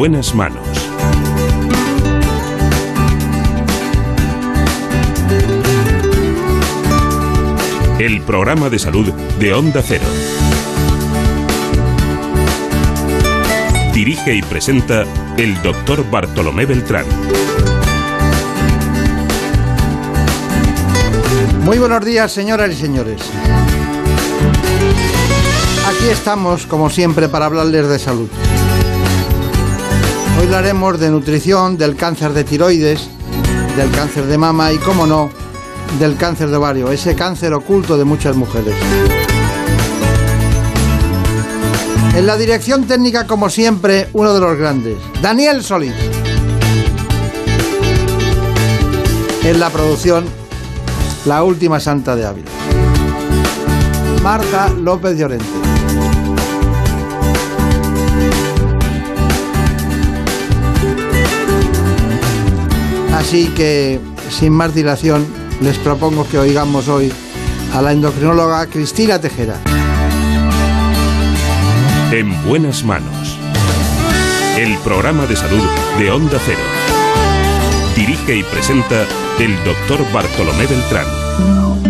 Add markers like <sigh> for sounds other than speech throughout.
En buenas manos. El programa de salud de Onda Cero. Dirige y presenta el doctor Bartolomé Beltrán. Muy buenos días, señoras y señores. Aquí estamos, como siempre, para hablarles de salud. Hoy hablaremos de nutrición, del cáncer de tiroides, del cáncer de mama y, como no, del cáncer de ovario, ese cáncer oculto de muchas mujeres. En la dirección técnica, como siempre, uno de los grandes, Daniel Solís. En la producción, la última santa de Ávila. Marta López Llorente. Así que, sin más dilación, les propongo que oigamos hoy a la endocrinóloga Cristina Tejera. En buenas manos. El programa de salud de Onda Cero. Dirige y presenta el doctor Bartolomé Beltrán.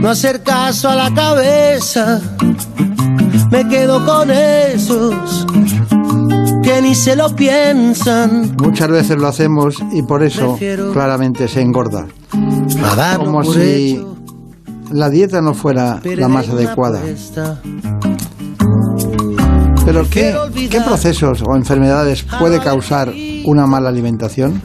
No hacer caso a la cabeza. Me quedo con esos que ni se lo piensan. Muchas veces lo hacemos y por eso Prefiero- claramente se engorda. Como si hecho, la dieta no fuera la más adecuada. Pero ¿qué. ¿qué procesos o enfermedades puede causar una mala alimentación?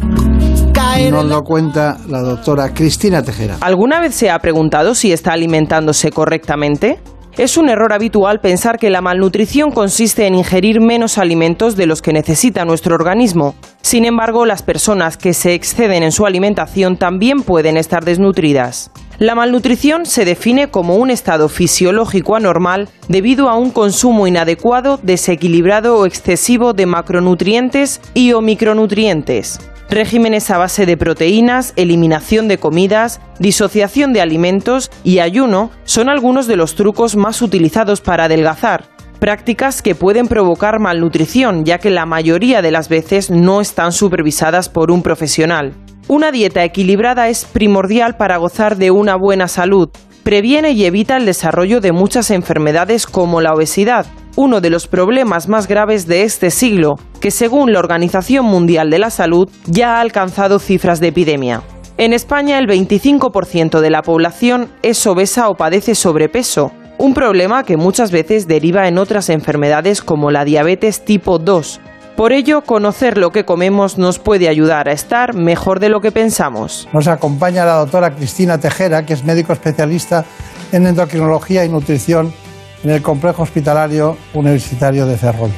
Nos lo cuenta la doctora Cristina Tejera. ¿Alguna vez se ha preguntado si está alimentándose correctamente? Es un error habitual pensar que la malnutrición consiste en ingerir menos alimentos de los que necesita nuestro organismo. Sin embargo, las personas que se exceden en su alimentación también pueden estar desnutridas. La malnutrición se define como un estado fisiológico anormal debido a un consumo inadecuado, desequilibrado o excesivo de macronutrientes y o micronutrientes. Regímenes a base de proteínas, eliminación de comidas, disociación de alimentos y ayuno son algunos de los trucos más utilizados para adelgazar. Prácticas que pueden provocar malnutrición, ya que la mayoría de las veces no están supervisadas por un profesional. Una dieta equilibrada es primordial para gozar de una buena salud. Previene y evita el desarrollo de muchas enfermedades como la obesidad, uno de los problemas más graves de este siglo, que según la Organización Mundial de la Salud ya ha alcanzado cifras de epidemia. En España el 25% de la población es obesa o padece sobrepeso, un problema que muchas veces deriva en otras enfermedades como la diabetes tipo 2. Por ello, conocer lo que comemos nos puede ayudar a estar mejor de lo que pensamos. Nos acompaña la doctora Cristina Tejera, que es médico especialista en endocrinología y nutrición en el Complejo Hospitalario Universitario de Ferrol.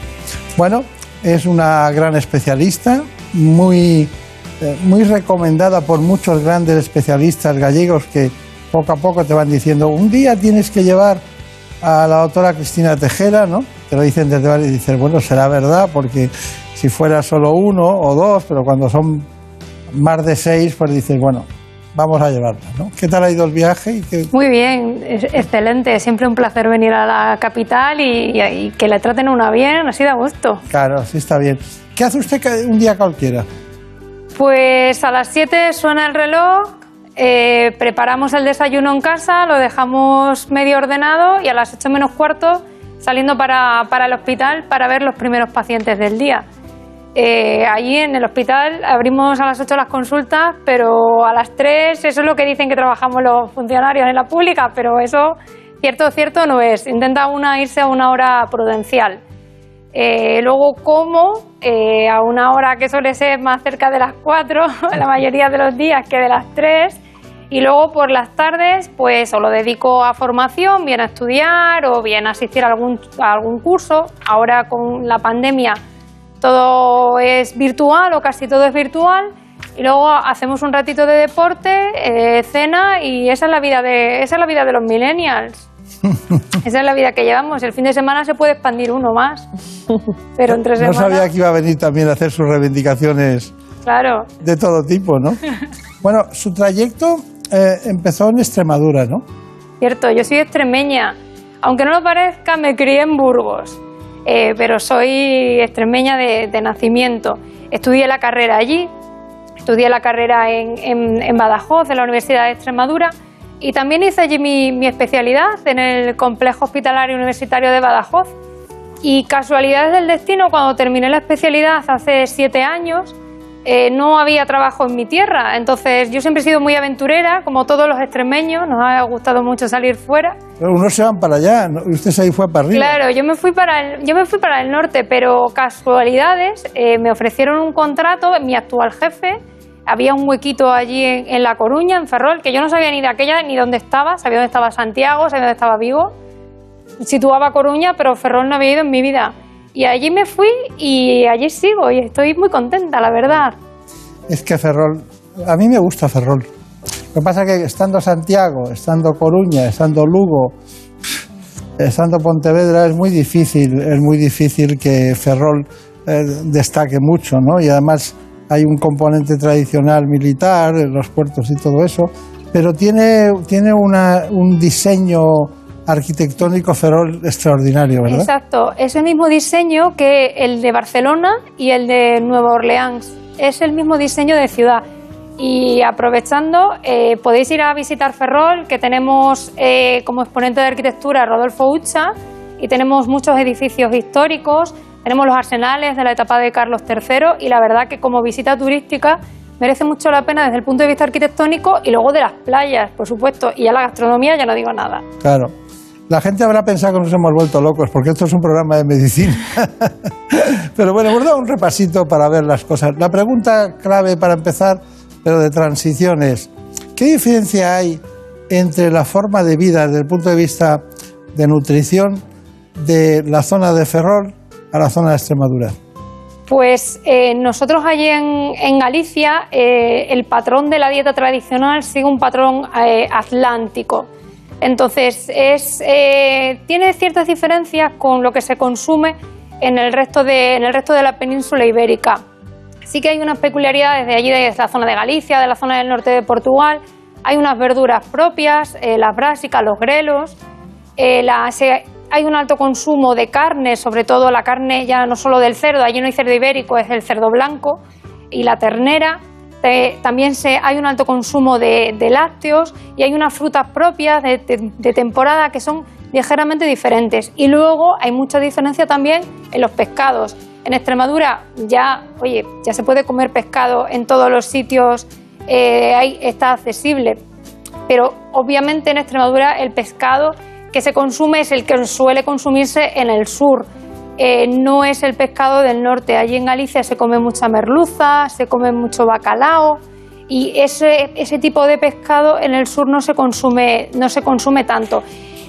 Bueno, es una gran especialista, muy, eh, muy recomendada por muchos grandes especialistas gallegos que poco a poco te van diciendo, un día tienes que llevar a la doctora Cristina Tejera, ¿no? Te lo dicen desde varios y dices, bueno, será verdad, porque si fuera solo uno o dos, pero cuando son más de seis, pues dices, bueno, vamos a llevarla, ¿no? ¿Qué tal ha ido el viaje? Y qué- Muy bien, es excelente. Siempre un placer venir a la capital y, y- que le traten una bien, así de gusto. Claro, sí está bien. ¿Qué hace usted un día cualquiera? Pues a las 7 suena el reloj, eh, preparamos el desayuno en casa, lo dejamos medio ordenado y a las 8 menos cuarto saliendo para, para el hospital para ver los primeros pacientes del día. Eh, allí en el hospital abrimos a las 8 las consultas, pero a las 3 eso es lo que dicen que trabajamos los funcionarios en la pública, pero eso cierto cierto no es. Intenta una irse a una hora prudencial. Eh, luego como eh, a una hora que suele ser más cerca de las 4, <laughs> la mayoría de los días que de las 3. Y luego por las tardes, pues o lo dedico a formación, bien a estudiar o bien a asistir algún, a algún curso. Ahora con la pandemia todo es virtual o casi todo es virtual. Y luego hacemos un ratito de deporte, eh, cena y esa es la vida de, esa es la vida de los millennials. <laughs> Esa es la vida que llevamos. El fin de semana se puede expandir uno más, pero entre No semanas... sabía que iba a venir también a hacer sus reivindicaciones Claro, de todo tipo, ¿no? <laughs> Bueno, su trayecto eh, empezó en Extremadura, ¿no? cierto. Yo soy extremeña. Aunque no lo parezca, me crié en Burgos, eh, pero soy extremeña de, de nacimiento. Estudié la carrera allí, estudié la carrera en, en- en Badajoz, en la Universidad de Extremadura, y también hice allí mi, mi especialidad en el Complejo Hospitalario Universitario de Badajoz. Y casualidades del destino, cuando terminé la especialidad hace siete años, eh, no había trabajo en mi tierra. Entonces, yo siempre he sido muy aventurera, como todos los extremeños, nos ha gustado mucho salir fuera. Pero unos se van para allá, usted se ahí fue para arriba. Claro, yo me fui para el, yo me fui para el norte, pero casualidades, eh, me ofrecieron un contrato, mi actual jefe, había un huequito allí en, en La Coruña, en Ferrol, que yo no sabía ni de aquella ni dónde estaba, sabía dónde estaba Santiago, sabía dónde estaba Vigo, situaba Coruña, pero Ferrol no había ido en mi vida. Y allí me fui y allí sigo y estoy muy contenta, la verdad. Es que Ferrol, a mí me gusta Ferrol. Lo que pasa es que estando Santiago, estando Coruña, estando Lugo, estando Pontevedra es muy difícil, es muy difícil que Ferrol eh, destaque mucho, ¿no? Y además hay un componente tradicional militar los puertos y todo eso, pero tiene, tiene una- un diseño arquitectónico Ferrol extraordinario, ¿verdad? Exacto, es el mismo diseño que el de Barcelona y el de Nueva Orleans. Es el mismo diseño de ciudad. Y aprovechando, eh, podéis ir a visitar Ferrol, que tenemos eh, como exponente de arquitectura Rodolfo Ucha y tenemos muchos edificios históricos, tenemos los arsenales de la etapa de Carlos III y la verdad que como visita turística merece mucho la pena desde el punto de vista arquitectónico y luego de las playas, por supuesto, y ya la gastronomía ya no digo nada. Claro. La gente habrá pensado que nos hemos vuelto locos porque esto es un programa de medicina. <laughs> pero bueno, hemos dado un repasito para ver las cosas. La pregunta clave para empezar, pero de transición es, ¿qué diferencia hay entre la forma de vida desde el punto de vista de nutrición de la zona de Ferrol a la zona de Extremadura? Pues eh, nosotros allí en, Galicia eh, el patrón de la dieta tradicional sigue un patrón eh, atlántico. Entonces es, eh, tiene ciertas diferencias con lo que se consume en el resto de, en el resto de la península ibérica. Sí que hay unas peculiaridades de allí, de la zona de Galicia, de la zona del norte de Portugal. Hay unas verduras propias, eh, las brásicas, los grelos. Eh, hay un alto consumo de carne, sobre todo la carne ya no solo del cerdo, allí no hay cerdo ibérico, es el cerdo blanco y la ternera. También se, hay un alto consumo de, lácteos y hay unas frutas propias de, temporada que son ligeramente diferentes. Y luego hay mucha diferencia también en los pescados. En Extremadura ya, oye, ya se puede comer pescado en todos los sitios, eh, está accesible, pero obviamente en Extremadura el pescado que se consume es el que suele consumirse en el sur. Eh, no es el pescado del norte. Allí en Galicia se come mucha merluza, se come mucho bacalao y ese, tipo de pescado en el sur no se consume, no se consume tanto.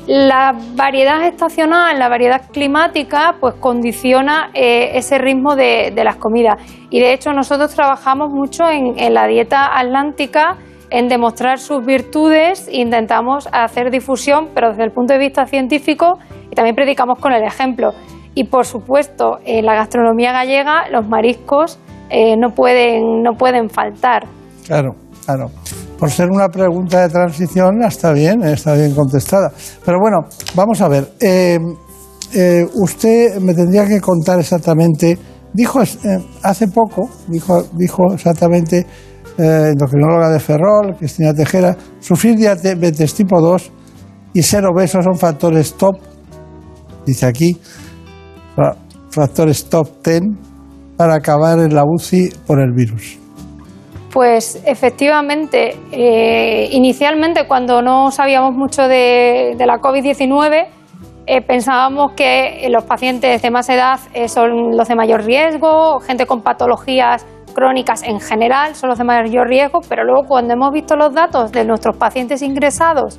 La variedad estacional, la variedad climática, pues condiciona eh, ese ritmo de, las comidas. Y de hecho nosotros trabajamos mucho en, en la dieta atlántica, en demostrar sus virtudes, intentamos hacer difusión, pero desde el punto de vista científico, y también predicamos con el ejemplo. Y por supuesto, en la gastronomía gallega los mariscos eh, no, pueden, no pueden faltar. Claro, claro. Por ser una pregunta de transición, está bien, está bien contestada. Pero bueno, vamos a ver. eh, eh, usted me tendría que contar exactamente. Dijo hace poco, dijo, dijo exactamente, endocrinóloga de Ferrol, Cristina Tejera, sufrir diabetes tipo 2 y ser obeso son factores top, dice aquí, factores top 10 para acabar en la UCI por el virus. Pues efectivamente, eh, inicialmente cuando no sabíamos mucho de, la COVID-19, eh, pensábamos que los pacientes de más edad eh, son los de mayor riesgo, gente con patologías crónicas en general son los de mayor riesgo, pero luego cuando hemos visto los datos de nuestros pacientes ingresados,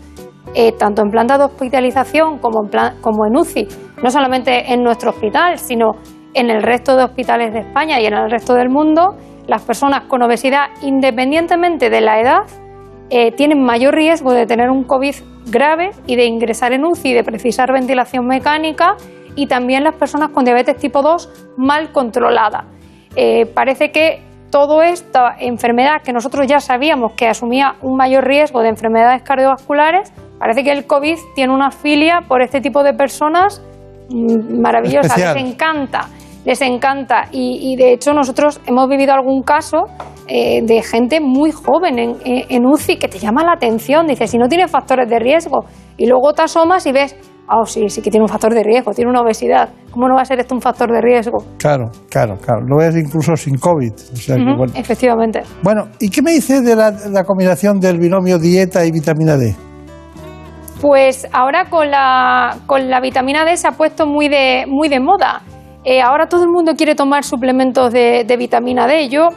eh, tanto en planta de hospitalización como en, plan- como en UCI, no solamente en nuestro hospital, sino en el resto de hospitales de España y en el resto del mundo, las personas con obesidad, independientemente de la edad, eh, tienen mayor riesgo de tener un COVID grave y de ingresar en UCI, de precisar ventilación mecánica y también las personas con diabetes tipo 2 mal controlada. Eh, parece que toda esta enfermedad que nosotros ya sabíamos que asumía un mayor riesgo de enfermedades cardiovasculares, parece que el COVID tiene una filia por este tipo de personas mm, maravillosa, les encanta, les encanta. Y, de hecho nosotros hemos vivido algún caso eh, de gente muy joven en, en, UCI que te llama la atención, dice, si no tiene factores de riesgo, y luego te asomas y ves Ah, sí, sí que tiene un factor de riesgo, tiene una obesidad. ¿Cómo no va a ser esto un factor de riesgo? Claro, claro, claro. Lo es incluso sin COVID. Efectivamente. Bueno, ¿y qué me dice de la, combinación del binomio dieta y vitamina D? Pues ahora con la, con la vitamina D se ha puesto muy de, muy de moda. Eh, ahora todo el mundo quiere tomar suplementos de, vitamina D. Yo,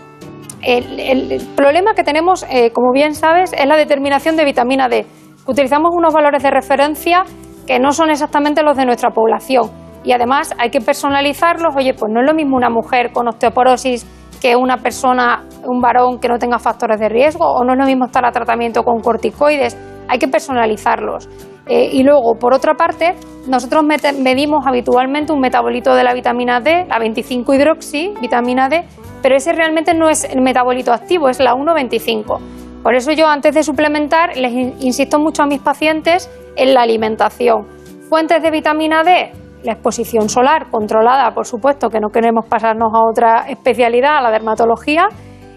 el, problema que tenemos, eh, como bien sabes, es la determinación de vitamina D. Utilizamos unos valores de referencia que no son exactamente los de nuestra población. Y además hay que personalizarlos. Oye, pues no es lo mismo una mujer con osteoporosis que una persona, un varón que no tenga factores de riesgo, o no es lo mismo estar a tratamiento con corticoides. Hay que personalizarlos. Eh, y luego, por otra parte, nosotros medimos habitualmente un metabolito de la vitamina D, la 25 hidroxi, vitamina D, pero ese realmente no es el metabolito activo, es la 1,25. Por eso yo antes de suplementar les insisto mucho a mis pacientes en la alimentación. Fuentes de vitamina D, la exposición solar controlada, por supuesto, que no queremos pasarnos a otra especialidad, a la dermatología.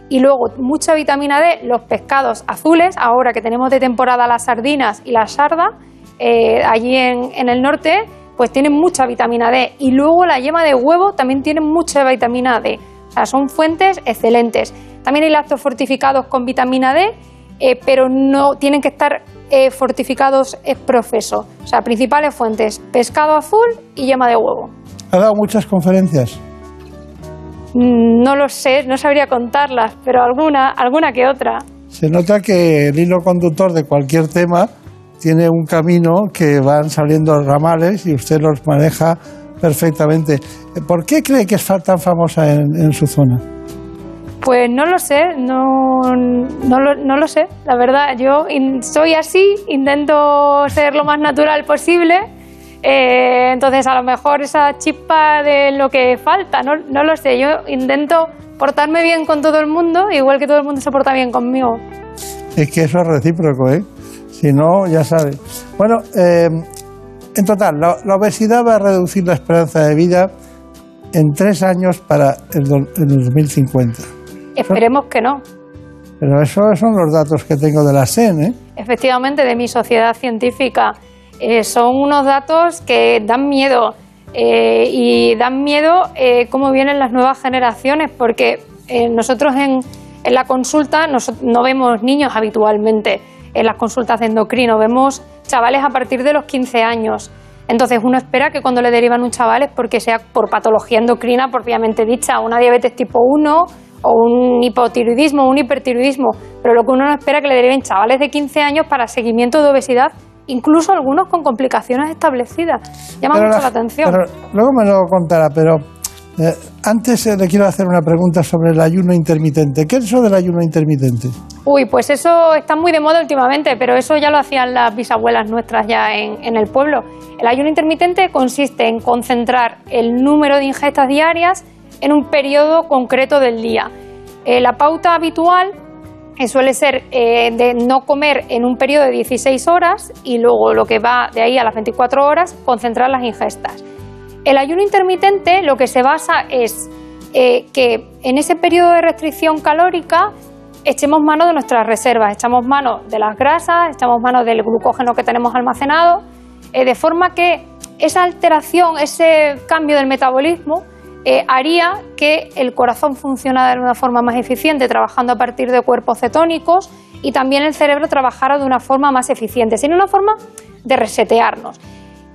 Y luego mucha vitamina D, los pescados azules, ahora que tenemos de temporada las sardinas y la sarda, eh, allí en, el norte, pues tienen mucha vitamina D. Y luego la yema de huevo también tiene mucha vitamina D. O sea, son fuentes excelentes. También hay lácteos fortificados con vitamina D, eh, pero no tienen que estar eh, fortificados es profeso. O sea, principales fuentes, pescado azul y yema de huevo. ¿Ha dado muchas conferencias? Mm, no lo sé, no sabría contarlas, pero alguna, alguna que otra. Se nota que el hilo conductor de cualquier tema tiene un camino que van saliendo ramales y usted los maneja perfectamente. ¿Por qué cree que es tan famosa en su zona? Pues no lo sé, no, no, lo, no lo sé. La verdad, yo soy así, intento ser lo más natural posible. Eh, entonces, a lo mejor esa chispa de lo que falta, no, no lo sé. Yo intento portarme bien con todo el mundo, igual que todo el mundo se porta bien conmigo. Es que eso es recíproco, ¿eh? Si no, ya sabes. Bueno, eh, en total, la, obesidad va a reducir la esperanza de vida en tres años para el, el 2050. Esperemos que no. Pero esos son los datos que tengo de la SEN, ¿eh? Efectivamente, de mi sociedad científica. Eh, son unos datos que dan miedo. Eh, y dan miedo eh, cómo vienen las nuevas generaciones, porque nosotros en, en la consulta no vemos niños habitualmente en las consultas de endocrino, vemos chavales a partir de los 15 años. Entonces uno espera que cuando le derivan un chaval es porque sea por patología endocrina propiamente dicha, una diabetes tipo 1 o un hipotiroidismo un hipertiroidismo, pero lo que uno no espera es que le deriven chavales de 15 años para seguimiento de obesidad, incluso algunos con complicaciones establecidas. Llama mucho la, atención. luego me lo contará, pero eh, antes eh, le quiero hacer una pregunta sobre el ayuno intermitente. ¿Qué es eso del ayuno intermitente? Uy, pues eso está muy de moda últimamente, pero eso ya lo hacían las bisabuelas nuestras ya en, en el pueblo. El ayuno intermitente consiste en concentrar el número de ingestas diarias en un periodo concreto del día. Eh, la pauta habitual suele ser eh, de no comer en un periodo de 16 horas y luego lo que va de ahí a las 24 horas, concentrar las ingestas. El ayuno intermitente lo que se basa es que en ese periodo de restricción calórica echemos mano de nuestras reservas, echamos mano de las grasas, echamos mano del glucógeno que tenemos almacenado, de forma que esa alteración, ese cambio del metabolismo, eh, haría que el corazón funcionara de una forma más eficiente, trabajando a partir de cuerpos cetónicos, y también el cerebro trabajara de una forma más eficiente, sino una forma de resetearnos.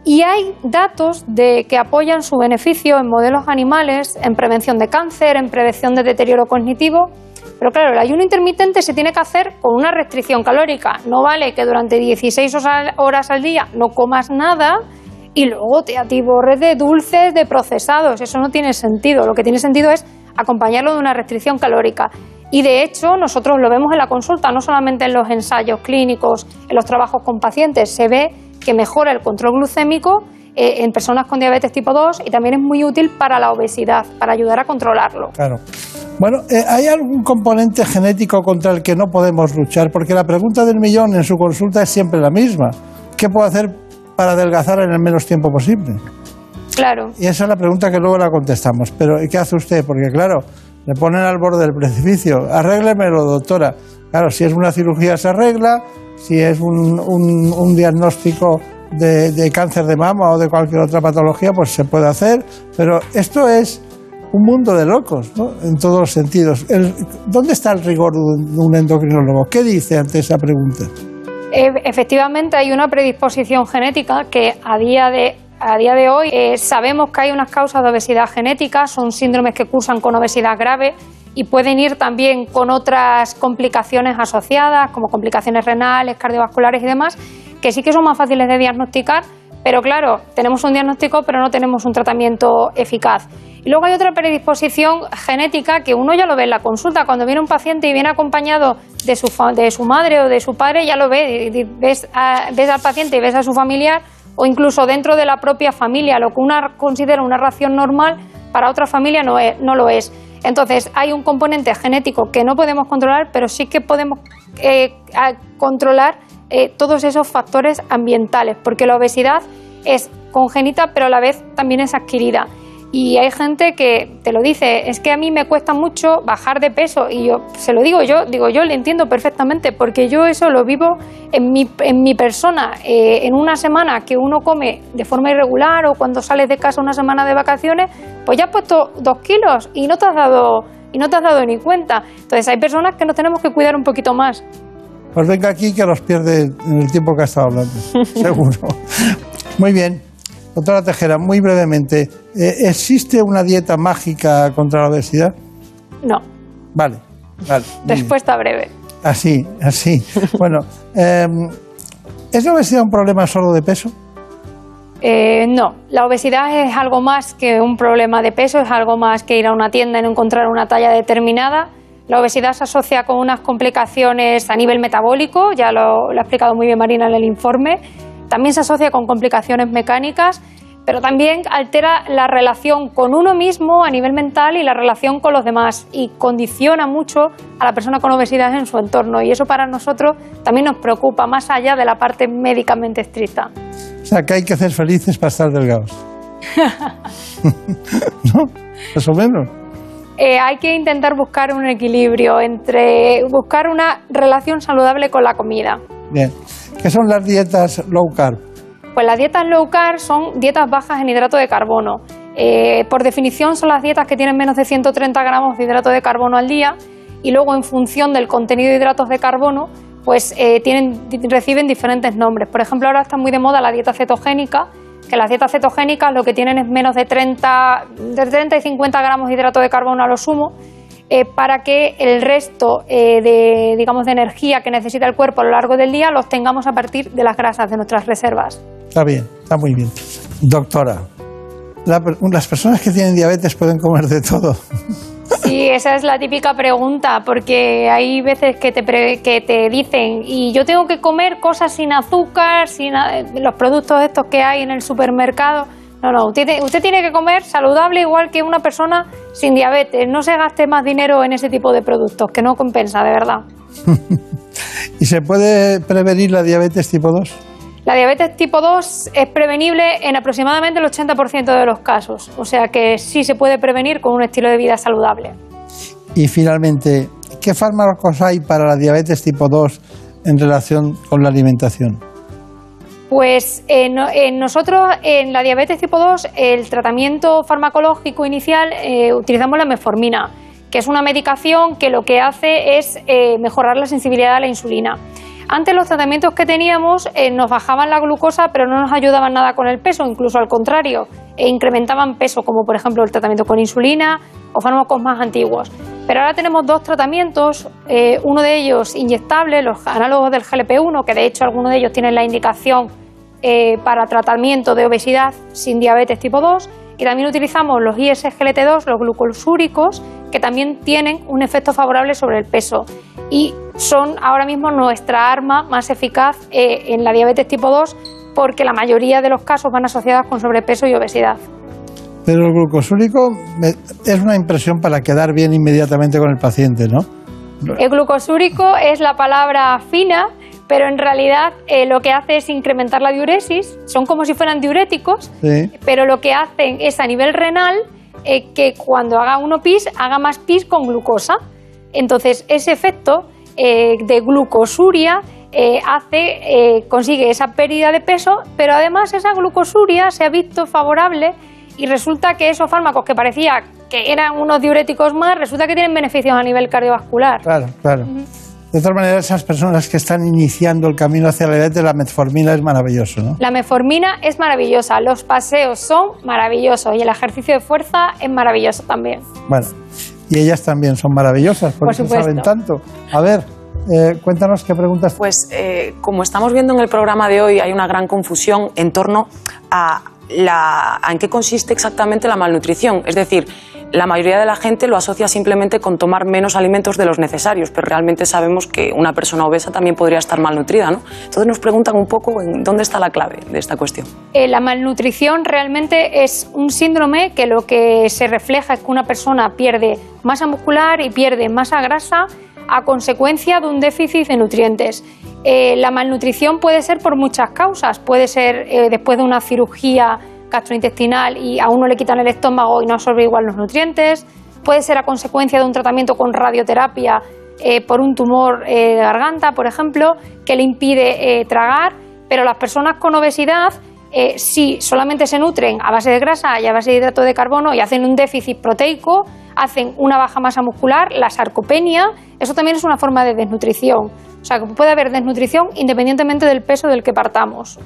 Y hay datos de que apoyan su beneficio en modelos animales, en prevención de cáncer, en prevención de deterioro cognitivo. Pero claro, el ayuno intermitente se tiene que hacer con una restricción calórica. No vale que durante 16 horas al día no comas nada y luego te atiborres de dulces, de procesados. Eso no tiene sentido. Lo que tiene sentido es acompañarlo de una restricción calórica. Y de hecho, nosotros lo vemos en la consulta, no solamente en los ensayos clínicos, en los trabajos con pacientes, se ve que mejora el control glucémico eh, en personas con diabetes tipo 2 y también es muy útil para la obesidad, para ayudar a controlarlo. Claro. Bueno, eh, ¿hay algún componente genético contra el que no podemos luchar? Porque la pregunta del millón en su consulta es siempre la misma. ¿Qué puedo hacer para adelgazar en el menos tiempo posible? Claro. Y esa es la pregunta que luego la contestamos. Pero ¿qué hace usted? Porque claro, le ponen al borde del precipicio. Arréglemelo, doctora. Claro, si es una cirugía se arregla, si es un, un- un diagnóstico de, de cáncer de mama o de cualquier otra patología, pues se puede hacer. Pero esto es un mundo de locos, ¿no? En todos los sentidos. El- ¿Dónde está el rigor de un- de un endocrinólogo? ¿Qué dice ante esa pregunta? E- Efectivamente, hay una predisposición genética que a día de, a día de hoy eh, sabemos que hay unas causas de obesidad genética, son síndromes que cursan con obesidad grave y pueden ir también con otras complicaciones asociadas, como complicaciones renales, cardiovasculares y demás, que sí que son más fáciles de diagnosticar, pero claro, tenemos un diagnóstico, pero no tenemos un tratamiento eficaz. Y luego hay otra predisposición genética que uno ya lo ve en la consulta. Cuando viene un paciente y viene acompañado de su, de su madre o de su padre, ya lo ve. Ves, ves al paciente y ves a su familiar, o incluso dentro de la propia familia. Lo que una considera una ración normal, para otra familia no, es- no lo es. Entonces, hay un componente genético que no podemos controlar, pero sí que podemos eh, controlar eh, todos esos factores ambientales, porque la obesidad es congénita, pero a la vez también es adquirida. Y hay gente que te lo dice, es que a mí me cuesta mucho bajar de peso y yo se lo digo yo, digo yo le entiendo perfectamente porque yo eso lo vivo en mi, en mi persona. Eh, en una semana que uno come de forma irregular o cuando sales de casa una semana de vacaciones, pues ya has puesto dos kilos y no te has dado, y no te has dado ni cuenta. Entonces hay personas que nos tenemos que cuidar un poquito más. Pues venga aquí que los pierde en el tiempo que ha estado hablando, <laughs> seguro. Muy bien. Doctora Tejera, muy brevemente, eh, ¿existe una dieta mágica contra la obesidad? No, Vale, vale. respuesta breve. Así, así. <laughs> Bueno, eh, ¿es la obesidad un problema solo de peso? Eh, no, la obesidad es algo más que un problema de peso, es algo más que ir a una tienda y no encontrar una talla determinada. La obesidad se asocia con unas complicaciones a nivel metabólico, ya lo, lo ha explicado muy bien Marina en el informe. También se asocia con complicaciones mecánicas, pero también altera la relación con uno mismo a nivel mental y la relación con los demás y condiciona mucho a la persona con obesidad en su entorno. Y eso para nosotros también nos preocupa, más allá de la parte médicamente estricta. O sea, que hay que hacer felices para estar delgados. <laughs> ¿No? Más o menos. Eh, hay que intentar buscar un equilibrio entre buscar una relación saludable con la comida. Bien. ¿Qué son las dietas low carb? Pues las dietas low carb son dietas bajas en hidrato de carbono. Eh, por definición son las dietas que tienen menos de 130 gramos de hidrato de carbono al día y luego en función del contenido de hidratos de carbono pues eh, tienen, reciben diferentes nombres. Por ejemplo, ahora está muy de moda la dieta cetogénica, que las dietas cetogénicas lo que tienen es menos de 30, de 30 y 50 gramos de hidrato de carbono a lo sumo, eh, para que el resto eh, de, digamos, de energía que necesita el cuerpo a lo largo del día los tengamos a partir de las grasas de nuestras reservas. Está bien, está muy bien. Doctora, la las personas que tienen diabetes pueden comer de todo. <laughs> Sí, esa es la típica pregunta, porque hay veces que te, pre- que te dicen, y yo tengo que comer cosas sin azúcar, sin los productos estos que hay en el supermercado. No, no, usted, te- usted tiene que comer saludable igual que una persona sin diabetes. No se gaste más dinero en ese tipo de productos, que no compensa, de verdad. <laughs> ¿Y se puede prevenir la diabetes tipo 2? La diabetes tipo 2 es prevenible en aproximadamente el 80% de los casos, o sea que sí se puede prevenir con un estilo de vida saludable. Y finalmente, ¿qué fármacos hay para la diabetes tipo 2 en relación con la alimentación? Pues eh, no- eh, nosotros en la diabetes tipo 2 el tratamiento farmacológico inicial eh, utilizamos la metformina, que es una medicación que lo que hace es eh, mejorar la sensibilidad a la insulina. Antes los tratamientos que teníamos eh, nos bajaban la glucosa pero no nos ayudaban nada con el peso, incluso al contrario, e incrementaban peso, como por ejemplo el tratamiento con insulina o fármacos más antiguos. Pero ahora tenemos dos tratamientos, eh, uno de ellos inyectable, los análogos del GLP-1, que de hecho algunos de ellos tienen la indicación eh, para tratamiento de obesidad sin diabetes tipo 2 y también utilizamos los ISGLT2, los glucosúricos, que también tienen un efecto favorable sobre el peso y son ahora mismo nuestra arma más eficaz eh, en la diabetes tipo 2 porque la mayoría de los casos van asociados con sobrepeso y obesidad. Pero el glucosúrico es una impresión para quedar bien inmediatamente con el paciente, ¿no? El glucosúrico es la palabra fina, pero en realidad eh, lo que hace es incrementar la diuresis, son como si fueran diuréticos, pero lo que hacen es a nivel renal eh, que cuando haga uno pis, haga más pis con glucosa. Entonces, ese efecto eh, de glucosuria hace, consigue esa pérdida de peso, pero además esa glucosuria se ha visto favorable y resulta que esos fármacos que parecía que eran unos diuréticos más, resulta que tienen beneficios a nivel cardiovascular. Claro, claro. De todas maneras, esas personas que están iniciando el camino hacia la diabetes, la metformina es maravilloso, ¿no? La metformina es maravillosa, los paseos son maravillosos y el ejercicio de fuerza es maravilloso también. Bueno, y ellas también son maravillosas, por, eso saben tanto. A ver, eh, cuéntanos qué preguntas. Pues eh, como estamos viendo en el programa de hoy, hay una gran confusión en torno a, la, a en qué consiste exactamente la malnutrición. Es decir, la mayoría de la gente lo asocia simplemente con tomar menos alimentos de los necesarios, pero realmente sabemos que una persona obesa también podría estar malnutrida. ¿no? Entonces nos preguntan un poco en dónde está la clave de esta cuestión. Eh, la malnutrición realmente es un síndrome que lo que se refleja es que una persona pierde masa muscular y pierde masa grasa a consecuencia de un déficit de nutrientes. Eh, la malnutrición puede ser por muchas causas, puede ser eh, después de una cirugía gastrointestinal y a uno le quitan el estómago y no absorbe igual los nutrientes. Puede ser a consecuencia de un tratamiento con radioterapia eh, por un tumor eh, de garganta, por ejemplo, que le impide eh, tragar. Pero las personas con obesidad, si solamente se nutren a base de grasa y a base de hidrato de carbono y hacen un déficit proteico, hacen una baja masa muscular, la sarcopenia, eso también es una forma de desnutrición. O sea, puede haber desnutrición independientemente del peso del que partamos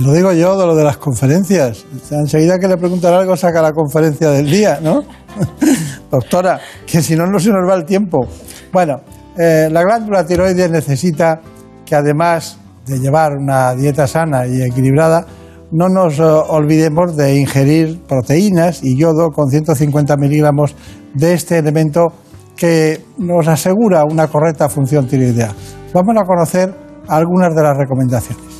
lo digo yo de lo de las conferencias. Enseguida que le preguntan algo saca la conferencia del día, ¿no? <laughs> Doctora, que si no, no se nos va el tiempo. Bueno, eh, la glándula tiroides necesita que además de llevar una dieta sana y equilibrada, no nos eh, olvidemos de ingerir proteínas y yodo con 150 miligramos de este elemento que nos asegura una correcta función tiroidea. Vamos a conocer algunas de las recomendaciones.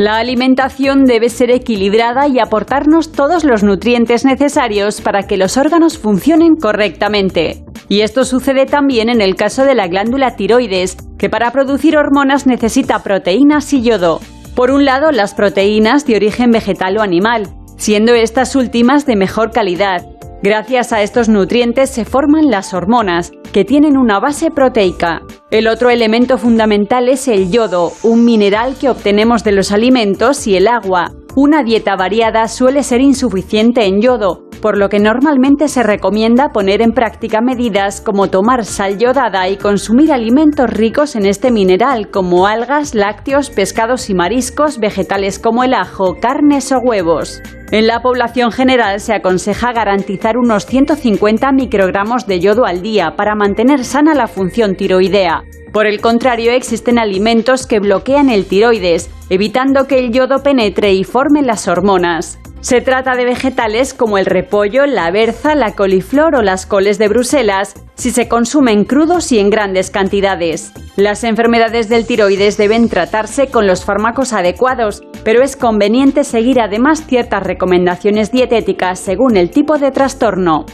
La alimentación debe ser equilibrada y aportarnos todos los nutrientes necesarios para que los órganos funcionen correctamente. Y esto sucede también en el caso de la glándula tiroides, que para producir hormonas necesita proteínas y yodo. Por un lado, las proteínas de origen vegetal o animal, siendo estas últimas de mejor calidad, Gracias a estos nutrientes se forman las hormonas, que tienen una base proteica. El otro elemento fundamental es el yodo, un mineral que obtenemos de los alimentos y el agua. Una dieta variada suele ser insuficiente en yodo, por lo que normalmente se recomienda poner en práctica medidas como tomar sal yodada y consumir alimentos ricos en este mineral, como algas, lácteos, pescados y mariscos, vegetales como el ajo, carnes o huevos. En la población general se aconseja garantizar unos 150 microgramos de yodo al día para mantener sana la función tiroidea. Por el contrario, existen alimentos que bloquean el tiroides, evitando que el yodo penetre y forme las hormonas. Se trata de vegetales como el repollo, la berza, la coliflor o las coles de Bruselas, si se consumen crudos y en grandes cantidades. Las enfermedades del tiroides deben tratarse con los fármacos adecuados, pero es conveniente seguir además ciertas recomendaciones dietéticas según el tipo de trastorno.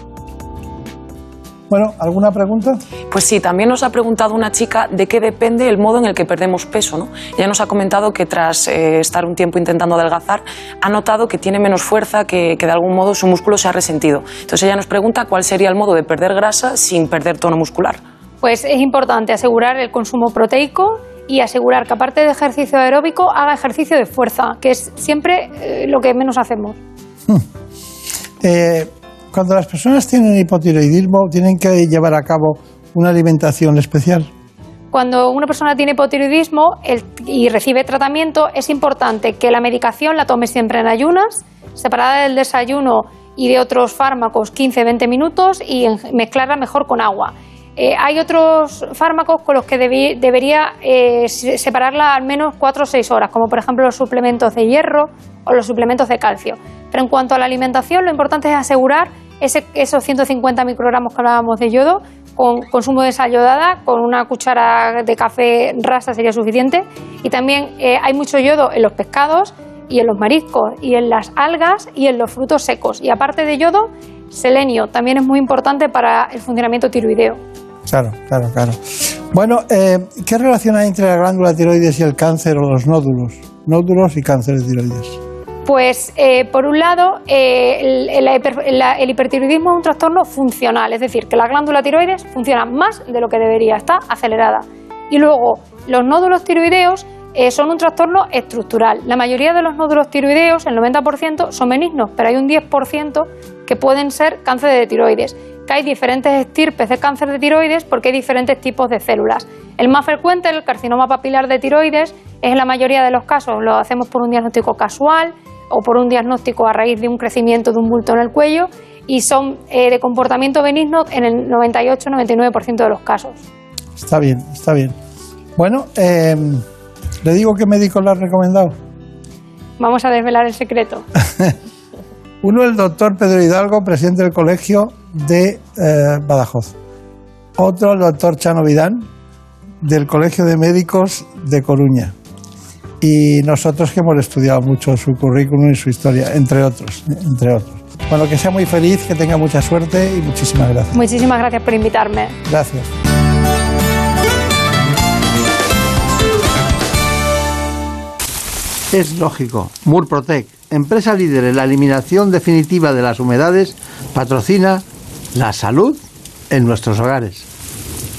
Bueno, ¿alguna pregunta? Pues sí, también nos ha preguntado una chica de qué depende el modo en el que perdemos peso. ¿no? Ella nos ha comentado que tras eh, estar un tiempo intentando adelgazar, ha notado que tiene menos fuerza, que, que, de algún modo su músculo se ha resentido. Entonces ella nos pregunta cuál sería el modo de perder grasa sin perder tono muscular. Pues es importante asegurar el consumo proteico y asegurar que aparte de ejercicio aeróbico haga ejercicio de fuerza, que es siempre eh, lo que menos hacemos. Hmm. Eh, cuando las personas tienen hipotiroidismo, tienen que llevar a cabo una alimentación especial. Cuando una persona tiene hipotiroidismo y recibe tratamiento, es importante que la medicación la tome siempre en ayunas, separada del desayuno y de otros fármacos 15-20 minutos y mezclarla mejor con agua. Eh, hay otros fármacos con los que debería eh, separarla al menos 4 o 6 horas, como por ejemplo los suplementos de hierro o los suplementos de calcio. Pero en cuanto a la alimentación, lo importante es asegurar esos 150 microgramos que hablábamos de yodo, con consumo de sal yodada, con una cuchara de café rasa sería suficiente. Y también eh, hay mucho yodo en los pescados y en los mariscos y en las algas y en los frutos secos. Y aparte de yodo, selenio también es muy importante para el funcionamiento tiroideo. Claro, claro, claro. Bueno, eh, ¿qué relación hay entre la glándula tiroides y el cáncer o los nódulos? Nódulos y cáncer de tiroides. Pues, eh, por un lado, eh, el, hipertiroidismo es un trastorno funcional, es decir, que la glándula tiroides funciona más de lo que debería, está acelerada. Y luego, los nódulos tiroideos eh, son un trastorno estructural. La mayoría de los nódulos tiroideos, el 90%, son benignos, pero hay un 10% que pueden ser cáncer de tiroides. Hay diferentes estirpes de cáncer de tiroides porque hay diferentes tipos de células. El más frecuente, el carcinoma papilar de tiroides, es en la mayoría de los casos, lo hacemos por un diagnóstico casual o por un diagnóstico a raíz de un crecimiento de un bulto en el cuello y son eh, de comportamiento benigno en el 98-99% de los casos. Está bien, está bien. Bueno, em, ¿le digo qué médico le ha recomendado? Vamos a desvelar el secreto. <laughs> Uno, el doctor Pedro Hidalgo, presidente del colegio de eh, Badajoz. Otro, el doctor Chano Vidán, del Colegio de Médicos de Coruña y nosotros que hemos estudiado mucho su currículum y su historia, entre otros, entre otros. Bueno, que sea muy feliz, que tenga mucha suerte y muchísimas gracias. Muchísimas gracias por invitarme. Gracias. Es lógico. Murprotec, empresa líder en la eliminación definitiva de las humedades, patrocina la salud en nuestros hogares.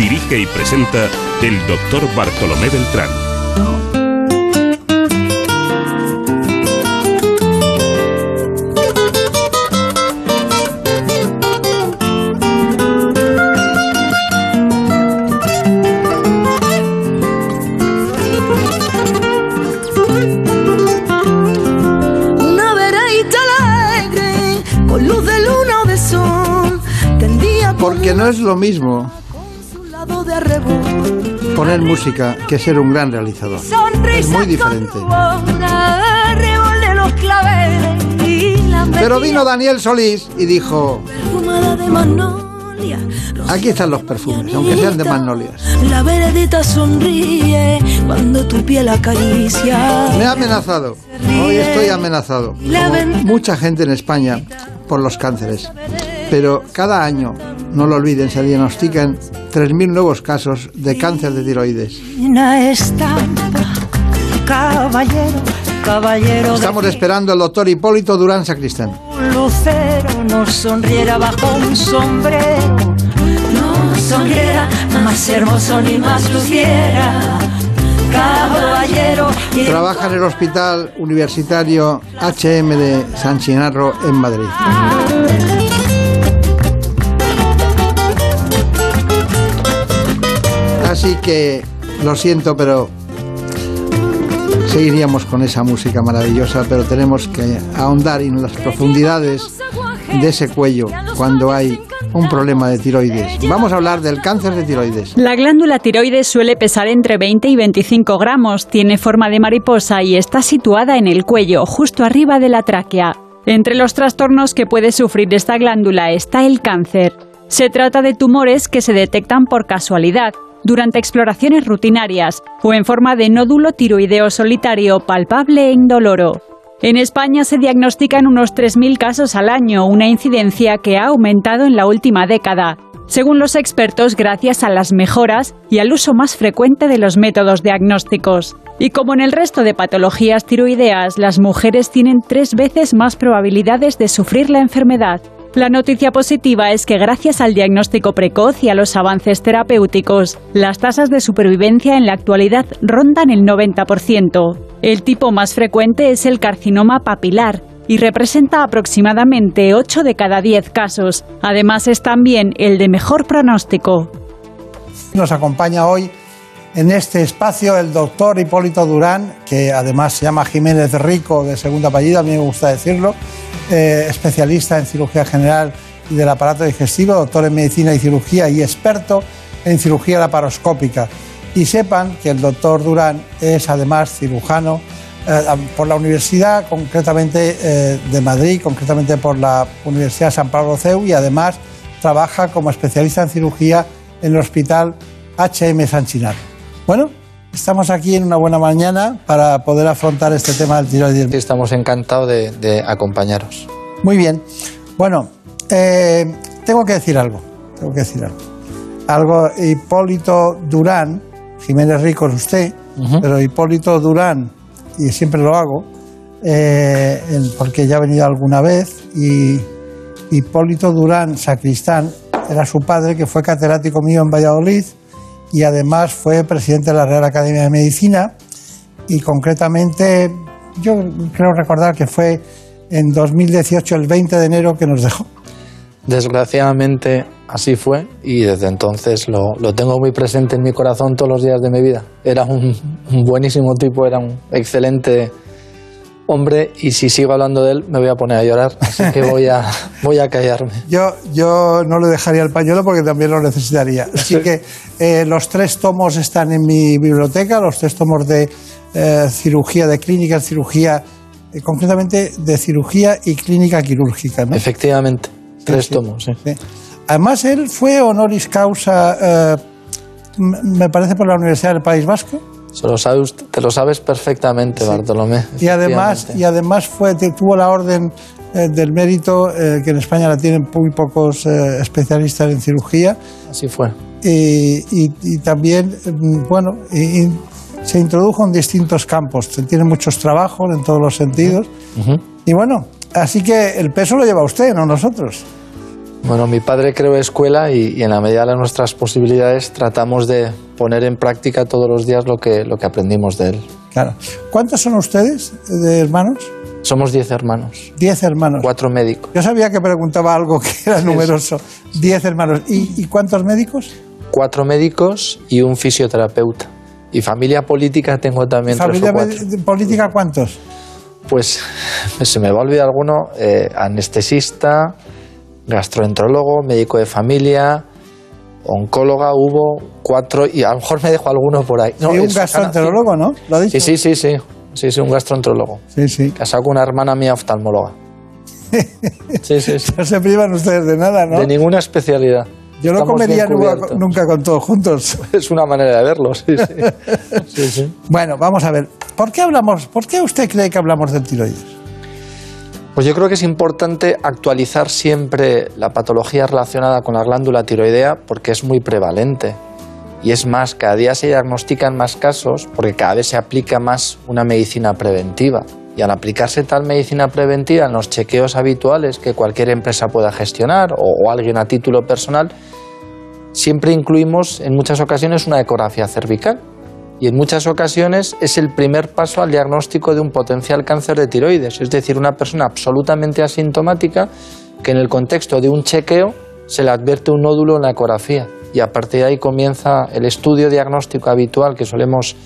Dirige y presenta el doctor Bartolomé Beltrán. Una veredita alegre, con luz de luna o de sol, tendía por Porque no es lo mismo poner música que ser un gran realizador. Es muy diferente. Pero vino Daniel Solís y dijo, aquí están los perfumes, aunque sean de magnolias. La veredita sonríe cuando tu piel acaricia. Me ha amenazado, hoy estoy amenazado, como mucha gente en España, por los cánceres. Pero cada año, no lo olviden, se diagnostican 3.000 nuevos casos de cáncer de tiroides. Estamos esperando al doctor Hipólito Durán Sacristán. Lucero nos sonriera bajo un sombrero. No sonriera, más hermoso ni más luciera. Caballero. Trabaja en el Hospital Universitario HM de San Chinarro en Madrid. Así que lo siento, pero seguiríamos con esa música maravillosa, pero tenemos que ahondar en las profundidades de ese cuello cuando hay un problema de tiroides. Vamos a hablar del cáncer de tiroides. La glándula tiroides suele pesar entre 20 y 25 gramos, tiene forma de mariposa y está situada en el cuello, justo arriba de la tráquea. Entre los trastornos que puede sufrir esta glándula está el cáncer. Se trata de tumores que se detectan por casualidad, durante exploraciones rutinarias o en forma de nódulo tiroideo solitario palpable e indoloro. En España se diagnostican unos 3.000 casos al año, una incidencia que ha aumentado en la última década, según los expertos gracias a las mejoras y al uso más frecuente de los métodos diagnósticos. Y como en el resto de patologías tiroideas, las mujeres tienen tres veces más probabilidades de sufrir la enfermedad. La noticia positiva es que gracias al diagnóstico precoz y a los avances terapéuticos, las tasas de supervivencia en la actualidad rondan el 90%. El tipo más frecuente es el carcinoma papilar y representa aproximadamente 8 de cada 10 casos. Además es también el de mejor pronóstico. Nos acompaña hoy en este espacio el doctor Hipólito Durán, que además se llama Jiménez Rico de segunda apellido, a mí me gusta decirlo, eh, especialista en cirugía general y del aparato digestivo, doctor en medicina y cirugía y experto en cirugía laparoscópica. Y sepan que el doctor Durán es además cirujano eh, por la Universidad, concretamente eh, de Madrid, concretamente por la Universidad San Pablo CEU y además trabaja como especialista en cirugía en el Hospital HM San Chinaro. Bueno, estamos aquí en una buena mañana para poder afrontar este tema del tiroides. Estamos encantados de, de acompañaros. Muy bien. Bueno, eh, tengo que decir algo. Tengo que decir algo. Algo, Hipólito Durán, Jiménez Rico es usted, pero Hipólito Durán, y siempre lo hago, eh, porque ya ha venido alguna vez, y Hipólito Durán Sacristán era su padre, que fue catedrático mío en Valladolid, y además fue presidente de la Real Academia de Medicina, y concretamente, yo creo recordar que fue en 2018, el 20 de enero, que nos dejó. Desgraciadamente así fue y desde entonces lo, lo tengo muy presente en mi corazón todos los días de mi vida. Era un, un buenísimo tipo, era un excelente hombre y si sigo hablando de él me voy a poner a llorar, así que voy a, <laughs> voy a callarme. Yo, yo no le dejaría el pañuelo porque también lo necesitaría. Así que eh, los tres tomos están en mi biblioteca, los tres tomos de eh, cirugía, de clínica, cirugía, eh, concretamente de cirugía y clínica quirúrgica. ¿no? Efectivamente, tres tomos. sí. Sí. Además, él fue honoris causa, me parece, por la Universidad del País Vasco. Se lo sabe usted- te lo sabes perfectamente, Bartolomé. Y además, y además fue, tuvo la orden eh, del mérito, eh, que en España la tienen muy pocos eh, especialistas en cirugía. Así fue. y, y- y también, mm, bueno, y- se introdujo en distintos campos. Tiene muchos trabajos en todos los sentidos. Y bueno, así que el peso lo lleva usted, no nosotros. Bueno, mi padre creó escuela y, y en la medida de nuestras posibilidades tratamos de poner en práctica todos los días lo que, lo que aprendimos de él. Claro. ¿Cuántos son ustedes de hermanos? Somos diez hermanos, Diez hermanos. cuatro médicos, Yo sabía que preguntaba algo que era numeroso. Diez hermanos. ¿Y, y cuántos médicos? cuatro médicos y un fisioterapeuta. Y familia política tengo también tres ¿Familia o cuatro. política cuántos? Pues se me va a olvidar alguno, eh, anestesista, gastroenterólogo, médico de familia, oncóloga, hubo cuatro y a lo mejor me dejo alguno por ahí. No, y un es- gastroenterólogo, ¿no? ¿Lo ha dicho? Sí, sí, sí, sí, sí, sí, un gastroenterólogo. Sí, sí. Casado con una hermana mía oftalmóloga. <laughs> Sí, sí, sí. No se privan ustedes de nada, ¿no? De ninguna especialidad. Yo no Estamos comería bien nunca, con todos juntos. <laughs> Es una manera de verlo, sí, sí. <laughs> Sí, sí. Bueno, vamos a ver. ¿Por qué hablamos? ¿Por qué usted cree que hablamos del tiroides? Pues yo creo que es importante actualizar siempre la patología relacionada con la glándula tiroidea porque es muy prevalente. Y es más, cada día se diagnostican más casos porque cada vez se aplica más una medicina preventiva. Y al aplicarse tal medicina preventiva en los chequeos habituales que cualquier empresa pueda gestionar o, o alguien a título personal, siempre incluimos en muchas ocasiones una ecografía cervical. Y en muchas ocasiones es el primer paso al diagnóstico de un potencial cáncer de tiroides, es decir, una persona absolutamente asintomática que en el contexto de un chequeo se le advierte un nódulo en la ecografía y a partir de ahí comienza el estudio diagnóstico habitual que solemos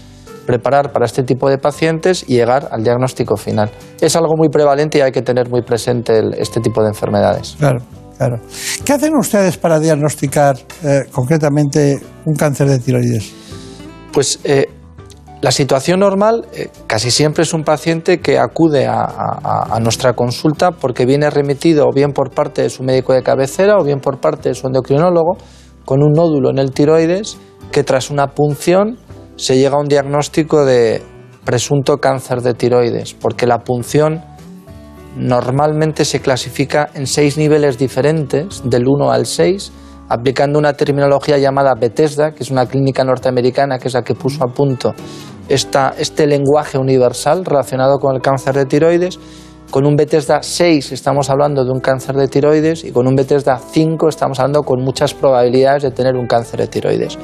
preparar para este tipo de pacientes y llegar al diagnóstico final. Es algo muy prevalente y hay que tener muy presente este tipo de enfermedades. Claro, claro. ¿Qué hacen ustedes para diagnosticar eh, concretamente un cáncer de tiroides? Pues eh, la situación normal eh, casi siempre es un paciente que acude a, a- nuestra consulta porque viene remitido o bien por parte de su médico de cabecera o bien por parte de su endocrinólogo con un nódulo en el tiroides que tras una punción se llega a un diagnóstico de presunto cáncer de tiroides porque la punción normalmente se clasifica en seis niveles diferentes, del 1 al 6, aplicando una terminología llamada Bethesda, que es una clínica norteamericana que es la que puso a punto esta- este lenguaje universal relacionado con el cáncer de tiroides. Con un Bethesda 6 estamos hablando de un cáncer de tiroides y con un Bethesda 5 estamos hablando con muchas probabilidades de tener un cáncer de tiroides.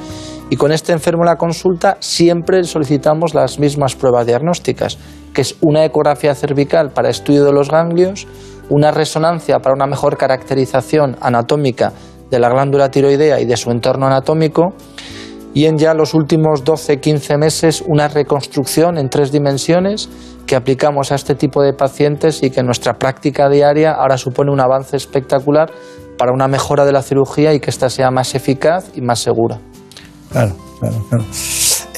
Y con este enfermo en la consulta siempre solicitamos las mismas pruebas diagnósticas. que es una ecografía cervical para estudio de los ganglios, una resonancia para una mejor caracterización anatómica de la glándula tiroidea y de su entorno anatómico, y en ya los últimos 12-15 meses una reconstrucción en tres dimensiones que aplicamos a este tipo de pacientes y que nuestra práctica diaria ahora supone un avance espectacular para una mejora de la cirugía y que ésta sea más eficaz y más segura. Claro, claro, claro.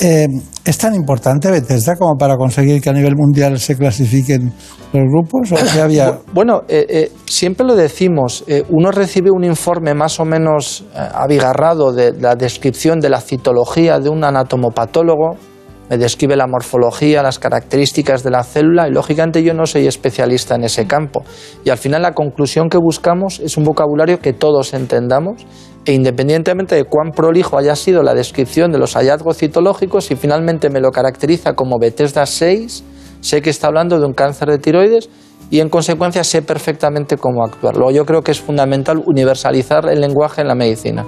Eh, ¿Es tan importante Bethesda como para conseguir que a nivel mundial se clasifiquen los grupos? ¿O había... Bueno, eh, eh, siempre lo decimos, uno recibe un informe más o menos abigarrado de la descripción de la citología de un anatomopatólogo, me describe la morfología, las características de la célula y lógicamente yo no soy especialista en ese campo. Y al final la conclusión que buscamos es un vocabulario que todos entendamos e independientemente de cuán prolijo haya sido la descripción de los hallazgos citológicos, si finalmente me lo caracteriza como Bethesda 6, sé que está hablando de un cáncer de tiroides y en consecuencia sé perfectamente cómo actuar. Luego yo creo que es fundamental universalizar el lenguaje en la medicina.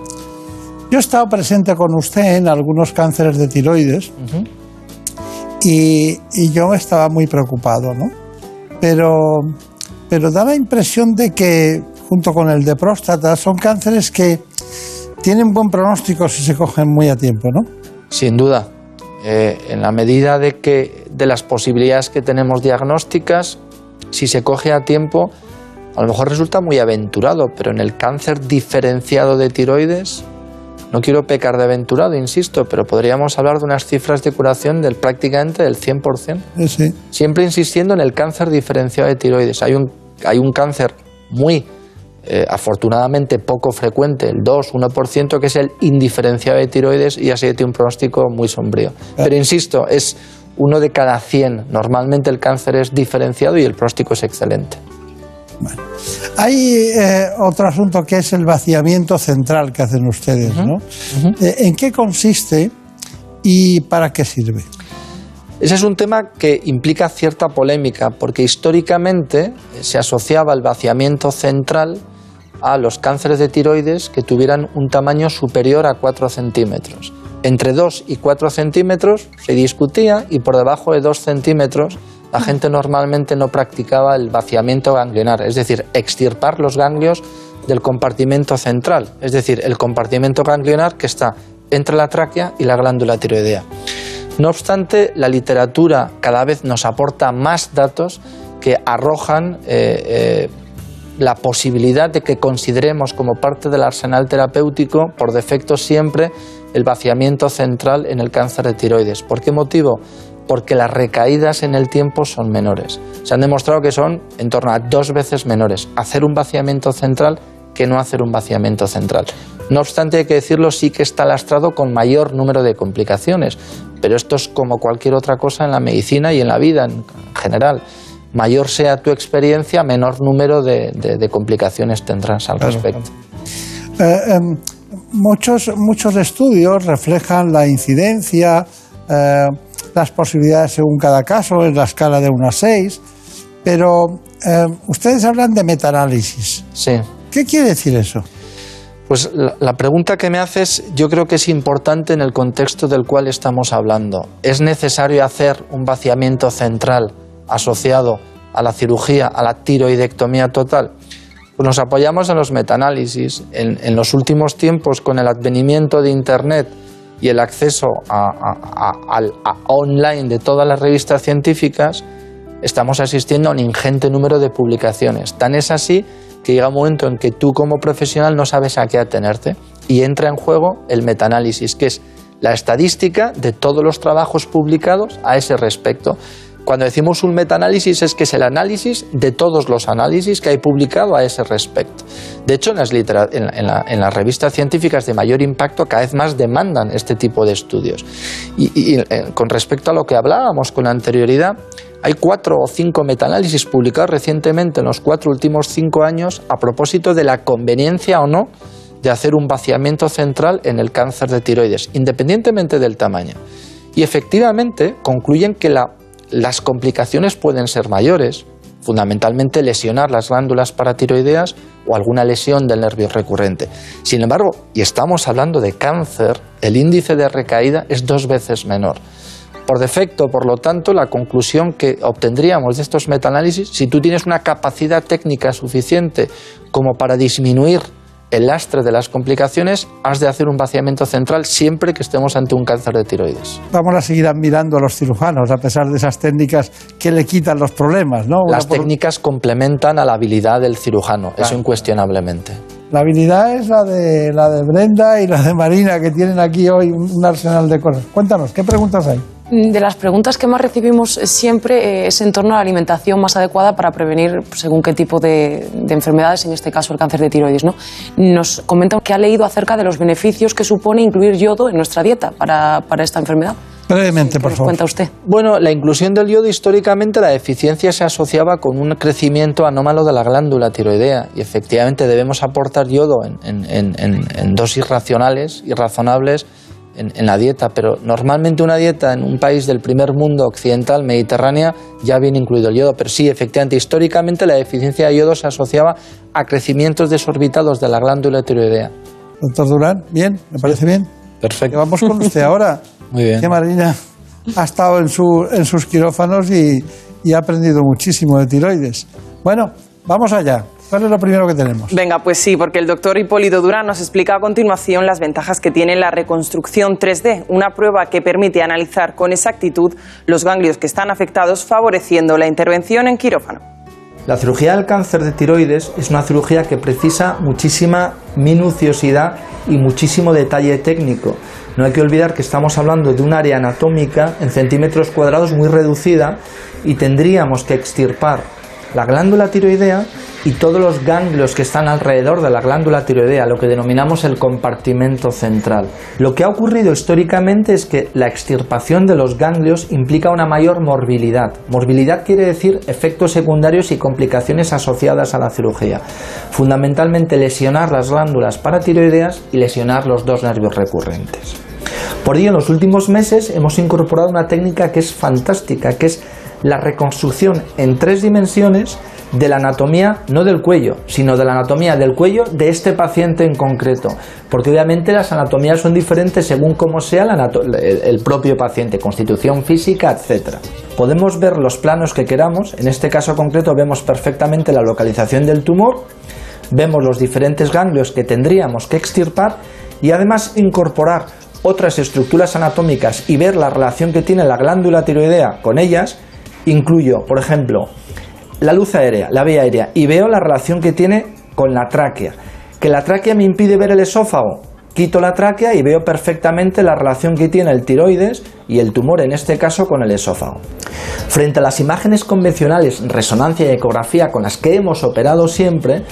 Yo he estado presente con usted en algunos cánceres de tiroides y, y, yo estaba muy preocupado, ¿no? Pero, pero da la impresión de que, junto con el de próstata, son cánceres que tienen buen pronóstico si se cogen muy a tiempo, ¿no? Sin duda. Eh, en la medida de que de las posibilidades que tenemos diagnósticas, si se coge a tiempo, a lo mejor resulta muy aventurado, pero en el cáncer diferenciado de tiroides, no quiero pecar de aventurado, insisto, pero podríamos hablar de unas cifras de curación del prácticamente del 100%. Sí. Siempre insistiendo en el cáncer diferenciado de tiroides. Hay un, hay un cáncer muy eh, afortunadamente poco frecuente, el 2-1%, que es el indiferenciado de tiroides y así tiene un pronóstico muy sombrío. Pero insisto, es uno de cada 100. Normalmente el cáncer es diferenciado y el pronóstico es excelente. Hay eh, otro asunto que es el vaciamiento central que hacen ustedes, ¿no? Eh, ¿En qué consiste y para qué sirve? Ese es un tema que implica cierta polémica, porque históricamente se asociaba el vaciamiento central a los cánceres de tiroides que tuvieran un tamaño superior a 4 centímetros. Entre 2 y 4 centímetros se discutía y por debajo de 2 centímetros la gente normalmente no practicaba el vaciamiento ganglionar, es decir, extirpar los ganglios del compartimento central, es decir, el compartimento ganglionar que está entre la tráquea y la glándula tiroidea. No obstante, la literatura cada vez nos aporta más datos que arrojan eh, eh, la posibilidad de que consideremos como parte del arsenal terapéutico, por defecto siempre, el vaciamiento central en el cáncer de tiroides. ¿Por qué motivo? Porque las recaídas en el tiempo son menores. Se han demostrado que son en torno a dos veces menores hacer un vaciamiento central que no hacer un vaciamiento central. No obstante, hay que decirlo, sí que está lastrado con mayor número de complicaciones, pero esto es como cualquier otra cosa en la medicina y en la vida en general mayor sea tu experiencia, menor número de, complicaciones tendrás al respecto. Eh, em, muchos, muchos estudios reflejan la incidencia, eh, las posibilidades según cada caso, en la escala de 1 a 6, pero em, ustedes hablan de metaanálisis. Sí. ¿Qué quiere decir eso? Pues la, la, pregunta que me haces yo creo que es importante en el contexto del cual estamos hablando. ¿Es necesario hacer un vaciamiento central asociado a la cirugía, a la tiroidectomía total? Pues nos apoyamos en los metaanálisis. En, los últimos tiempos, con el advenimiento de Internet y el acceso a, online de todas las revistas científicas, estamos asistiendo a un ingente número de publicaciones. Tan es así que llega un momento en que tú como profesional no sabes a qué atenerte y entra en juego el metaanálisis, que es la estadística de todos los trabajos publicados a ese respecto. Cuando decimos un metaanálisis es que es el análisis de todos los análisis que hay publicado a ese respecto. De hecho, en las, revistas científicas de mayor impacto cada vez más demandan este tipo de estudios. Y, eh, con respecto a lo que hablábamos con anterioridad, hay cuatro o cinco metaanálisis publicados recientemente en los cuatro últimos cinco años a propósito de la conveniencia o no de hacer un vaciamiento central en el cáncer de tiroides, independientemente del tamaño. Y efectivamente concluyen que la las complicaciones pueden ser mayores, fundamentalmente lesionar las glándulas paratiroideas o alguna lesión del nervio recurrente. Sin embargo, y estamos hablando de cáncer, el índice de recaída es dos veces menor. Por defecto, por lo tanto, la conclusión que obtendríamos de estos metaanálisis, si tú tienes una capacidad técnica suficiente como para disminuir el lastre de las complicaciones, has de hacer un vaciamiento central siempre que estemos ante un cáncer de tiroides. Vamos a seguir admirando a los cirujanos, a pesar de esas técnicas que le quitan los problemas, ¿no? Las por- técnicas complementan a la habilidad del cirujano, eso incuestionablemente. La habilidad es la de, la de Brenda y la de Marina, que tienen aquí hoy un arsenal de cosas. Cuéntanos, ¿qué preguntas hay? De las preguntas que más recibimos eh, siempre eh, es en torno a la alimentación más adecuada para prevenir pues, según qué tipo de, de enfermedades, en este caso el cáncer de tiroides. ¿no? Nos comenta que ha leído acerca de los beneficios que supone incluir yodo en nuestra dieta para, para esta enfermedad. Brevemente, ¿Qué por favor. cuenta usted? Bueno, la inclusión del yodo históricamente la deficiencia se asociaba con un crecimiento anómalo de la glándula tiroidea y efectivamente debemos aportar yodo en, en- en- en- en dosis racionales y razonables en, en la dieta, pero normalmente una dieta en un país del primer mundo occidental, mediterránea, ya viene incluido el yodo, pero sí, efectivamente, históricamente la deficiencia de yodo se asociaba a crecimientos desorbitados de la glándula tiroidea. Doctor Durán, bien, me parece bien. Perfecto. vamos con usted ahora. <laughs> Muy bien. Que Marina ha estado en, su, en sus quirófanos y, y ha aprendido muchísimo de tiroides. Bueno, vamos allá. ¿Cuál es lo primero que tenemos? Venga, pues sí, porque el doctor Hipólito Durán nos explica a continuación las ventajas que tiene la reconstrucción 3D, una prueba que permite analizar con exactitud los ganglios que están afectados, favoreciendo la intervención en quirófano. La cirugía del cáncer de tiroides es una cirugía que precisa muchísima minuciosidad y muchísimo detalle técnico. No hay que olvidar que estamos hablando de un área anatómica en centímetros cuadrados muy reducida y tendríamos que extirpar la glándula tiroidea y todos los ganglios que están alrededor de la glándula tiroidea, lo que denominamos el compartimento central. Lo que ha ocurrido históricamente es que la extirpación de los ganglios implica una mayor morbilidad. Morbilidad quiere decir efectos secundarios y complicaciones asociadas a la cirugía. Fundamentalmente lesionar las glándulas paratiroideas y lesionar los dos nervios recurrentes. Por ello, en los últimos meses hemos incorporado una técnica que es fantástica, que es la reconstrucción en tres dimensiones de la anatomía, no del cuello, sino de la anatomía del cuello de este paciente en concreto. Porque obviamente las anatomías son diferentes según cómo sea el propio paciente, constitución física, etc. Podemos ver los planos que queramos, en este caso concreto vemos perfectamente la localización del tumor, vemos los diferentes ganglios que tendríamos que extirpar y además incorporar otras estructuras anatómicas y ver la relación que tiene la glándula tiroidea con ellas, incluyo, por ejemplo, la luz aérea, la vía aérea, y veo la relación que tiene con la tráquea. Que la tráquea me impide ver el esófago. Quito la tráquea y veo perfectamente la relación que tiene el tiroides y el tumor, en este caso, con el esófago. Frente a las imágenes convencionales, resonancia y ecografía con las que hemos operado siempre,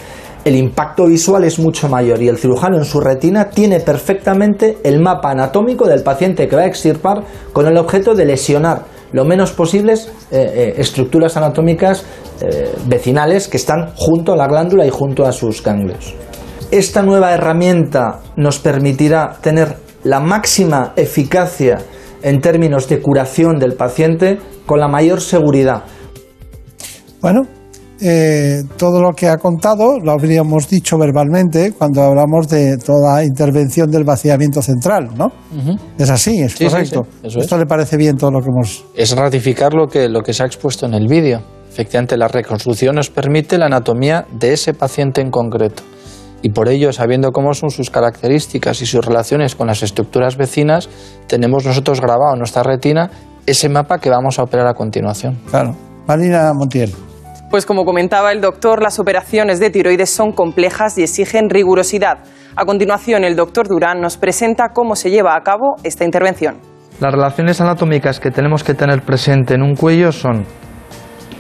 el impacto visual es mucho mayor y el cirujano en su retina tiene perfectamente el mapa anatómico del paciente que va a extirpar con el objeto de lesionar lo menos posibles eh, eh, estructuras anatómicas eh, vecinales que están junto a la glándula y junto a sus ganglios. Esta nueva herramienta nos permitirá tener la máxima eficacia en términos de curación del paciente con la mayor seguridad. Bueno, eh, todo lo que ha contado lo habríamos dicho verbalmente cuando hablamos de toda intervención del vaciamiento central, ¿no? Es así, es Sí, sí, correcto. sí, es. Esto le parece bien todo lo que hemos... Es ratificar lo que, lo que se ha expuesto en el vídeo. Efectivamente, la reconstrucción nos permite la anatomía de ese paciente en concreto. Y por ello, sabiendo cómo son sus características y sus relaciones con las estructuras vecinas, tenemos nosotros grabado en nuestra retina ese mapa que vamos a operar a continuación. Claro. Marina Montiel. Pues como comentaba el doctor, las operaciones de tiroides son complejas y exigen rigurosidad. A continuación, el doctor Durán nos presenta cómo se lleva a cabo esta intervención. Las relaciones anatómicas que tenemos que tener presente en un cuello son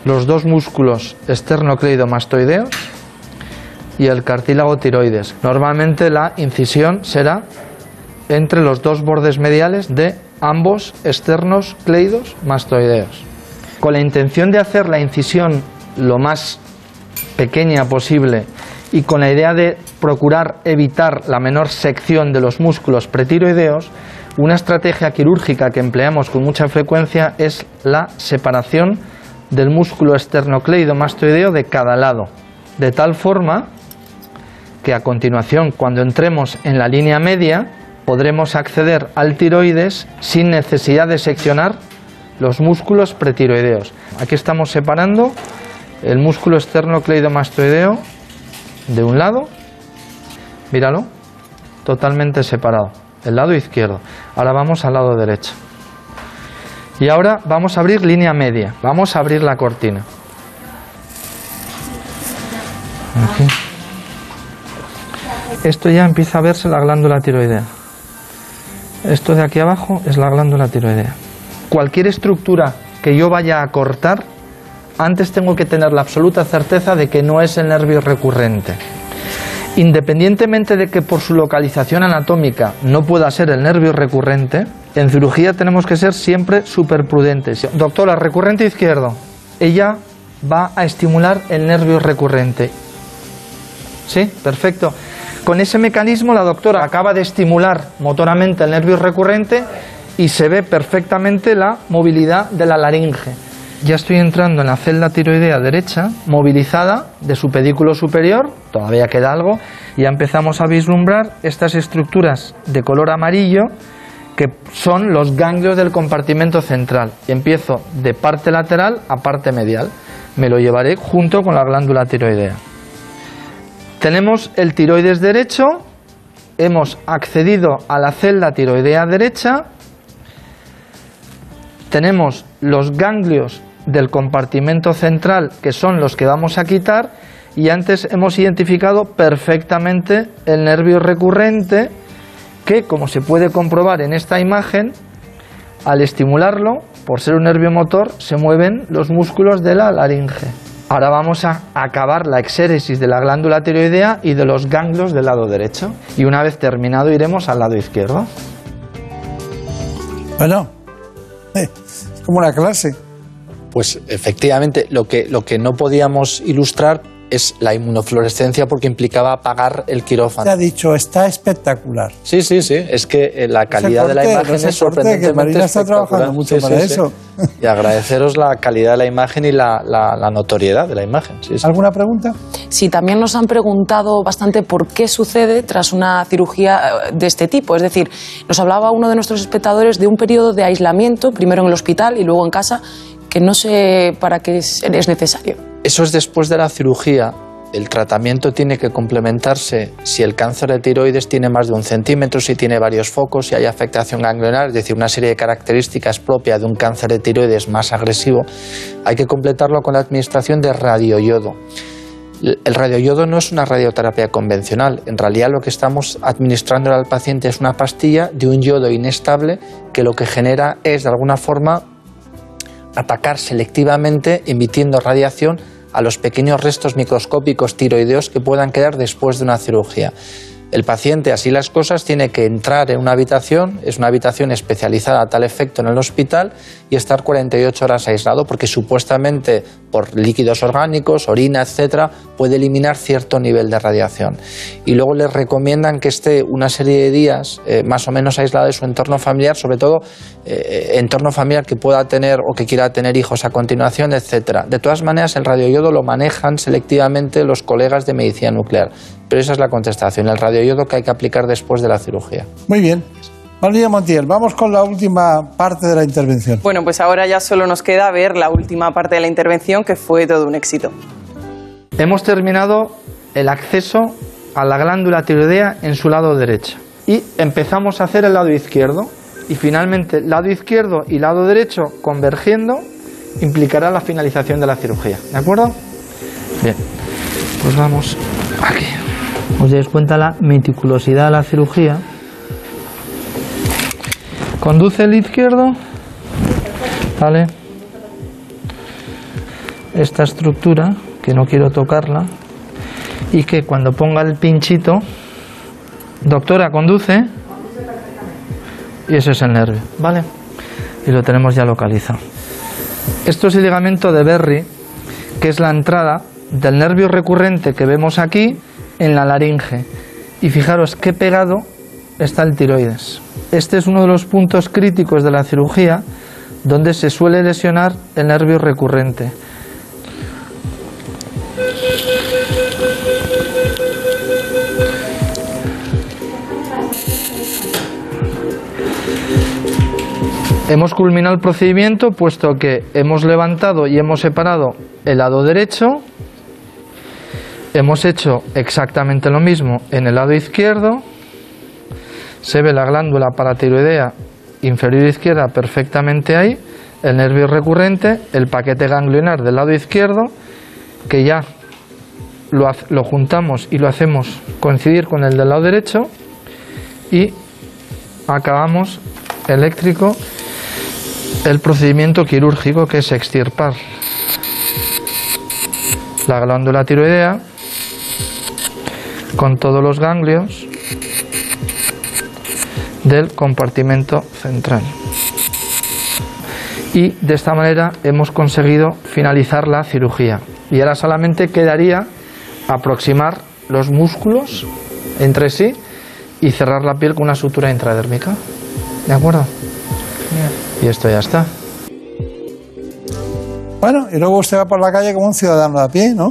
los dos músculos esternocleidomastoideos y el cartílago tiroides. Normalmente la incisión será entre los dos bordes mediales de ambos externos cleidos mastoideos. Con la intención de hacer la incisión lo más pequeña posible y con la idea de procurar evitar la menor sección de los músculos pretiroideos, una estrategia quirúrgica que empleamos con mucha frecuencia es la separación del músculo esternocleidomastoideo de cada lado, de tal forma que a continuación, cuando entremos en la línea media, podremos acceder al tiroides sin necesidad de seccionar los músculos pretiroideos. Aquí estamos separando el músculo externo cleidomastoideo de un lado, míralo, totalmente separado, el lado izquierdo. Ahora vamos al lado derecho. Y ahora vamos a abrir línea media, vamos a abrir la cortina. Aquí. Esto ya empieza a verse la glándula tiroidea. Esto de aquí abajo es la glándula tiroidea. Cualquier estructura que yo vaya a cortar, antes tengo que tener la absoluta certeza de que no es el nervio recurrente. Independientemente de que por su localización anatómica no pueda ser el nervio recurrente, en cirugía tenemos que ser siempre súper prudentes. Doctora, recurrente izquierdo, ella va a estimular el nervio recurrente. ¿Sí? Perfecto. Con ese mecanismo la doctora acaba de estimular motoramente el nervio recurrente y se ve perfectamente la movilidad de la laringe. Ya estoy entrando en la celda tiroidea derecha, movilizada de su pedículo superior, todavía queda algo, y ya empezamos a vislumbrar estas estructuras de color amarillo que son los ganglios del compartimento central. Y empiezo de parte lateral a parte medial. Me lo llevaré junto con la glándula tiroidea. Tenemos el tiroides derecho, hemos accedido a la celda tiroidea derecha, tenemos los ganglios del compartimento central que son los que vamos a quitar y antes hemos identificado perfectamente el nervio recurrente que, como se puede comprobar en esta imagen, al estimularlo, por ser un nervio motor, se mueven los músculos de la laringe. Ahora vamos a acabar la exéresis de la glándula tiroidea y de los ganglios del lado derecho. Y una vez terminado iremos al lado izquierdo. Bueno, eh, es como una clase. Pues efectivamente, lo que, lo que no podíamos ilustrar es la inmunofluorescencia porque implicaba apagar el quirófano. Te ha dicho, está espectacular. Sí, sí, sí. Es que eh, la calidad de la imagen es corte, que sorprendentemente Marina está trabajando mucho para eso. Y agradeceros la calidad de la imagen y la, la- la notoriedad de la imagen. Sí, sí. ¿Alguna pregunta? Sí, también nos han preguntado bastante por qué sucede tras una cirugía eh, de este tipo. Es decir, nos hablaba uno de nuestros espectadores de un periodo de aislamiento, primero en el hospital y luego en casa, que no sé para qué es, es necesario. Eso es después de la cirugía. El tratamiento tiene que complementarse si el cáncer de tiroides tiene más de un centímetro, si tiene varios focos, si hay afectación ganglionar, es decir, una serie de características propias de un cáncer de tiroides más agresivo. Hay que completarlo con la administración de radioyodo. El radioyodo no es una radioterapia convencional. En realidad lo que estamos administrando al paciente es una pastilla de un yodo inestable que lo que genera es de alguna forma atacar selectivamente emitiendo radiación a los pequeños restos microscópicos tiroideos que puedan quedar después de una cirugía. El paciente, así las cosas, tiene que entrar en una habitación, es una habitación especializada a tal efecto en el hospital y estar 48 horas aislado porque supuestamente por líquidos orgánicos, orina, etcétera, puede eliminar cierto nivel de radiación. Y luego les recomiendan que esté una serie de días eh, más o menos aislado de su entorno familiar, sobre todo eh, entorno familiar que pueda tener o que quiera tener hijos a continuación, etcétera. De todas maneras, el radioyodo lo manejan selectivamente los colegas de medicina nuclear. Pero esa es la contestación, el radioyodo que hay que aplicar después de la cirugía. Muy bien. María Montiel, vamos con la última parte de la intervención. Bueno, pues ahora ya solo nos queda ver la última parte de la intervención, que fue todo un éxito. Hemos terminado el acceso a la glándula tiroidea en su lado derecho. Y empezamos a hacer el lado izquierdo. Y finalmente, lado izquierdo y lado derecho convergiendo implicará la finalización de la cirugía. ¿De acuerdo? Bien. Pues vamos aquí. Os dais cuenta la meticulosidad de la cirugía. Conduce el izquierdo. Vale. Esta estructura, que no quiero tocarla, y que cuando ponga el pinchito, doctora, conduce. Y ese es el nervio, ¿vale? Y lo tenemos ya localizado. Esto es el ligamento de Berry, que es la entrada del nervio recurrente que vemos aquí en la laringe. Y fijaros qué pegado está el tiroides. Este es uno de los puntos críticos de la cirugía donde se suele lesionar el nervio recurrente. Hemos culminado el procedimiento puesto que hemos levantado y hemos separado el lado derecho, hemos hecho exactamente lo mismo en el lado izquierdo, se ve la glándula paratiroidea inferior izquierda perfectamente ahí, el nervio recurrente, el paquete ganglionar del lado izquierdo, que ya lo, juntamos y lo hacemos coincidir con el del lado derecho y acabamos eléctrico el procedimiento quirúrgico que es extirpar la glándula tiroidea con todos los ganglios del compartimento central. Y de esta manera hemos conseguido finalizar la cirugía. Y ahora solamente quedaría aproximar los músculos entre sí y cerrar la piel con una sutura intradérmica. ¿De acuerdo? Y esto ya está. Bueno, y luego usted va por la calle como un ciudadano a pie, ¿no?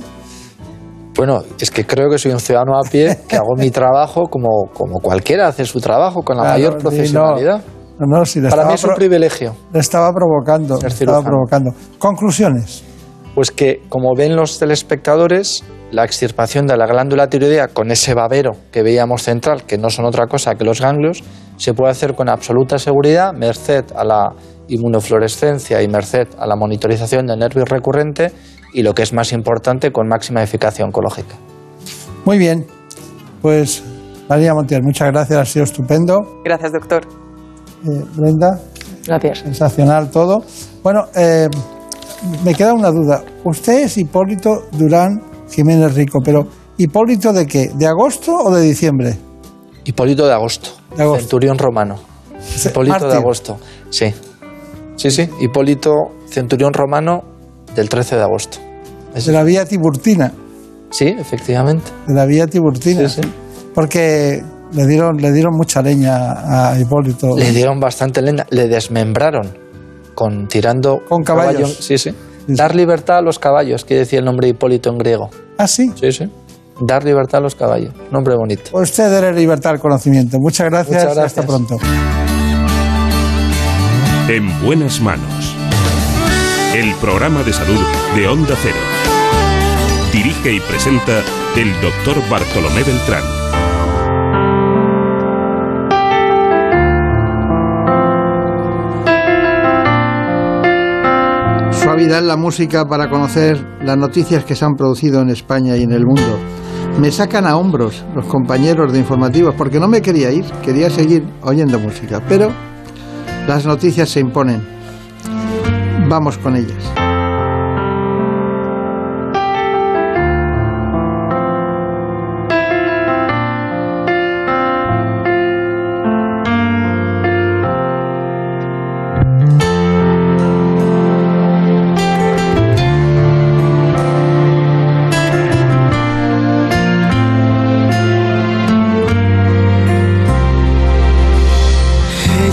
Bueno, es que creo que soy un ciudadano a pie, que hago mi trabajo como, como cualquiera hace su trabajo, con la Claro, mayor profesionalidad. No, no, si le Para mí es un privilegio. Le estaba provocando. Le estaba provocando. Conclusiones. Pues que, como ven los telespectadores, la extirpación de la glándula tiroidea con ese babero que veíamos central, que no son otra cosa que los ganglios, se puede hacer con absoluta seguridad, merced a la inmunofluorescencia y merced a la monitorización del nervio recurrente y, lo que es más importante, con máxima eficacia oncológica. Muy bien. Pues María Montiel, muchas gracias, ha sido estupendo. Gracias, doctor. Eh, Brenda, Gracias. sensacional todo. Bueno, eh, me queda una duda. Usted es Hipólito Durán Jiménez Rico, pero ¿Hipólito de qué? ¿De agosto o de diciembre? Hipólito de agosto, De agosto. centurión romano. Hipólito de agosto, sí. Sí, sí, Hipólito, centurión romano del 13 de agosto. De la vía Tiburtina. Sí, efectivamente. De la vía Tiburtina. Sí, sí. Porque le dieron, le dieron mucha leña a Hipólito. Le dieron bastante leña, le desmembraron con tirando Con caballos. caballo- sí, sí. Dar libertad a los caballos, que decía el nombre Hipólito en griego. Ah, sí. Sí, sí. Dar libertad a los caballos. Nombre bonito. Usted debe libertad al conocimiento. Muchas gracias, Muchas y hasta gracias. pronto. En buenas manos. El programa de salud de Onda Cero. Dirige y presenta el doctor Bartolomé Beltrán. Suavidad en la música para conocer las noticias que se han producido en España y en el mundo. Me sacan a hombros los compañeros de informativos porque no me quería ir, quería seguir oyendo música, pero las noticias se imponen. Vamos con ellas.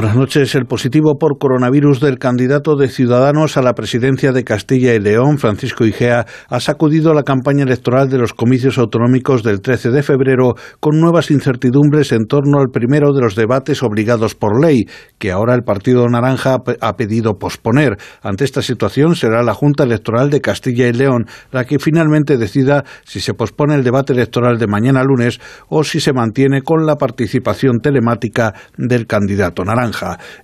Buenas noches. El positivo por coronavirus del candidato de Ciudadanos a la presidencia de Castilla y León, Francisco Igea, ha sacudido la campaña electoral de los comicios autonómicos del 13 de febrero con nuevas incertidumbres en torno al primero de los debates obligados por ley, que ahora el Partido Naranja ha pe- ha pedido posponer. Ante esta situación será la Junta Electoral de Castilla y León la que finalmente decida si se pospone el debate electoral de mañana lunes o si se mantiene con la participación telemática del candidato naranja.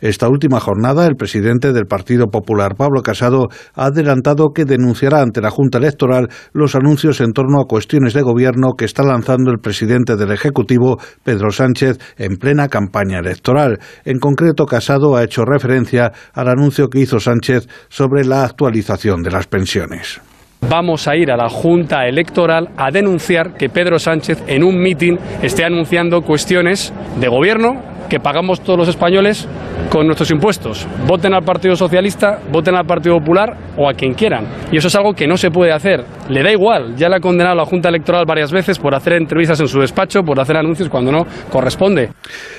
Esta última jornada, el presidente del Partido Popular, Pablo Casado, ha adelantado que denunciará ante la Junta Electoral los anuncios en torno a cuestiones de gobierno que está lanzando el presidente del Ejecutivo, Pedro Sánchez, en plena campaña electoral. En concreto, Casado ha hecho referencia al anuncio que hizo Sánchez sobre la actualización de las pensiones vamos a ir a la Junta Electoral a denunciar que Pedro Sánchez en un mitin esté anunciando cuestiones de gobierno que pagamos todos los españoles con nuestros impuestos. Voten al Partido Socialista, voten al Partido Popular o a quien quieran. Y eso es algo que no se puede hacer. Le da igual, ya le ha condenado la Junta Electoral varias veces por hacer entrevistas en su despacho, por hacer anuncios cuando no corresponde.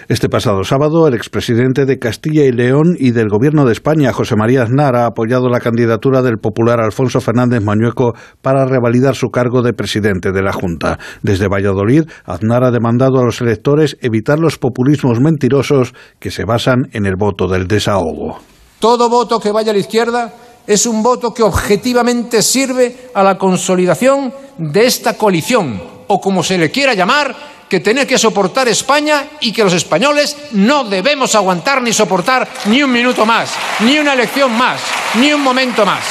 Este pasado sábado, el expresidente de Castilla y León y del Gobierno de España, José María Aznar, ha apoyado la candidatura del popular Alfonso Fernández Mañueco para revalidar su cargo de presidente de la Junta. Desde Valladolid, Aznar ha demandado a los electores evitar los populismos mentirosos que se basan en el voto del desahogo. Todo voto que vaya a la izquierda es un voto que objetivamente sirve a la consolidación de esta coalición, o como se le quiera llamar, que tener que soportar España y que los españoles no debemos aguantar ni soportar ni un minuto más, ni una elección más, ni un momento más.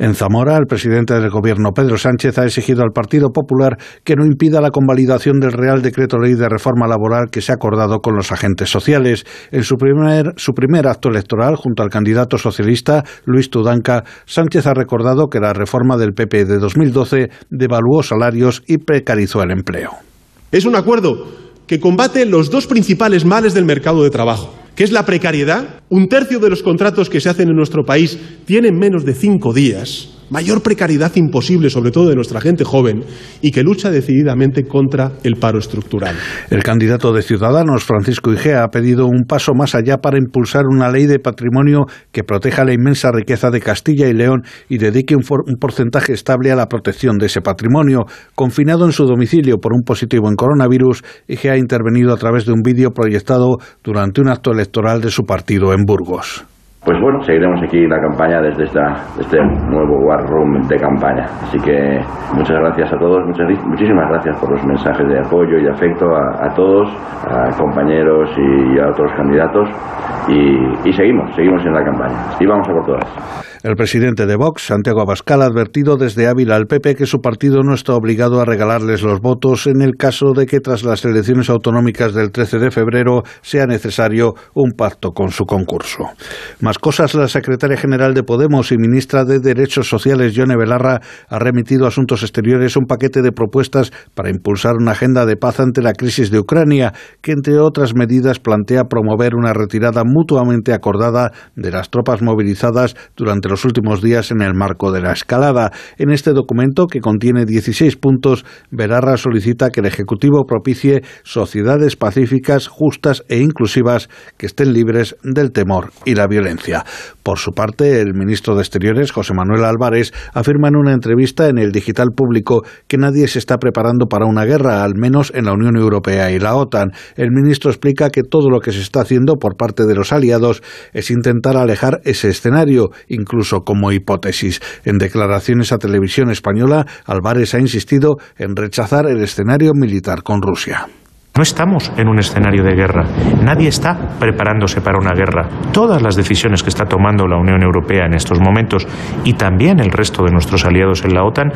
En Zamora, el presidente del Gobierno, Pedro Sánchez, ha exigido al Partido Popular que no impida la convalidación del Real Decreto Ley de Reforma Laboral que se ha acordado con los agentes sociales. En su primer, su primer acto electoral, junto al candidato socialista Luis Tudanca, Sánchez ha recordado que la reforma del PP de 2012 devaluó salarios y precarizó el empleo. Es un acuerdo que combate los dos principales males del mercado de trabajo que es la precariedad. Un tercio de los contratos que se hacen en nuestro país tienen menos de cinco días mayor precariedad imposible, sobre todo de nuestra gente joven, y que lucha decididamente contra el paro estructural. El candidato de Ciudadanos, Francisco Igea, ha pedido un paso más allá para impulsar una ley de patrimonio que proteja la inmensa riqueza de Castilla y León y dedique un, porcentaje estable a la protección de ese patrimonio. Confinado en su domicilio por un positivo en coronavirus, Igea ha intervenido a través de un vídeo proyectado durante un acto electoral de su partido en Burgos. Pues bueno, seguiremos aquí la campaña desde esta, este nuevo War Room de campaña. Así que muchas gracias a todos, muchas, muchísimas gracias por los mensajes de apoyo y de afecto a, todos, a compañeros y a otros candidatos. Y, seguimos, seguimos en la campaña. Y vamos a por todas. El presidente de Vox, Santiago Abascal, ha advertido desde Ávila al PP que su partido no está obligado a regalarles los votos en el caso de que tras las elecciones autonómicas del 13 de febrero sea necesario un pacto con su concurso. Más cosas, la secretaria general de Podemos y ministra de Derechos Sociales, Yone Belarra, ha remitido a Asuntos Exteriores un paquete de propuestas para impulsar una agenda de paz ante la crisis de Ucrania, que entre otras medidas plantea promover una retirada mutuamente acordada de las tropas movilizadas durante los últimos días en el marco de la escalada. En este documento, que contiene 16 puntos, Berarra solicita que el Ejecutivo propicie sociedades pacíficas, justas e inclusivas que estén libres del temor y la violencia. Por su parte, el ministro de Exteriores, José Manuel Álvarez, afirma en una entrevista en el Digital Público que nadie se está preparando para una guerra, al menos en la Unión Europea y la OTAN. El ministro explica que todo lo que se está haciendo por parte de los aliados es intentar alejar ese escenario, incluso como hipótesis. En declaraciones a televisión española, Álvarez ha insistido en rechazar el escenario militar con Rusia. No estamos en un escenario de guerra. Nadie está preparándose para una guerra. Todas las decisiones que está tomando la Unión Europea en estos momentos y también el resto de nuestros aliados en la OTAN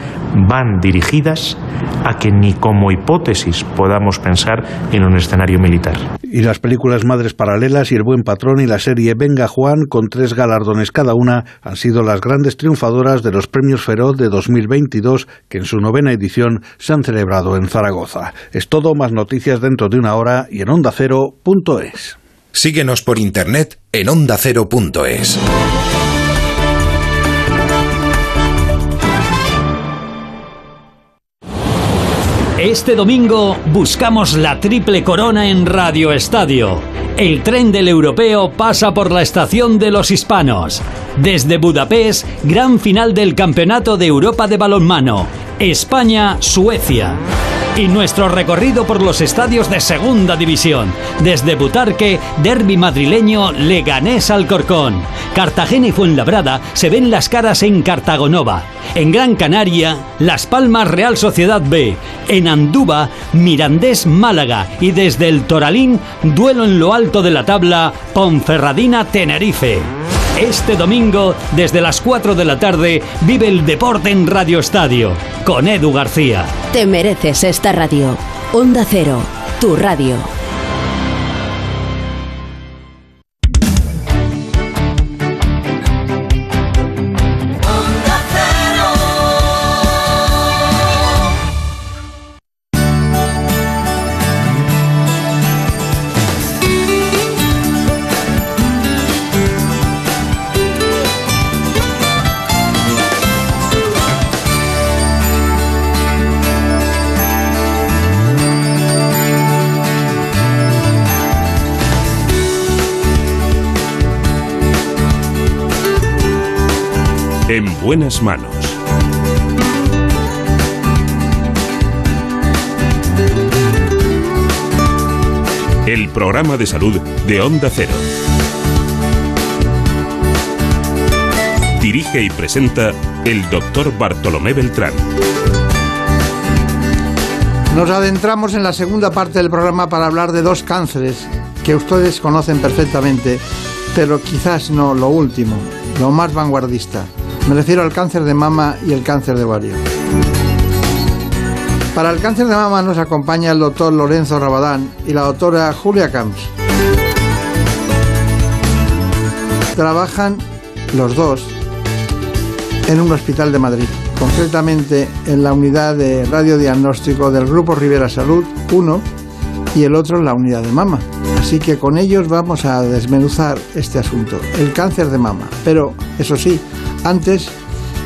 van dirigidas a que ni como hipótesis podamos pensar en un escenario militar. Y las películas Madres Paralelas y El Buen Patrón y la serie Venga Juan, con tres galardones cada una, han sido las grandes triunfadoras de los premios Feroz de 2022 que en su novena edición se han celebrado en Zaragoza. Es todo, más noticias de dentro de una hora y en ondacero.es. Síguenos por internet en ondacero.es. Este domingo buscamos la triple corona en Radio Estadio. El tren del europeo pasa por la estación de los hispanos. Desde Budapest, gran final del Campeonato de Europa de Balonmano. España-Suecia. y nuestro recorrido por los estadios de Segunda División. Desde Butarque, Derby madrileño, Leganés Alcorcón. Cartagena y Fuenlabrada se ven las caras en Cartagonova. En Gran Canaria, Las Palmas Real Sociedad B. En Andúba, Mirandés Málaga. Y desde el Toralín, duelo en lo de la tabla, Ponferradina Tenerife. Este domingo, desde las 4 de la tarde, vive el deporte en Radio Estadio, con Edu García. Te mereces esta radio. Onda Cero, tu radio. Buenas manos. El programa de salud de Onda Cero. Dirige y presenta el doctor Bartolomé Beltrán. Nos adentramos en la segunda parte del programa para hablar de dos cánceres que ustedes conocen perfectamente, pero quizás no lo último, lo más vanguardista. Me refiero al cáncer de mama y el cáncer de ovario. Para el cáncer de mama nos acompaña el doctor Lorenzo Rabadán y la doctora Julia Camps. Trabajan los dos en un hospital de Madrid, concretamente en la unidad de radiodiagnóstico del Grupo Rivera Salud 1 y el otro en la unidad de mama. Así que con ellos vamos a desmenuzar este asunto, el cáncer de mama. Pero, eso sí, antes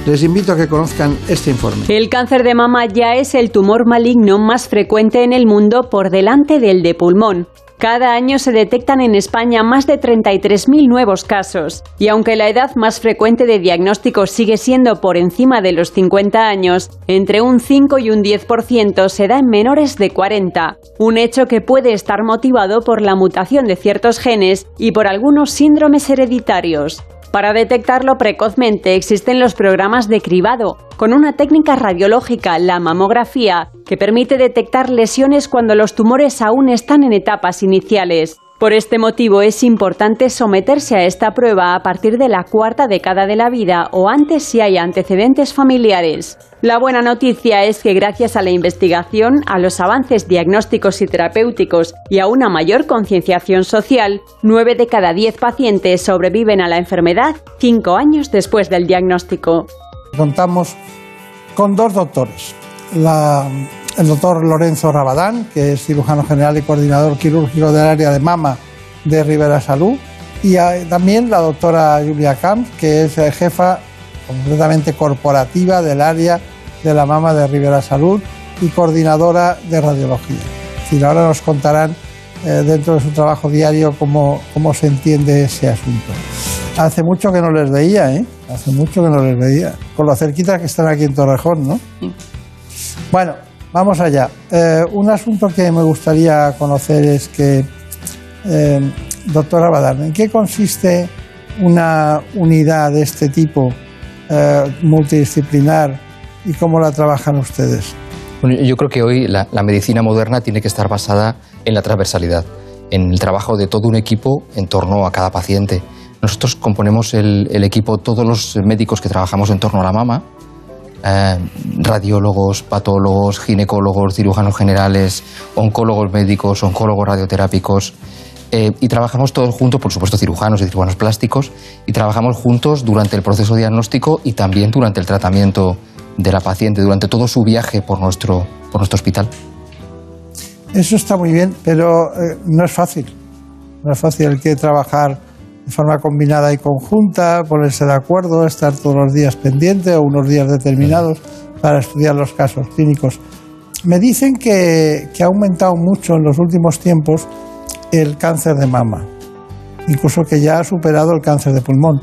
les invito a que conozcan este informe. El cáncer de mama ya es el tumor maligno más frecuente en el mundo por delante del de pulmón. Cada año se detectan en España más de 33.000 nuevos casos. Y aunque la edad más frecuente de diagnóstico sigue siendo por encima de los 50 años, entre un 5 y un 10% se da en menores de 40. Un hecho que puede estar motivado por la mutación de ciertos genes y por algunos síndromes hereditarios. Para detectarlo precozmente existen los programas de cribado, con una técnica radiológica, la mamografía, que permite detectar lesiones cuando los tumores aún están en etapas iniciales. Por este motivo es importante someterse a esta prueba a partir de la cuarta década de la vida o antes si hay antecedentes familiares. La buena noticia es que gracias a la investigación, a los avances diagnósticos y terapéuticos y a una mayor concienciación social, 9 de cada 10 pacientes sobreviven a la enfermedad cinco años después del diagnóstico. Contamos con dos doctores. La el doctor Lorenzo Rabadán, que es cirujano general y coordinador quirúrgico del área de mama de Rivera Salud, y también la doctora Julia Camp, que es eh, jefa completamente corporativa del área de la mama de Rivera Salud y coordinadora de radiología. Y ahora nos contarán eh, dentro de su trabajo diario cómo, cómo se entiende ese asunto. Hace mucho que no les veía, ¿eh? Hace mucho que no les veía. Con lo cerquita que están aquí en Torrejón, ¿no? Bueno, Vamos allá. Eh, un asunto que me gustaría conocer es que, eh, doctora Badar, ¿en qué consiste una unidad de este tipo eh, multidisciplinar y cómo la trabajan ustedes? yo creo que hoy la, medicina moderna tiene que estar basada en la transversalidad, en el trabajo de todo un equipo en torno a cada paciente. Nosotros componemos el equipo, todos los médicos que trabajamos en torno a la mama, eh, radiólogos, patólogos, ginecólogos, cirujanos generales, oncólogos médicos, oncólogos radioterápicos. Eh, y trabajamos todos juntos, por supuesto cirujanos y cirujanos plásticos, y trabajamos juntos durante el proceso diagnóstico y también durante el tratamiento de la paciente, durante todo su viaje por nuestro, por nuestro hospital. Eso está muy bien, pero eh, no es fácil. No es fácil, hay que trabajar de forma combinada y conjunta, ponerse de acuerdo, estar todos los días pendiente o unos días determinados para estudiar los casos clínicos. Me dicen que, ha aumentado mucho en los últimos tiempos el cáncer de mama, incluso que ya ha superado el cáncer de pulmón.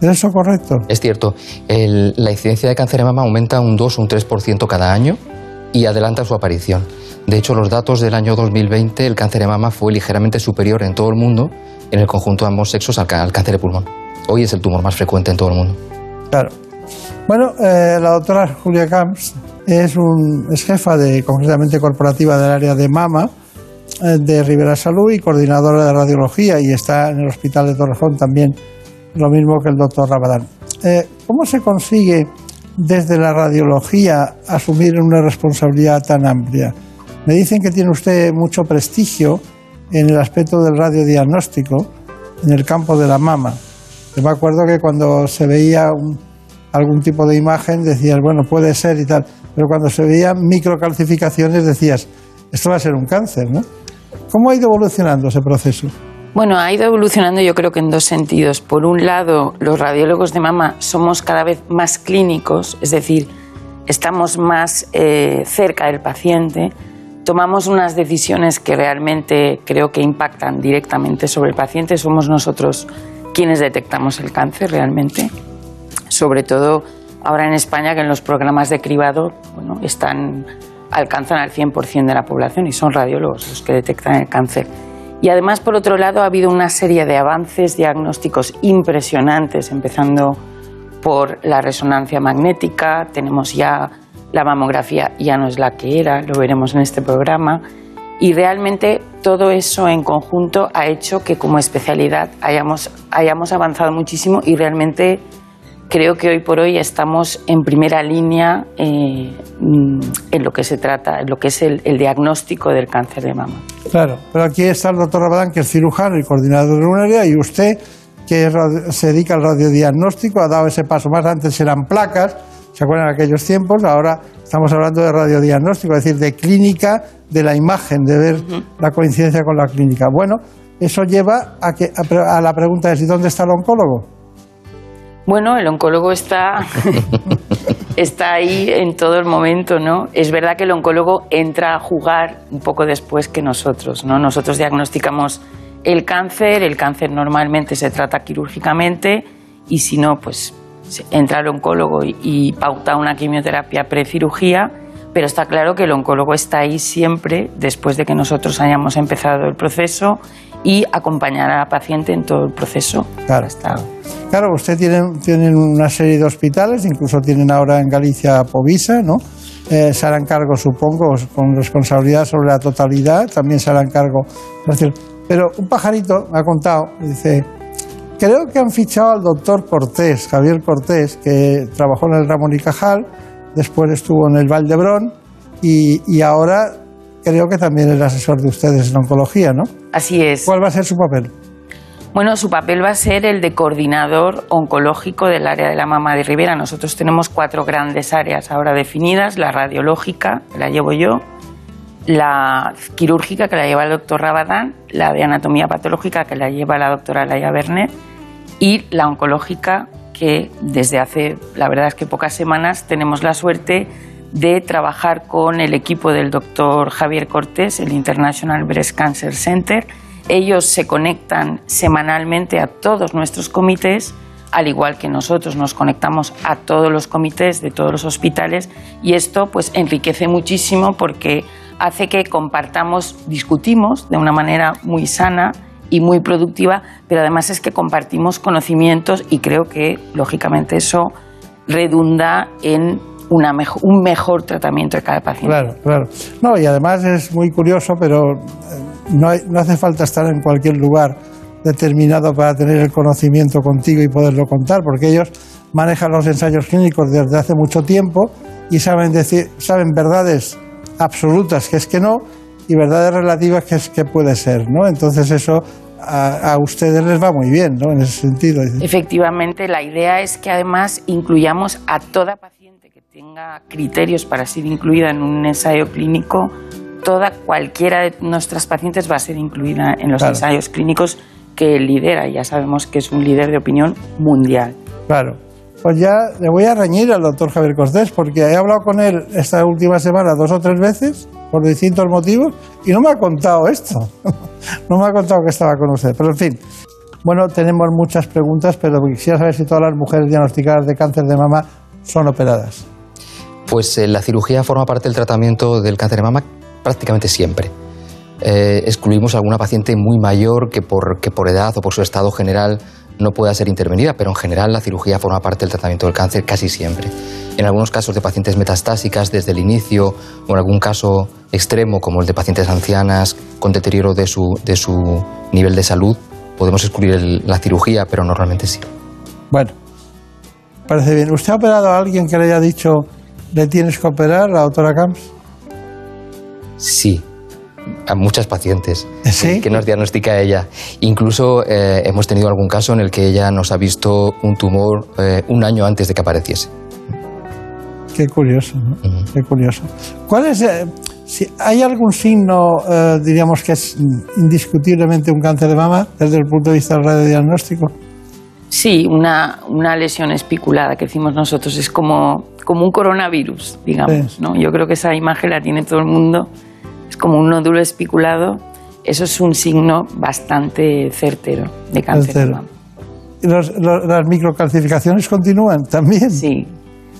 ¿Es eso correcto? Es cierto. la incidencia de cáncer de mama aumenta un 2 o un 3% cada año y adelanta su aparición. De hecho, los datos del año 2020, el cáncer de mama fue ligeramente superior en todo el mundo, en el conjunto de ambos sexos, al, cáncer de pulmón. Hoy es el tumor más frecuente en todo el mundo. Claro. Bueno, eh, la doctora Julia Camps es, un, jefa de, concretamente corporativa del área de mama eh, de Rivera Salud y coordinadora de radiología y está en el hospital de Torrejón también, lo mismo que el doctor Rabadán. Eh, ¿Cómo se consigue desde la radiología asumir una responsabilidad tan amplia? Me dicen que tiene usted mucho prestigio en el aspecto del radiodiagnóstico en el campo de la mama. Yo me acuerdo que cuando se veía algún tipo de imagen decías, bueno, puede ser y tal, pero cuando se veían microcalcificaciones decías, esto va a ser un cáncer, ¿no? ¿Cómo ha ido evolucionando ese proceso? Bueno, ha ido evolucionando yo creo que en dos sentidos. Por un lado, los radiólogos de mama somos cada vez más clínicos, es decir, estamos más eh, cerca del paciente, tomamos unas decisiones que realmente creo que impactan directamente sobre el paciente, somos nosotros quienes detectamos el cáncer realmente, sobre todo ahora en España que en los programas de cribado bueno, están, alcanzan al 100% de la población y son radiólogos los que detectan el cáncer. Y además, por otro lado, ha habido una serie de avances diagnósticos impresionantes, empezando por la resonancia magnética, tenemos ya la mamografía, ya no es la que era, lo veremos en este programa, y realmente todo eso en conjunto ha hecho que como especialidad hayamos, hayamos avanzado muchísimo y realmente creo que hoy por hoy estamos en primera línea eh, mm, en lo que se trata, en lo que es el, el diagnóstico del cáncer de mama. Claro, pero aquí está el doctor Rabadán, que es cirujano y coordinador de un área, y usted, que se dedica al radiodiagnóstico, ha dado ese paso más. Antes eran placas, ¿se acuerdan de aquellos tiempos? Ahora estamos hablando de radiodiagnóstico, es decir, de clínica de la imagen, de ver la coincidencia con la clínica. Bueno, eso lleva a, que, a, a la pregunta de si dónde está el oncólogo. Bueno, el oncólogo está, <laughs> está ahí en todo el momento, ¿no? Es verdad que el oncólogo entra a jugar un poco después que nosotros, ¿no? Nosotros diagnosticamos el cáncer, el cáncer normalmente se trata quirúrgicamente y si no, pues entra el oncólogo y, y pauta una quimioterapia precirugía, pero está claro que el oncólogo está ahí siempre después de que nosotros hayamos empezado el proceso y acompañar a la paciente en todo el proceso. Claro. Claro, usted tiene, tienen una serie de hospitales, incluso tienen ahora en Galicia Povisa, ¿no? Eh, se harán cargo, supongo, con responsabilidad sobre la totalidad, también se harán cargo. Pero un pajarito me ha contado, dice, creo que han fichado al doctor Cortés, Javier Cortés, que trabajó en el Ramón y Cajal, después estuvo en el Valdebrón y, y ahora creo que también es asesor de ustedes en oncología, ¿no? Así es. ¿Cuál va a ser su papel? Bueno, su papel va a ser el de coordinador oncológico del área de la mama de Rivera. Nosotros tenemos cuatro grandes áreas ahora definidas, la radiológica, que la llevo yo, la quirúrgica, que la lleva el doctor Rabadán, la de anatomía patológica, que la lleva la doctora Laia Bernet, y la oncológica, que desde hace, la verdad es que pocas semanas, tenemos la suerte de trabajar con el equipo del doctor Javier Cortés, el International Breast Cancer Center. Ellos se conectan semanalmente a todos nuestros comités, al igual que nosotros nos conectamos a todos los comités de todos los hospitales y esto pues enriquece muchísimo porque hace que compartamos, discutimos de una manera muy sana y muy productiva, pero además es que compartimos conocimientos y creo que lógicamente eso redunda en una mejo- un mejor tratamiento de cada paciente. Claro, claro. No, y además es muy curioso, pero eh, no, hay- no hace falta estar en cualquier lugar determinado para tener el conocimiento contigo y poderlo contar, porque ellos manejan los ensayos clínicos desde hace mucho tiempo y saben decir, saben verdades absolutas que es que no y verdades relativas que es que puede ser, ¿no? Entonces eso a, a ustedes les va muy bien, ¿no? En ese sentido. Efectivamente, la idea es que además incluyamos a toda paciente tenga criterios para ser incluida en un ensayo clínico. Toda, cualquiera de nuestras pacientes va a ser incluida en los Claro. ensayos clínicos que lidera. Ya sabemos que es un líder de opinión mundial. Claro. Pues ya le voy a reñir al doctor Javier Cortés porque he hablado con él esta última semana dos o tres veces por distintos motivos y no me ha contado esto. <laughs> no me ha contado que estaba con usted. Pero en fin. Bueno, tenemos muchas preguntas, pero quisiera saber si todas las mujeres diagnosticadas de cáncer de mama son operadas. Pues eh, la cirugía forma parte del tratamiento del cáncer de mama prácticamente siempre. Eh, excluimos a alguna paciente muy mayor que por, que por edad o por su estado general no pueda ser intervenida, pero en general la cirugía forma parte del tratamiento del cáncer casi siempre. En algunos casos de pacientes metastásicas desde el inicio o en algún caso extremo como el de pacientes ancianas con deterioro de su, de su nivel de salud, podemos excluir la cirugía, pero normalmente sí. Bueno, parece bien. ¿Usted ha operado a alguien que le haya dicho le tienes que operar, la doctora Camps? Sí, a muchas pacientes que- que nos diagnostica ella. Incluso eh, hemos tenido algún caso en el que ella nos ha visto un tumor eh, un año antes de que apareciese. Qué curioso, ¿no? Qué curioso. ¿Cuál es, eh, si hay algún signo, eh, diríamos que es indiscutiblemente un cáncer de mama desde el punto de vista del radiodiagnóstico? Sí, una, una lesión espiculada que decimos nosotros es como, como un coronavirus, digamos. ¿no? Yo creo que esa imagen la tiene todo el mundo. Es como un nódulo espiculado. Eso es un signo bastante certero de cáncer de Cáncer. mama. ¿Y los- los- ¿Las microcalcificaciones continúan también? Sí.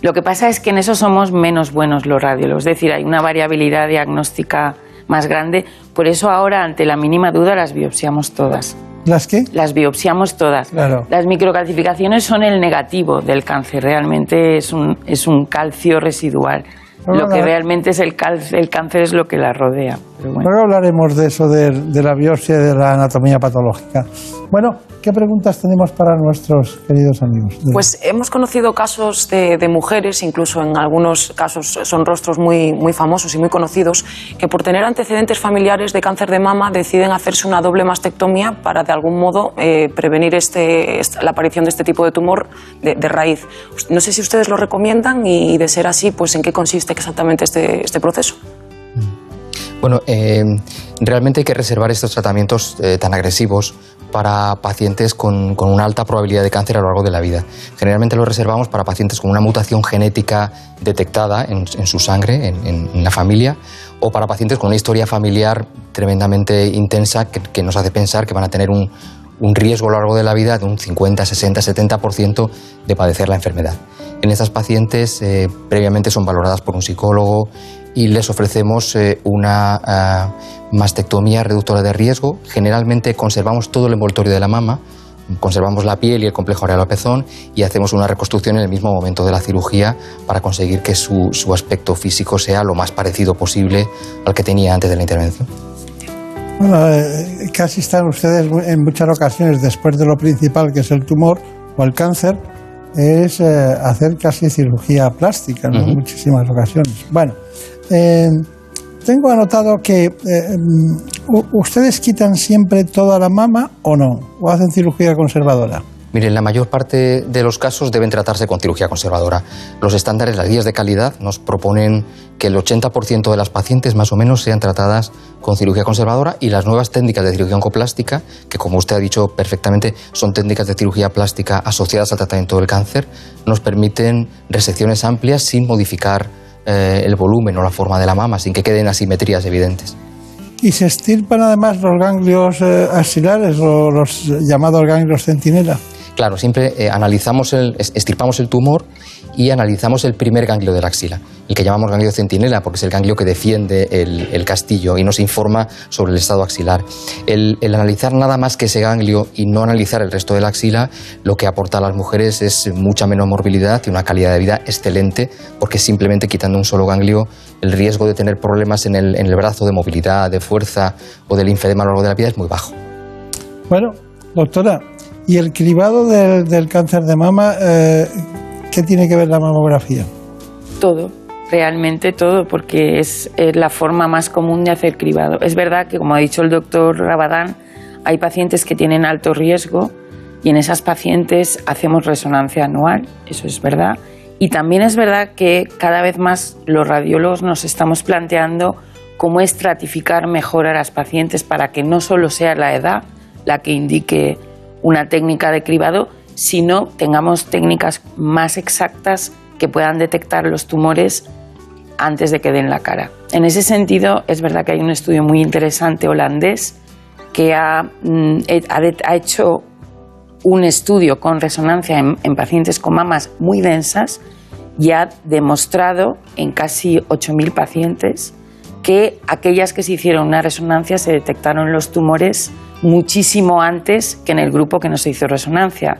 Lo que pasa es que en eso somos menos buenos los radiólogos, es decir, hay una variabilidad diagnóstica más grande. Por eso ahora, ante la mínima duda, las biopsiamos todas. ¿Las qué? Las biopsiamos todas. Claro. Las microcalcificaciones son el negativo del cáncer, realmente es un, es un calcio residual. Lo que realmente es el, cal- el cáncer es lo que la rodea. Pero bueno. Luego hablaremos de eso, de, de la biopsia y de la anatomía patológica. Bueno, ¿qué preguntas tenemos para nuestros queridos amigos? Pues hemos conocido casos de, de mujeres, incluso en algunos casos son rostros muy, muy famosos y muy conocidos, que por tener antecedentes familiares de cáncer de mama deciden hacerse una doble mastectomía para de algún modo eh, prevenir este, esta- la aparición de este tipo de tumor de, de raíz. No sé si ustedes lo recomiendan y, de ser así, pues en qué consiste exactamente este, este proceso. Bueno, eh, realmente hay que reservar estos tratamientos eh, tan agresivos para pacientes con, una alta probabilidad de cáncer a lo largo de la vida. Generalmente los reservamos para pacientes con una mutación genética detectada en, su sangre, en, en- la familia, o para pacientes con una historia familiar tremendamente intensa que, nos hace pensar que van a tener un, un riesgo a lo largo de la vida de un 50, 60, 70% de padecer la enfermedad. En estas pacientes eh, previamente son valoradas por un psicólogo y les ofrecemos eh, una ah, mastectomía reductora de riesgo. Generalmente conservamos todo el envoltorio de la mama, conservamos la piel y el complejo areolar pezón y hacemos una reconstrucción en el mismo momento de la cirugía para conseguir que su, su aspecto físico sea lo más parecido posible al que tenía antes de la intervención. Bueno, eh, casi están ustedes en muchas ocasiones después de lo principal que es el tumor o el cáncer, es eh, hacer casi cirugía plástica ¿no? en muchísimas ocasiones. Bueno, eh, tengo anotado que eh, mm, ustedes quitan siempre toda la mama o no, o hacen cirugía conservadora. Miren, la mayor parte de los casos deben tratarse con cirugía conservadora. Los estándares, las guías de calidad, nos proponen que el 80% de las pacientes más o menos sean tratadas con cirugía conservadora y las nuevas técnicas de cirugía oncoplástica, que como usted ha dicho perfectamente, son técnicas de cirugía plástica asociadas al tratamiento del cáncer, nos permiten resecciones amplias sin modificar eh, el volumen o la forma de la mama, sin que queden asimetrías evidentes. Y se estirpan además los ganglios eh, axilares o los llamados ganglios centinela. Claro, siempre eh, analizamos el, es- estirpamos el tumor y analizamos el primer ganglio de la axila, el que llamamos ganglio centinela, porque es el ganglio que defiende el, castillo y nos informa sobre el estado axilar. El, el analizar nada más que ese ganglio y no analizar el resto de la axila, lo que aporta a las mujeres es mucha menos morbilidad y una calidad de vida excelente, porque simplemente quitando un solo ganglio, el riesgo de tener problemas en el, en el brazo de movilidad, de fuerza o del linfedema a lo largo de la vida es muy bajo. Bueno, doctora, ¿y el cribado del, del cáncer de mama, eh, qué tiene que ver la mamografía? Todo, realmente todo, porque es, eh, la forma más común de hacer cribado. Es verdad que, como ha dicho el doctor Rabadán, hay pacientes que tienen alto riesgo y en esas pacientes hacemos resonancia anual, eso es verdad. Y también es verdad que cada vez más los radiólogos nos estamos planteando cómo estratificar mejor a las pacientes para que no solo sea la edad la que indique una técnica de cribado, sino tengamos técnicas más exactas que puedan detectar los tumores antes de que den la cara. En ese sentido, es verdad que hay un estudio muy interesante holandés que ha, mm, ha hecho un estudio con resonancia en, en pacientes con mamas muy densas y ha demostrado en casi 8.000 pacientes que aquellas que se hicieron una resonancia se detectaron los tumores muchísimo antes que en el grupo que no se hizo resonancia.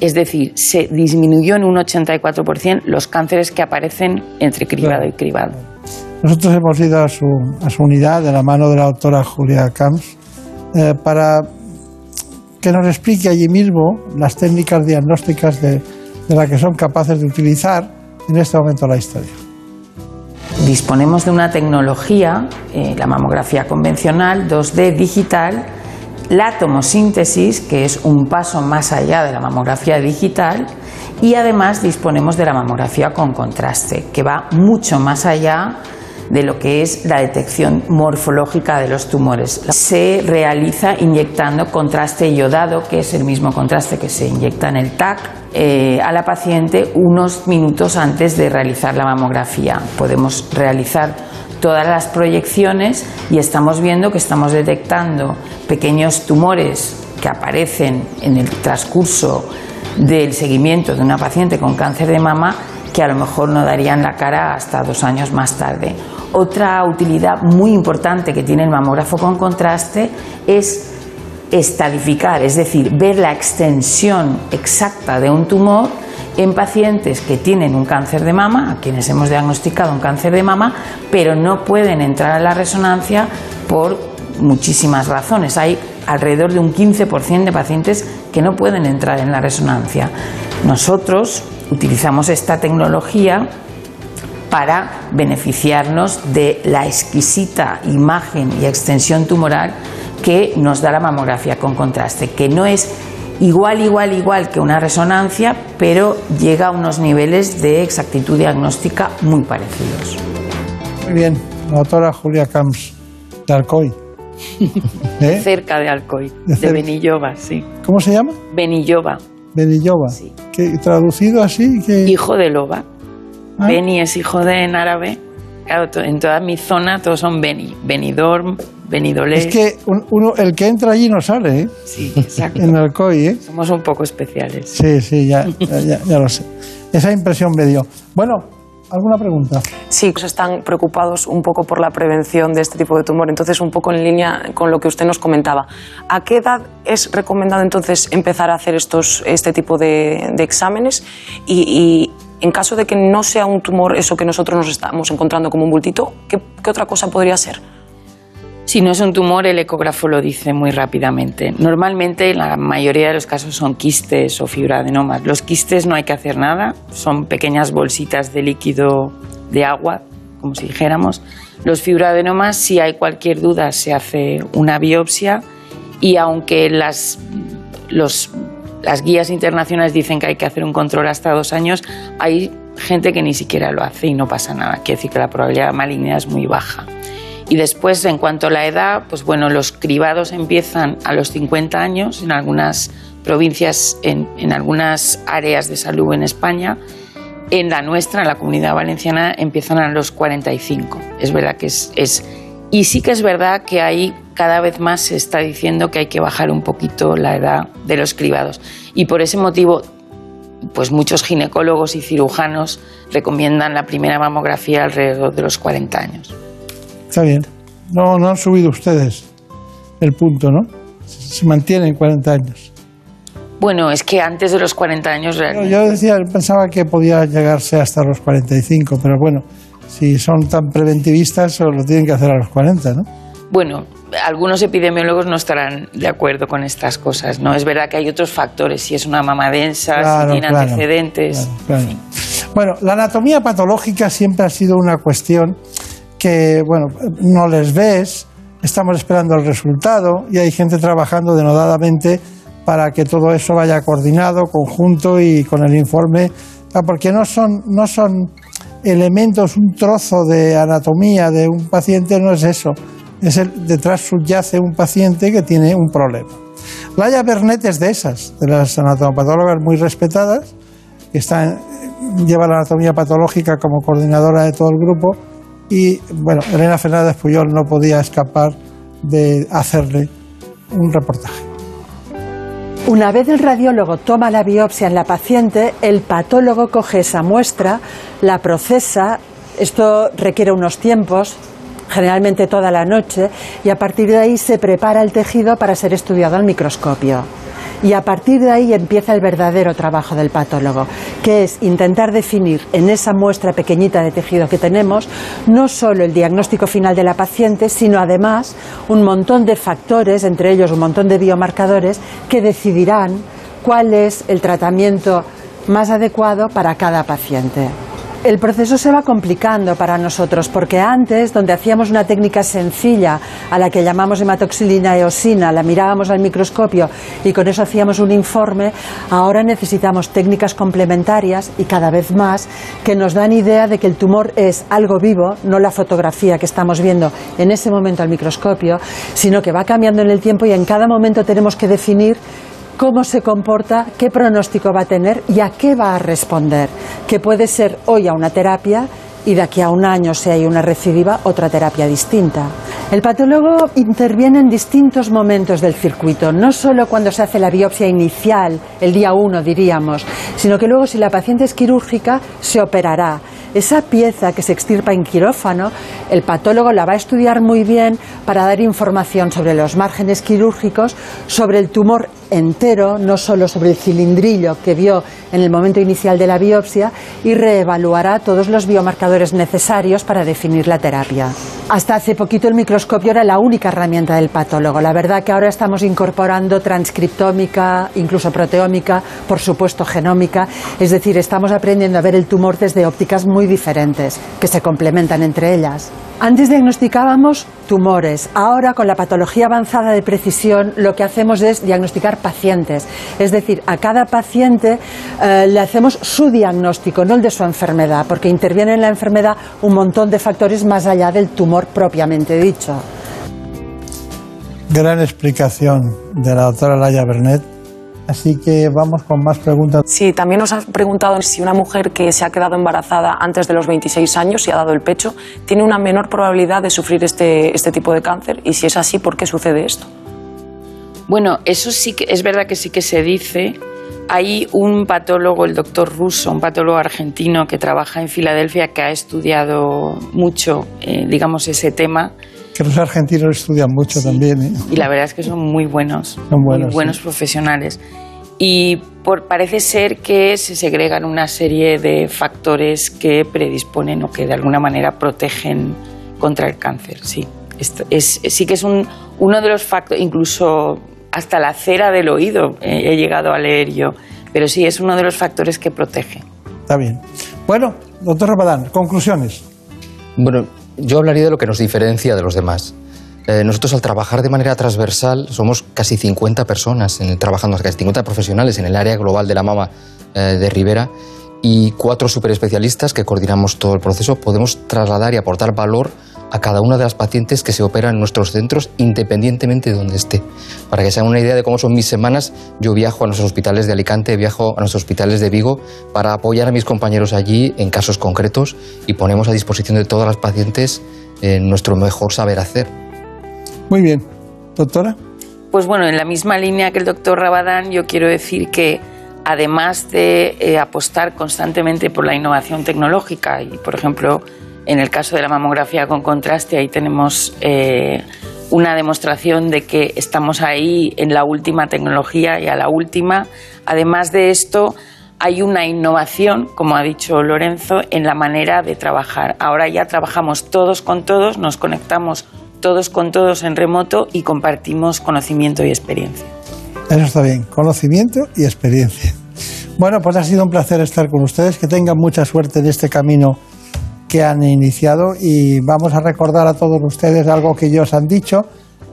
Es decir, se disminuyó en un 84% los cánceres que aparecen entre cribado y cribado. Nosotros hemos ido a su, a su unidad de la mano de la doctora Julia Camps eh, para que nos explique allí mismo las técnicas diagnósticas de, de las que son capaces de utilizar en este momento la historia. Disponemos de una tecnología, eh, la mamografía convencional, 2D digital, la tomosíntesis, que es un paso más allá de la mamografía digital, y además disponemos de la mamografía con contraste, que va mucho más allá de lo que es la detección morfológica de los tumores. Se realiza inyectando contraste iodado, que es el mismo contraste que se inyecta en el TAC, eh, a la paciente unos minutos antes de realizar la mamografía. Podemos realizar todas las proyecciones y estamos viendo que estamos detectando pequeños tumores que aparecen en el transcurso del seguimiento de una paciente con cáncer de mama que a lo mejor no darían la cara hasta dos años más tarde. Otra utilidad muy importante que tiene el mamógrafo con contraste es estadificar, es decir, ver la extensión exacta de un tumor en pacientes que tienen un cáncer de mama, a quienes hemos diagnosticado un cáncer de mama, pero no pueden entrar a la resonancia por muchísimas razones. Hay alrededor de un 15% de pacientes que no pueden entrar en la resonancia. Nosotros utilizamos esta tecnología para beneficiarnos de la exquisita imagen y extensión tumoral que nos da la mamografía con contraste, que no es igual, igual, igual que una resonancia, pero llega a unos niveles de exactitud diagnóstica muy parecidos. Muy bien, la doctora Julia Camps, de Alcoy. <laughs> ¿Eh? Cerca de Alcoy, De de, cerca. Benilloba, sí. ¿Cómo se llama? Benilloba, Benilloba. Que, traducido así, que... hijo de loba. Ah. Beni es hijo de en árabe. Claro, en toda mi zona todos son Beni. Benidorm, Benidolé. Es que un- uno, el que entra allí no sale, ¿eh? Sí, exacto. En Alcoy, ¿eh? Somos un poco especiales. Sí, sí, ya, ya, ya- ya lo sé. Esa impresión me dio. Bueno, ¿alguna pregunta? Sí, pues están preocupados un poco por la prevención de este tipo de tumor. Entonces, un poco en línea con lo que usted nos comentaba. ¿A qué edad es recomendado entonces empezar a hacer estos, este tipo de, de exámenes? Y, y en caso de que no sea un tumor eso que nosotros nos estamos encontrando como un bultito, ¿qué, qué otra cosa podría ser? Si no es un tumor, el ecógrafo lo dice muy rápidamente. Normalmente, la mayoría de los casos son quistes o fibroadenomas. Los quistes no hay que hacer nada, son pequeñas bolsitas de líquido de agua, como si dijéramos. Los fibroadenomas, si hay cualquier duda, se hace una biopsia y aunque las, las guías internacionales dicen que hay que hacer un control hasta dos años, hay gente que ni siquiera lo hace y no pasa nada. Quiere decir que la probabilidad de malignidad es muy baja. Y después, en cuanto a la edad, pues bueno, los cribados empiezan a los 50 años en algunas provincias, en, en algunas áreas de salud en España. En la nuestra, en la comunidad valenciana, empiezan a los 45. Es verdad que es, es... Y sí que es verdad que ahí cada vez más se está diciendo que hay que bajar un poquito la edad de los cribados. Y por ese motivo, pues muchos ginecólogos y cirujanos recomiendan la primera mamografía alrededor de los 40 años. Está bien. No, no han subido ustedes el punto, ¿no? Se mantiene en 40 años. Bueno, es que antes de los 40 años Yo, realmente. yo decía, pensaba que podía llegarse hasta los 45, pero bueno, si son tan preventivistas, lo tienen que hacer a los 40, ¿no? Bueno, algunos epidemiólogos no estarán de acuerdo con estas cosas, ¿no? Es verdad que hay otros factores, si es una mama densa, Claro, si tiene claro, antecedentes. Claro. Bueno, la anatomía patológica siempre ha sido una cuestión que, bueno, no les ves, estamos esperando el resultado y hay gente trabajando denodadamente para que todo eso vaya coordinado, conjunto y con el informe, ah, porque no son, no son elementos, un trozo de anatomía de un paciente, no es eso. Es el, detrás subyace un paciente que tiene un problema. Laia Bernet es de esas, de las anatomopatólogas muy respetadas, que está lleva la anatomía patológica como coordinadora de todo el grupo y bueno, Elena Fernández Puyol no podía escapar de hacerle un reportaje. Una vez el radiólogo toma la biopsia en la paciente, el patólogo coge esa muestra, la procesa, esto requiere unos tiempos, generalmente toda la noche, y a partir de ahí se prepara el tejido para ser estudiado al microscopio. Y a partir de ahí empieza el verdadero trabajo del patólogo, que es intentar definir en esa muestra pequeñita de tejido que tenemos no solo el diagnóstico final de la paciente, sino además un montón de factores, entre ellos un montón de biomarcadores, que decidirán cuál es el tratamiento más adecuado para cada paciente. El proceso se va complicando para nosotros porque antes, donde hacíamos una técnica sencilla a la que llamamos hematoxilina eosina, la mirábamos al microscopio y con eso hacíamos un informe, ahora necesitamos técnicas complementarias y cada vez más que nos dan idea de que el tumor es algo vivo, no la fotografía que estamos viendo en ese momento al microscopio, sino que va cambiando en el tiempo y en cada momento tenemos que definir cómo se comporta, qué pronóstico va a tener y a qué va a responder, que puede ser hoy a una terapia y de aquí a un año, si hay una recidiva, otra terapia distinta. El patólogo interviene en distintos momentos del circuito, no solo cuando se hace la biopsia inicial, el día uno diríamos, sino que luego si la paciente es quirúrgica, se operará. Esa pieza que se extirpa en quirófano, el patólogo la va a estudiar muy bien para dar información sobre los márgenes quirúrgicos, sobre el tumor entero, no solo sobre el cilindrillo que vio en el momento inicial de la biopsia, y reevaluará todos los biomarcadores necesarios para definir la terapia. Hasta hace poquito el microscopio era la única herramienta del patólogo. La verdad que ahora estamos incorporando transcriptómica, incluso proteómica, por supuesto genómica, es decir, estamos aprendiendo a ver el tumor desde ópticas muy diferentes, que se complementan entre ellas. Antes diagnosticábamos tumores, ahora con la patología avanzada de precisión lo que hacemos es diagnosticar pacientes, es decir, a cada paciente eh, le hacemos su diagnóstico, no el de su enfermedad, porque interviene en la enfermedad un montón de factores más allá del tumor propiamente dicho. Gran explicación de la doctora Laia Bernet. Así que vamos con más preguntas. Sí, también nos ha preguntado si una mujer que se ha quedado embarazada antes de los 26 años y ha dado el pecho tiene una menor probabilidad de sufrir este, este tipo de cáncer y si es así, ¿por qué sucede esto? Bueno, eso sí que es verdad que sí que se dice. Hay un patólogo, el doctor Russo, un patólogo argentino que trabaja en Filadelfia, que ha estudiado mucho, eh, digamos, ese tema. Que los argentinos estudian mucho también. ¿eh? Y la verdad es que son muy buenos, Son buenos, muy buenos profesionales. Y por- parece ser que se segregan una serie de factores que predisponen o que de alguna manera protegen contra el cáncer. Sí, Esto es, sí que es un, uno de los factores, incluso hasta la cera del oído eh, he llegado a leer yo, pero sí es uno de los factores que protege. Está bien. Bueno, doctor Ramadán, conclusiones. Bueno, yo hablaría de lo que nos diferencia de los demás. Eh, nosotros al trabajar de manera transversal somos casi 50 personas trabajando, casi 50 profesionales en el área global de la mama eh, de Rivera y cuatro superespecialistas que coordinamos todo el proceso. Podemos trasladar y aportar valor a cada una de las pacientes que se operan en nuestros centros independientemente de donde esté. Para que se hagan una idea de cómo son mis semanas, yo viajo a nuestros hospitales de Alicante, viajo a nuestros hospitales de Vigo para apoyar a mis compañeros allí en casos concretos y ponemos a disposición de todas las pacientes eh, nuestro mejor saber hacer. Muy bien. Doctora. Pues bueno, en la misma línea que el doctor Rabadán, yo quiero decir que además de eh, apostar constantemente por la innovación tecnológica y, por ejemplo, en el caso de la mamografía con contraste, ahí tenemos eh, una demostración de que estamos ahí en la última tecnología y a la última. Además de esto, hay una innovación, como ha dicho Lorenzo, en la manera de trabajar. Ahora ya trabajamos todos con todos, nos conectamos todos con todos en remoto y compartimos conocimiento y experiencia. Eso está bien. Conocimiento y experiencia. Bueno, pues ha sido un placer estar con ustedes. Que tengan mucha suerte en este camino que han iniciado y vamos a recordar a todos ustedes algo que ellos han dicho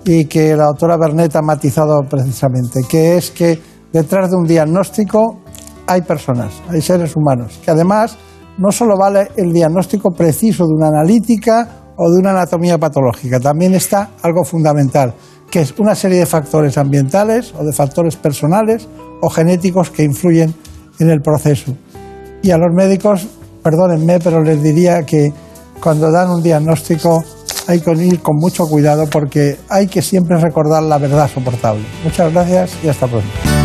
y que la doctora Bernet ha matizado precisamente, que es que detrás de un diagnóstico hay personas, hay seres humanos, que además no solo vale el diagnóstico preciso de una analítica o de una anatomía patológica, también está algo fundamental, que es una serie de factores ambientales o de factores personales o genéticos que influyen en el proceso. Y a los médicos, perdónenme, pero les diría que cuando dan un diagnóstico hay que ir con mucho cuidado porque hay que siempre recordar la verdad soportable. Muchas gracias y hasta pronto.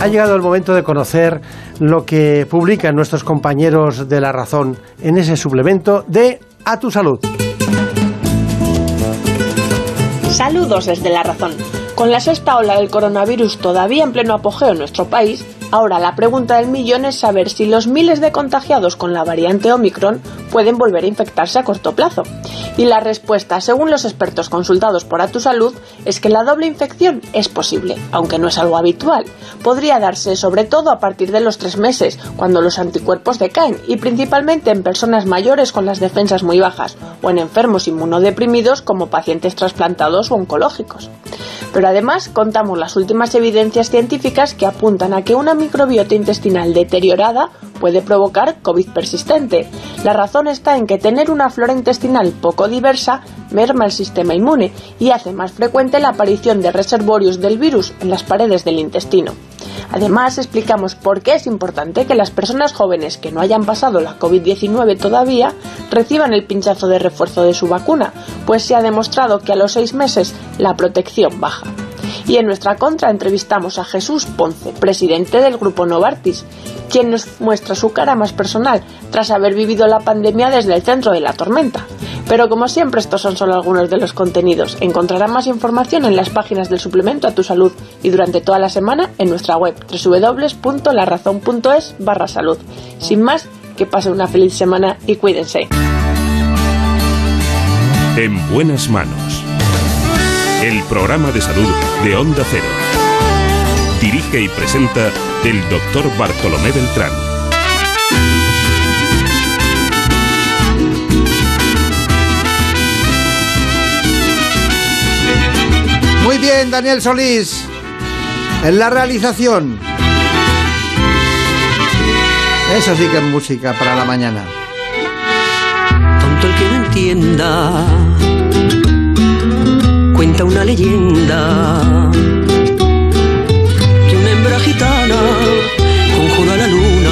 Ha llegado el momento de conocer lo que publican nuestros compañeros de La Razón en ese suplemento de A tu Salud. Saludos desde La Razón. Con la sexta ola del coronavirus todavía en pleno apogeo en nuestro país, Ahora la pregunta del millón es saber si los miles de contagiados con la variante Omicron pueden volver a infectarse a corto plazo. Y la respuesta, según los expertos consultados por A Salud, es que la doble infección es posible, aunque no es algo habitual. Podría darse sobre todo a partir de los tres meses, cuando los anticuerpos decaen, y principalmente en personas mayores con las defensas muy bajas, o en enfermos inmunodeprimidos como pacientes trasplantados o oncológicos. Pero además contamos las últimas evidencias científicas que apuntan a que una microbiota intestinal deteriorada puede provocar COVID persistente. La razón está en que tener una flora intestinal poco diversa merma el sistema inmune y hace más frecuente la aparición de reservorios del virus en las paredes del intestino. Además, explicamos por qué es importante que las personas jóvenes que no hayan pasado la COVID-19 todavía reciban el pinchazo de refuerzo de su vacuna, pues se ha demostrado que a los seis meses la protección baja. Y en nuestra contra entrevistamos a Jesús Ponce, presidente del grupo Novartis, quien nos muestra su cara más personal tras haber vivido la pandemia desde el centro de la tormenta. Pero como siempre estos son solo algunos de los contenidos. Encontrarán más información en las páginas del suplemento a tu salud y durante toda la semana en nuestra web www.larazón.es barra salud. Sin más, que pasen una feliz semana y cuídense. En buenas manos. El programa de salud de Onda Cero. Dirige y presenta el doctor Bartolomé Beltrán. Muy bien, Daniel Solís. En la realización. Eso sí que es música para la mañana. Tonto el que no entienda. Cuenta una leyenda. Que una hembra gitana conjura la luna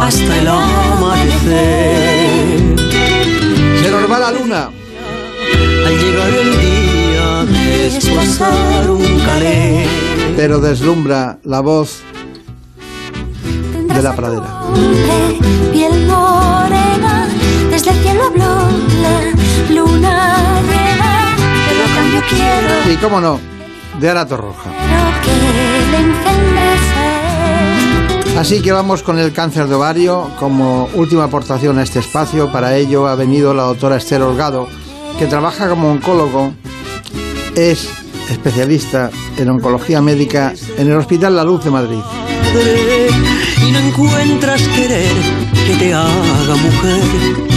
hasta el amanecer. Se nos va la luna. Al llegar el día de pasar un calé. Pero deslumbra la voz de la pradera. piel morena, desde el cielo habló la luna quiero Y cómo no, de Ara Torroja. Así que vamos con el cáncer de ovario como última aportación a este espacio. Para ello ha venido la doctora Esther Holgado, que trabaja como oncólogo, es especialista en oncología médica en el Hospital La Luz de Madrid. y no encuentras querer que te haga mujer,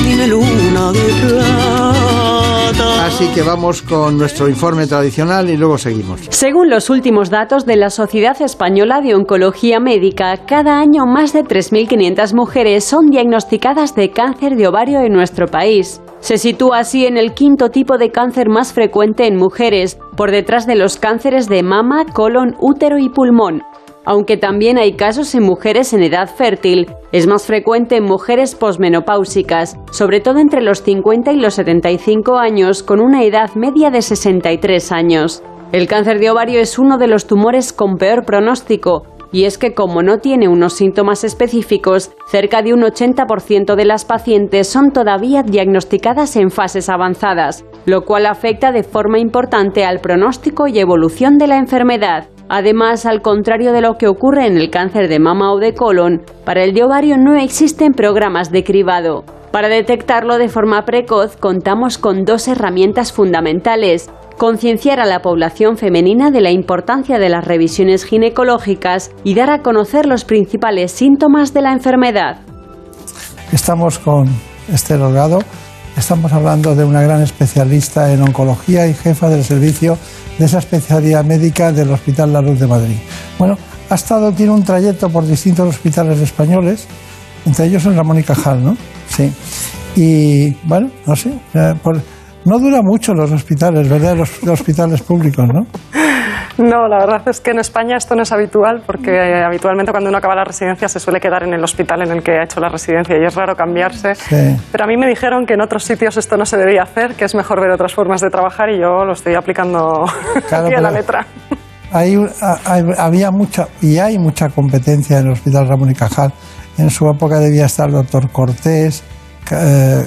dime luna de plata. Así que vamos con nuestro informe tradicional y luego seguimos. Según los últimos datos de la Sociedad Española de Oncología Médica, cada año más de 3.500 mujeres son diagnosticadas de cáncer de ovario en nuestro país. Se sitúa así en el quinto tipo de cáncer más frecuente en mujeres, por detrás de los cánceres de mama, colon, útero y pulmón. Aunque también hay casos en mujeres en edad fértil, es más frecuente en mujeres posmenopáusicas, sobre todo entre los 50 y los 75 años, con una edad media de 63 años. El cáncer de ovario es uno de los tumores con peor pronóstico, y es que como no tiene unos síntomas específicos, cerca de un 80% de las pacientes son todavía diagnosticadas en fases avanzadas, lo cual afecta de forma importante al pronóstico y evolución de la enfermedad. Además, al contrario de lo que ocurre en el cáncer de mama o de colon, para el de ovario no existen programas de cribado. Para detectarlo de forma precoz contamos con dos herramientas fundamentales. Concienciar a la población femenina de la importancia de las revisiones ginecológicas y dar a conocer los principales síntomas de la enfermedad. Estamos con Esther. Estamos hablando de una gran especialista en oncología y jefa del servicio de esa especialidad médica del Hospital La Luz de Madrid. Bueno, ha estado, tiene un trayecto por distintos hospitales españoles, entre ellos en Ramón y Cajal, ¿no? Sí. Y bueno, no sé, eh, por- no dura mucho los hospitales, ¿verdad? Los, los hospitales públicos, ¿no? No, la verdad es que en España esto no es habitual porque eh, habitualmente cuando uno acaba la residencia se suele quedar en el hospital en el que ha hecho la residencia y es raro cambiarse. Sí. Pero a mí me dijeron que en otros sitios esto no se debía hacer, que es mejor ver otras formas de trabajar y yo lo estoy aplicando <laughs> Claro, aquí a la letra. Hay, hay- había mucha y hay mucha competencia en el Hospital Ramón y Cajal. En su época debía estar el doctor Cortés, eh,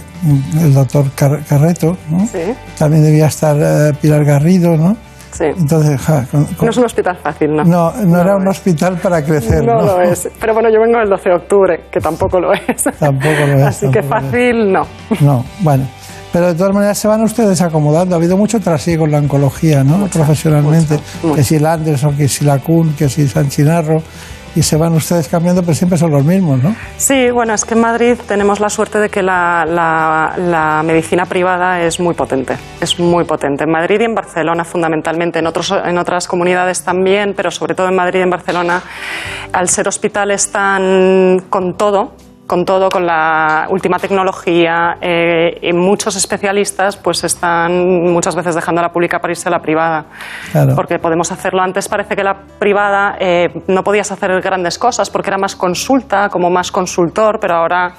el doctor Car- Carreto, ¿no? Sí, también debía estar eh, Pilar Garrido, ¿no? Sí. Entonces, ja, con- con- No es un hospital fácil, ¿no? no, no era un hospital para crecer, No ¿no? lo es. Pero bueno, yo vengo el 12 de octubre, que tampoco lo es. Tampoco lo es. Así que fácil, no. No, bueno. Pero de todas maneras se van ustedes acomodando. Ha habido mucho trasiego en la oncología, ¿no? Profesionalmente. Que si el Anderson, que si la Kuhn, que si San Chinarro. Y se van ustedes cambiando, pero siempre son los mismos, ¿no? Sí, bueno, es que en Madrid tenemos la suerte de que la, la- medicina privada es muy potente, es muy potente. En Madrid y en Barcelona fundamentalmente, en, otros, en otras comunidades también, pero sobre todo en Madrid y en Barcelona, al ser hospitales tan con todo, con todo, con la última tecnología, eh, y muchos especialistas pues están muchas veces dejando la pública para irse a la privada Claro. porque podemos hacerlo. Antes parece que la privada eh, no podías hacer grandes cosas porque era más consulta, como más consultor, pero ahora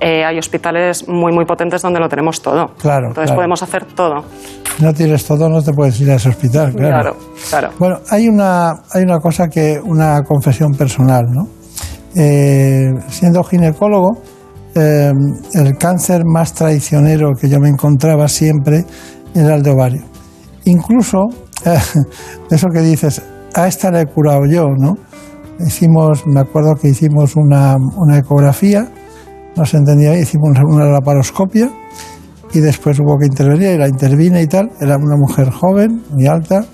eh, hay hospitales muy, muy potentes donde lo tenemos todo. Claro, Entonces claro. podemos hacer todo. No tienes todo, no te puedes ir a ese hospital, claro. Claro, claro. Bueno, hay una, hay una cosa que, una confesión personal, ¿no? Eh, siendo ginecólogo, eh, el cáncer más traicionero que yo me encontraba siempre era el de ovario. Incluso, eh, <laughs> eso que dices, a esta la he curado yo, ¿no? Hicimos, me acuerdo que hicimos una, una ecografía, no se entendía hicimos una laparoscopia y después hubo que intervenir y la intervine y tal. Era una mujer joven, muy alta,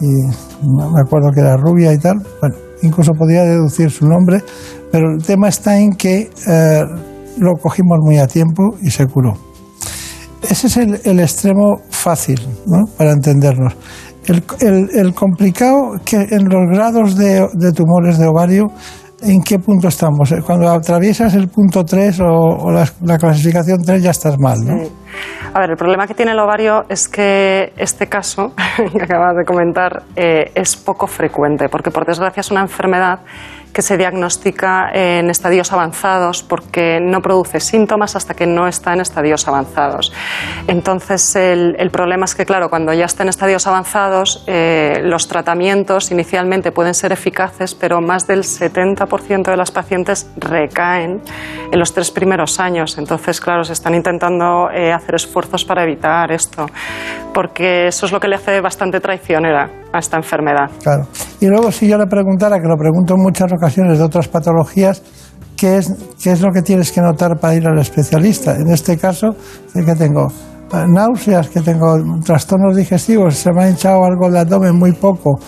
y me acuerdo que era rubia y tal. Bueno, incluso podía deducir su nombre, pero el tema está en que eh, lo cogimos muy a tiempo y se curó. Ese es el, extremo fácil. Para entendernos. El, el- el complicado que en los grados de tumores de ovario, ¿en qué punto estamos? Cuando atraviesas el punto 3 o, la clasificación 3 ya estás mal, ¿no? A ver, el problema que tiene el ovario es que este caso <laughs> que acabas de comentar eh, es poco frecuente, porque por desgracia es una enfermedad que se diagnostica en estadios avanzados porque no produce síntomas hasta que no está en estadios avanzados. Entonces, el, el problema es que, claro, cuando ya está en estadios avanzados, eh, los tratamientos inicialmente pueden ser eficaces, pero más del 70% de las pacientes recaen en los tres primeros años. Entonces, claro, se están intentando eh, hacer esfuerzos para evitar esto, porque eso es lo que le hace bastante traicionera a esta enfermedad. Claro. Y luego, si yo le preguntara, que lo pregunto en muchas ocasiones de otras patologías, ¿qué es, qué es lo que tienes que notar para ir al especialista? En este caso, que tengo eh, náuseas, que tengo trastornos digestivos, se me ha hinchado algo el abdomen muy poco,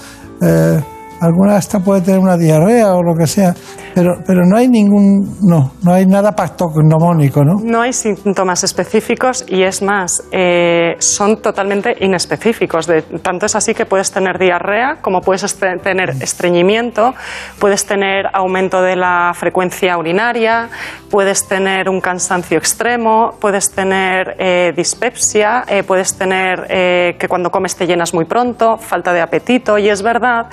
eh, alguna hasta puede tener una diarrea o lo que sea, pero, pero no hay ningún, no, no hay nada patognomónico, ¿no? No hay síntomas específicos y es más, eh, son totalmente inespecíficos. De, tanto es así que puedes tener diarrea, como puedes tener estreñimiento, puedes tener aumento de la frecuencia urinaria, puedes tener un cansancio extremo, puedes tener eh, dispepsia, eh, puedes tener que cuando comes te llenas muy pronto, falta de apetito y es verdad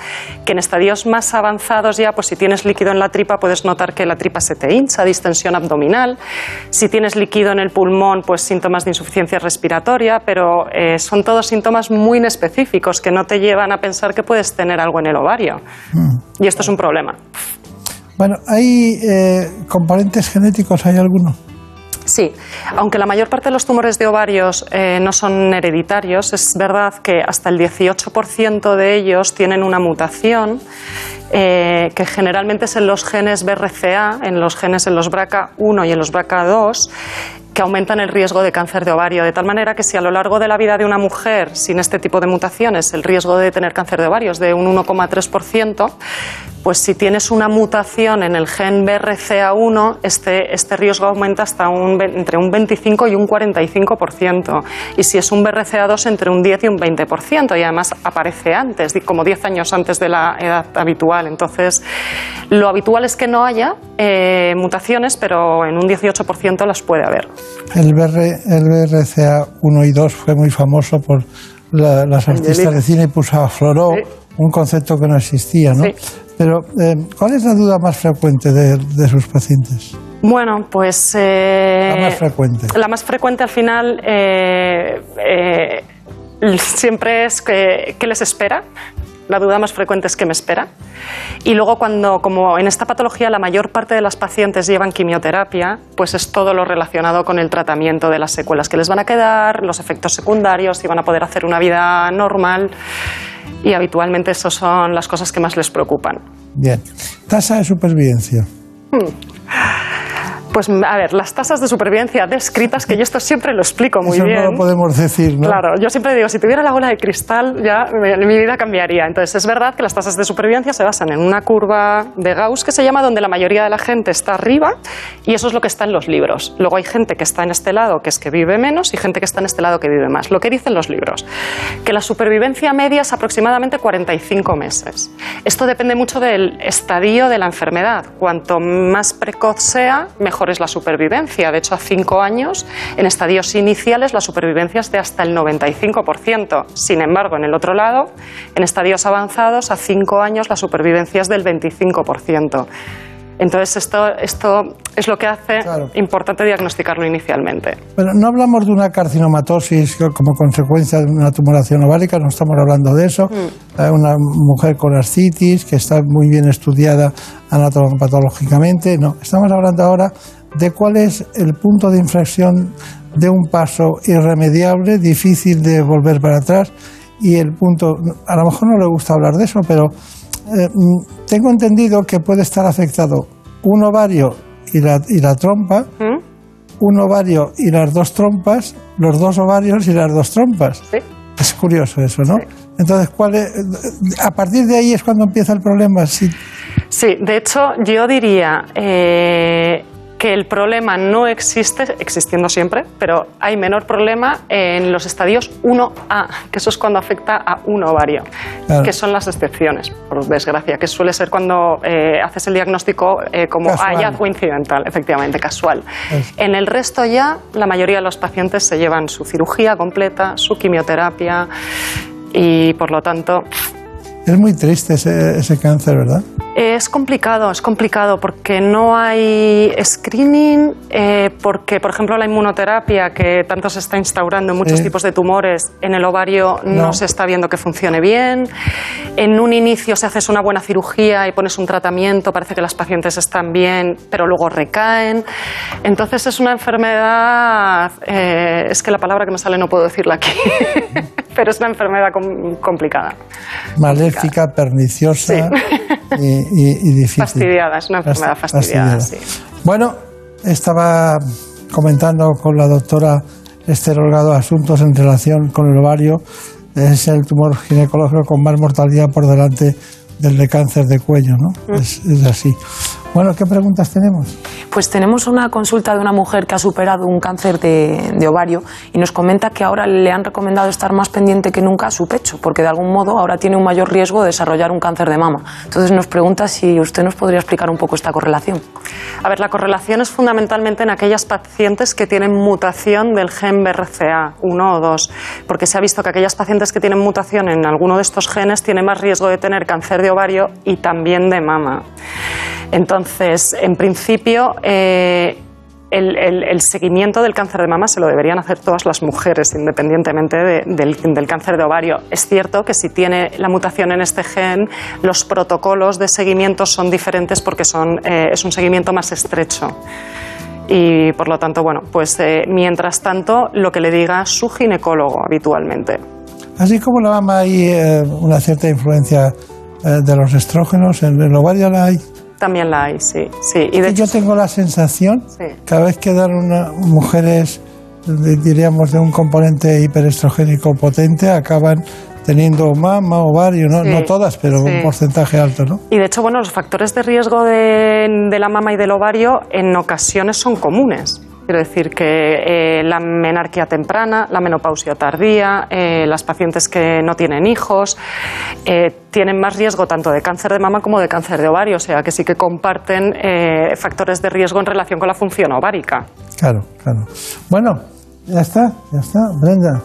que en estadios más avanzados ya, pues si tienes líquido en la tripa puedes notar que la tripa se te hincha, distensión abdominal. Si tienes líquido en el pulmón, pues síntomas de insuficiencia respiratoria, pero eh, son todos síntomas muy inespecíficos que no te llevan a pensar que puedes tener algo en el ovario. Y esto es un problema. Bueno, ¿hay eh, componentes genéticos? ¿Hay alguno? Sí, aunque la mayor parte de los tumores de ovarios eh, no son hereditarios, es verdad que hasta el 18% de ellos tienen una mutación eh, que generalmente es en los genes BRCA, en los genes en los BRCA1 y en los BRCA2, que aumentan el riesgo de cáncer de ovario, de tal manera que si a lo largo de la vida de una mujer sin este tipo de mutaciones el riesgo de tener cáncer de ovario es de un 1,3%, pues si tienes una mutación en el gen BRCA1, este, este riesgo aumenta hasta un, entre un 25 y un 45%. Y si es un BRCA2, entre un 10 y un 20%. Y además aparece antes, como 10 años antes de la edad habitual. Entonces, lo habitual es que no haya eh, mutaciones, pero en un 18% las puede haber. El, BR, el BRCA 1 y 2 fue muy famoso por la- las artistas de cine y puso a Floró, un concepto que no existía, ¿no? Pero, eh, ¿cuál es la duda más frecuente de, de sus pacientes? Bueno, pues... eh, La más frecuente. La más frecuente al final eh, eh, siempre es que, ¿qué les espera? La duda más frecuente es qué me espera. Y luego cuando, como en esta patología la mayor parte de las pacientes llevan quimioterapia, pues es todo lo relacionado con el tratamiento de las secuelas que les van a quedar, los efectos secundarios, si van a poder hacer una vida normal. Y habitualmente esas son las cosas que más les preocupan. Bien. Tasa de supervivencia. Pues a ver, las tasas de supervivencia descritas, que yo esto siempre lo explico muy Eso bien. no lo podemos decir, ¿no? Claro, yo siempre digo, si tuviera la bola de cristal, ya mi, mi vida cambiaría. Entonces, es verdad que las tasas de supervivencia se basan en una curva de Gauss que se llama donde la mayoría de la gente está arriba y eso es lo que está en los libros. Luego hay gente que está en este lado, que es que vive menos, y gente que está en este lado que vive más. Lo que dicen los libros, que la supervivencia media es aproximadamente 45 meses. Esto depende mucho del estadio de la enfermedad. Cuanto más precoz sea, mejor es la supervivencia. De hecho, a 5 años, en estadios iniciales, la supervivencia es de hasta el 95%. Sin embargo, en el otro lado, en estadios avanzados, a 5 años, la supervivencia es del 25%. Entonces, esto, esto es lo que hace importante diagnosticarlo inicialmente. Bueno, no hablamos de una carcinomatosis co- como consecuencia de una tumoración ovárica, no estamos hablando de eso. Eh, Una mujer con ascitis que está muy bien estudiada anatomopatológicamente, no. Estamos hablando ahora de cuál es el punto de inflexión de un paso irremediable, difícil de volver para atrás y el punto, a lo mejor no le gusta hablar de eso, pero eh, mm, tengo entendido que puede estar afectado un ovario y la, y la trompa, un ovario y las dos trompas, los dos ovarios y las dos trompas. Es curioso eso, ¿no? Entonces, ¿cuál es- a partir de ahí es cuando empieza el problema. Si, Sí, de hecho, yo diría eh, que el problema no existe, existiendo siempre, pero hay menor problema en los estadios 1A, que eso es cuando afecta a un ovario, Claro. que son las excepciones, por desgracia, que suele ser cuando eh, haces el diagnóstico eh, como Casual. hallazgo incidental, efectivamente, casual. Es- En el resto ya, la mayoría de los pacientes se llevan su cirugía completa, su quimioterapia y, por lo tanto, es muy triste ese, ese cáncer, ¿verdad? Es complicado, es complicado porque no hay screening, eh, porque, por ejemplo, la inmunoterapia que tanto se está instaurando en muchos Sí. tipos de tumores, en el ovario no. No. se está viendo que funcione bien. En un inicio, si haces una buena cirugía y pones un tratamiento, parece que las pacientes están bien, pero luego recaen. Entonces es una enfermedad, eh, es que la palabra que me sale no puedo decirla aquí, <laughs> pero es una enfermedad com- complicada. Maléfica, perniciosa y, y- y difícil. Fastidiada, es una enfermedad Fast- fastidiada, fastidiada. sí. Bueno, estaba comentando con la doctora Esther Holgado asuntos en relación con el ovario. Es el tumor ginecológico con más mortalidad por delante del de cáncer de cuello, ¿no? Es, es así. Bueno, ¿qué preguntas tenemos? Pues tenemos una consulta de una mujer que ha superado un cáncer de, de ovario y nos comenta que ahora le han recomendado estar más pendiente que nunca a su pecho, porque de algún modo ahora tiene un mayor riesgo de desarrollar un cáncer de mama. Entonces nos pregunta si usted nos podría explicar un poco esta correlación. A ver, la correlación es fundamentalmente en aquellas pacientes que tienen mutación del gen BRCA 1 o 2, porque se ha visto que aquellas pacientes que tienen mutación en alguno de estos genes tienen más riesgo de tener cáncer de ovario y también de mama. Entonces, en principio, eh, el, seguimiento del cáncer de mama se lo deberían hacer todas las mujeres, independientemente de- del, cáncer de ovario. Es cierto que si tiene la mutación en este gen, los protocolos de seguimiento son diferentes porque son, eh, es un seguimiento más estrecho. Y por lo tanto, bueno, pues eh, mientras tanto, lo que le diga su ginecólogo habitualmente. Así como la mama hay una cierta influencia de los estrógenos, en el ovario la hay. También la hay, sí. sí. Y de que yo tengo la sensación, Sí. cada vez que dan una, mujeres, de- diríamos, de un componente hiperestrogénico potente, acaban teniendo mama, ovario, no, Sí, no todas, pero sí. un porcentaje alto, ¿no? Y de hecho, bueno, los factores de riesgo de, de la mama y del ovario en ocasiones son comunes. Quiero decir que eh, la menarquía temprana, la menopausia tardía, eh, las pacientes que no tienen hijos, eh, tienen más riesgo tanto de cáncer de mama como de cáncer de ovario, o sea que sí que comparten eh, factores de riesgo en relación con la función ovárica. Claro, claro. Bueno, ya está, ya está. Brenda,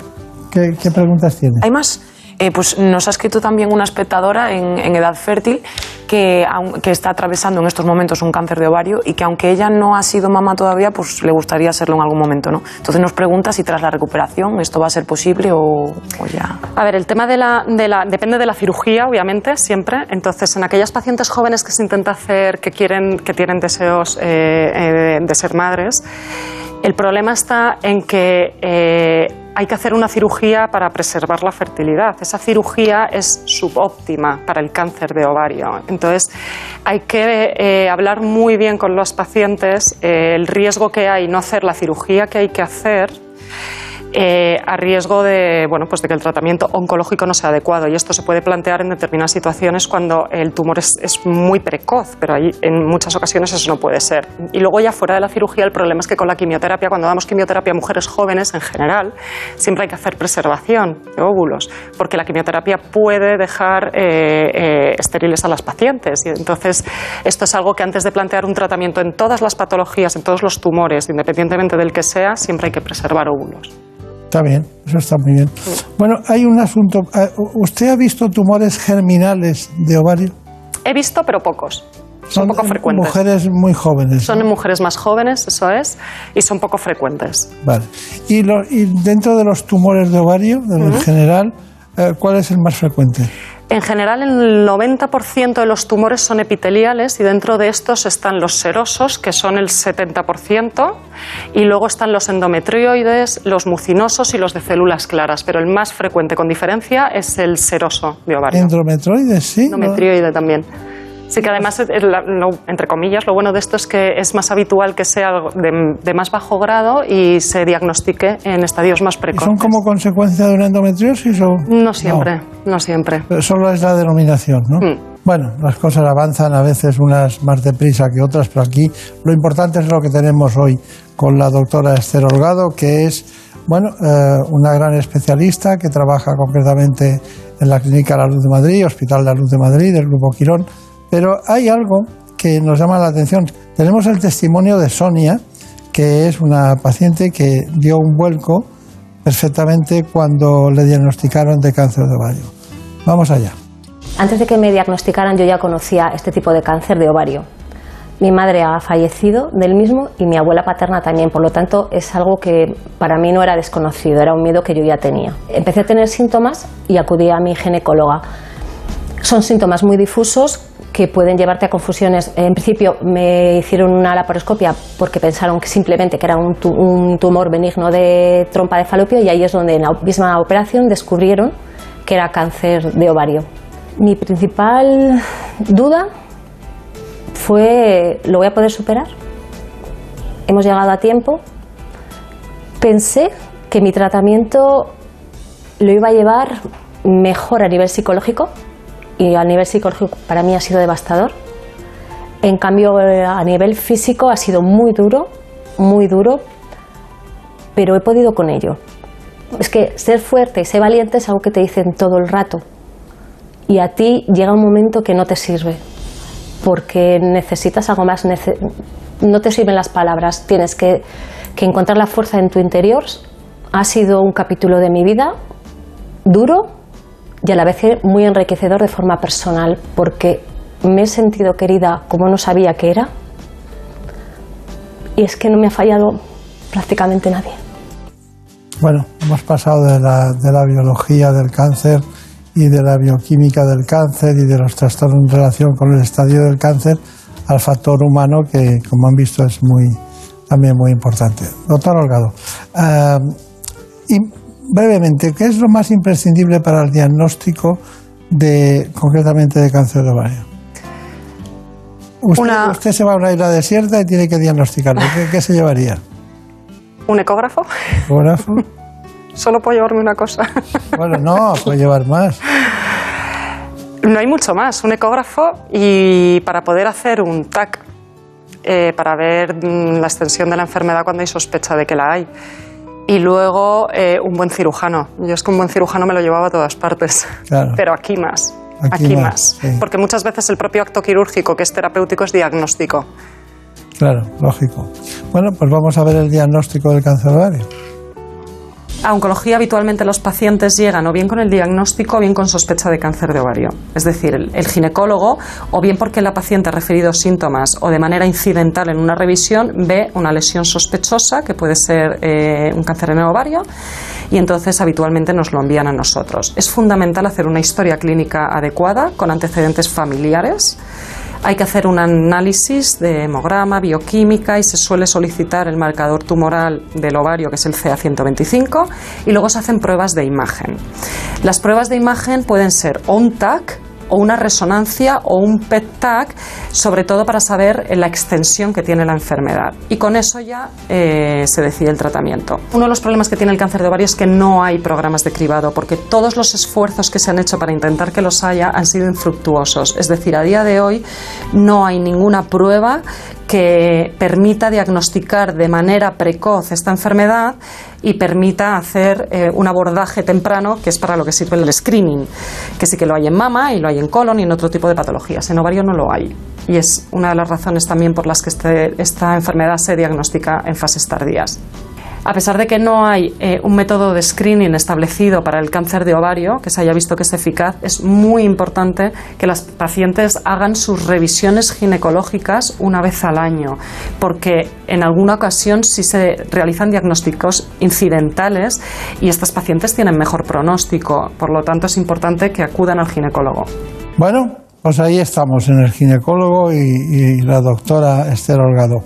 ¿qué, qué preguntas tienes? ¿Hay más? Eh, pues nos ha escrito también una espectadora en, edad fértil que, está atravesando en estos momentos un cáncer de ovario y que aunque ella no ha sido mamá todavía, pues le gustaría serlo en algún momento, ¿no? Entonces nos pregunta si tras la recuperación esto va a ser posible o, ya. A ver, el tema de la, de la- depende de la cirugía, obviamente, siempre. Entonces, en aquellas pacientes jóvenes que se intenta hacer, que quieren, que tienen deseos eh, eh, de ser madres, el problema está en que hay que hacer una cirugía para preservar la fertilidad. Esa cirugía es subóptima para el cáncer de ovario. Entonces, hay que eh, hablar muy bien con los pacientes eh, el riesgo que hay no hacer la cirugía que hay que hacer eh, a riesgo de, bueno, pues de que el tratamiento oncológico no sea adecuado. Y esto se puede plantear en determinadas situaciones cuando el tumor es, es muy precoz, pero ahí, en muchas ocasiones eso no puede ser. Y luego ya fuera de la cirugía el problema es que con la quimioterapia, cuando damos quimioterapia a mujeres jóvenes en general, siempre hay que hacer preservación de óvulos, porque la quimioterapia puede dejar eh, eh, estériles a las pacientes. Y entonces esto es algo que antes de plantear un tratamiento en todas las patologías, en todos los tumores, independientemente del que sea, siempre hay que preservar óvulos. Está bien, eso está muy bien. Bueno, hay un asunto. eh, ¿Usted ha visto tumores germinales de ovario? He visto, pero pocos. Son, poco frecuentes. Mujeres muy jóvenes. Son mujeres más jóvenes, eso es, y son poco frecuentes. Vale. Y, lo- y dentro de los tumores de ovario, en general, eh, ¿cuál es el más frecuente? En general, el 90% de los tumores son epiteliales y dentro de estos están los serosos, que son el 70%, y luego están los endometrioides, los mucinosos y los de células claras, pero el más frecuente con diferencia es el seroso de ovario. Endometroides, sí. ¿no? Endometrioide también. Sí que además, lo- entre comillas, lo bueno de esto es que es más habitual que sea de, de más bajo grado y se diagnostique en estadios más ¿Y precoces. ¿Son como consecuencia de una endometriosis o...? No siempre, no, siempre. Pero solo es la denominación, ¿no? Mm. Bueno, las cosas avanzan a veces unas más deprisa que otras, pero aquí lo importante es lo que tenemos hoy con la doctora Esther Holgado, que es, bueno, eh, una gran especialista que trabaja concretamente en la Clínica La Luz de Madrid, Hospital La Luz de Madrid, del Grupo Quirón. Pero hay algo que nos llama la atención. Tenemos el testimonio de Sonia, que es una paciente que dio un vuelco perfectamente cuando le diagnosticaron de cáncer de ovario. Vamos allá. Antes de que me diagnosticaran yo ya conocía este tipo de cáncer de ovario. Mi madre ha fallecido del mismo y mi abuela paterna también, por lo tanto es algo que para mí no era desconocido, era un miedo que yo ya tenía. Empecé a tener síntomas y acudí a mi ginecóloga. Son síntomas muy difusos que pueden llevarte a confusiones. En principio me hicieron una laparoscopia porque pensaron que simplemente que era un, tu- un tumor benigno de trompa de falopio y ahí es donde en la misma operación descubrieron que era cáncer de ovario. Mi principal duda fue, ¿lo voy a poder superar? Hemos llegado a tiempo. Pensé que mi tratamiento lo iba a llevar mejor a nivel psicológico y a nivel psicológico para mí ha sido devastador. En cambio, eh, a nivel físico ha sido muy duro, muy duro, pero he podido con ello. Es que ser fuerte y ser valiente es algo que te dicen todo el rato. Y a ti llega un momento que no te sirve, porque necesitas algo más. no te sirven las palabras, tienes que, que encontrar la fuerza en tu interior. Ha sido un capítulo de mi vida duro y a la vez muy enriquecedor de forma personal, porque me he sentido querida como no sabía que era. Y es que no me ha fallado prácticamente nadie. Bueno, hemos pasado de la, de la biología del cáncer y de la bioquímica del cáncer y de los trastornos en relación con el estadio del cáncer al factor humano que, como han visto, es muy, también muy importante. Doctor Holgado, y brevemente, ¿qué es lo más imprescindible para el diagnóstico de, concretamente de cáncer de ovario? Usted, Una- usted se va a una isla desierta y tiene que diagnosticarlo. ¿Qué, qué se llevaría? <laughs> ¿Un ecógrafo? ¿Ecógrafo? <laughs> Solo puedo llevarme una cosa. <laughs> Bueno, no, puede llevar más. No hay mucho más. Un ecógrafo y para poder hacer un TAC, eh, para ver mm, la extensión de la enfermedad cuando hay sospecha de que la hay. Y luego eh, un buen cirujano. Yo es que un buen cirujano me lo llevaba a todas partes. Claro. Pero aquí más. Aquí Aquí, más, más. sí. Porque muchas veces el propio acto quirúrgico, que es terapéutico, es diagnóstico. Claro, lógico. Bueno, pues vamos a ver el diagnóstico del cáncer de ovario. A oncología habitualmente los pacientes llegan o bien con el diagnóstico o bien con sospecha de cáncer de ovario. Es decir, el, ginecólogo, o bien porque la paciente ha referido síntomas o de manera incidental en una revisión, ve una lesión sospechosa, que puede ser eh, un cáncer en el ovario, y entonces habitualmente nos lo envían a nosotros. Es fundamental hacer una historia clínica adecuada con antecedentes familiares. Hay que hacer un análisis de hemograma, bioquímica y se suele solicitar el marcador tumoral del ovario, que es el CA125, y luego se hacen pruebas de imagen. Las pruebas de imagen pueden ser o un TAC, o una resonancia o un PET-TAC, sobre todo para saber la extensión que tiene la enfermedad. Y con eso ya eh, se decide el tratamiento. Uno de los problemas que tiene el cáncer de ovario es que no hay programas de cribado, porque todos los esfuerzos que se han hecho para intentar que los haya han sido infructuosos. Es decir, a día de hoy no hay ninguna prueba que permita diagnosticar de manera precoz esta enfermedad y permita hacer eh, un abordaje temprano, que es para lo que sirve el screening, que sí que lo hay en mama y lo hay en colon y en otro tipo de patologías. En ovario no lo hay. Y es una de las razones también por las que este- esta enfermedad se diagnostica en fases tardías. A pesar de que no hay eh, un método de screening establecido para el cáncer de ovario que se haya visto que es eficaz, es muy importante que las pacientes hagan sus revisiones ginecológicas una vez al año, porque en alguna ocasión sí se realizan diagnósticos incidentales y estas pacientes tienen mejor pronóstico. Por lo tanto, es importante que acudan al ginecólogo. Bueno, pues ahí estamos, en el ginecólogo y, la doctora Esther Holgado.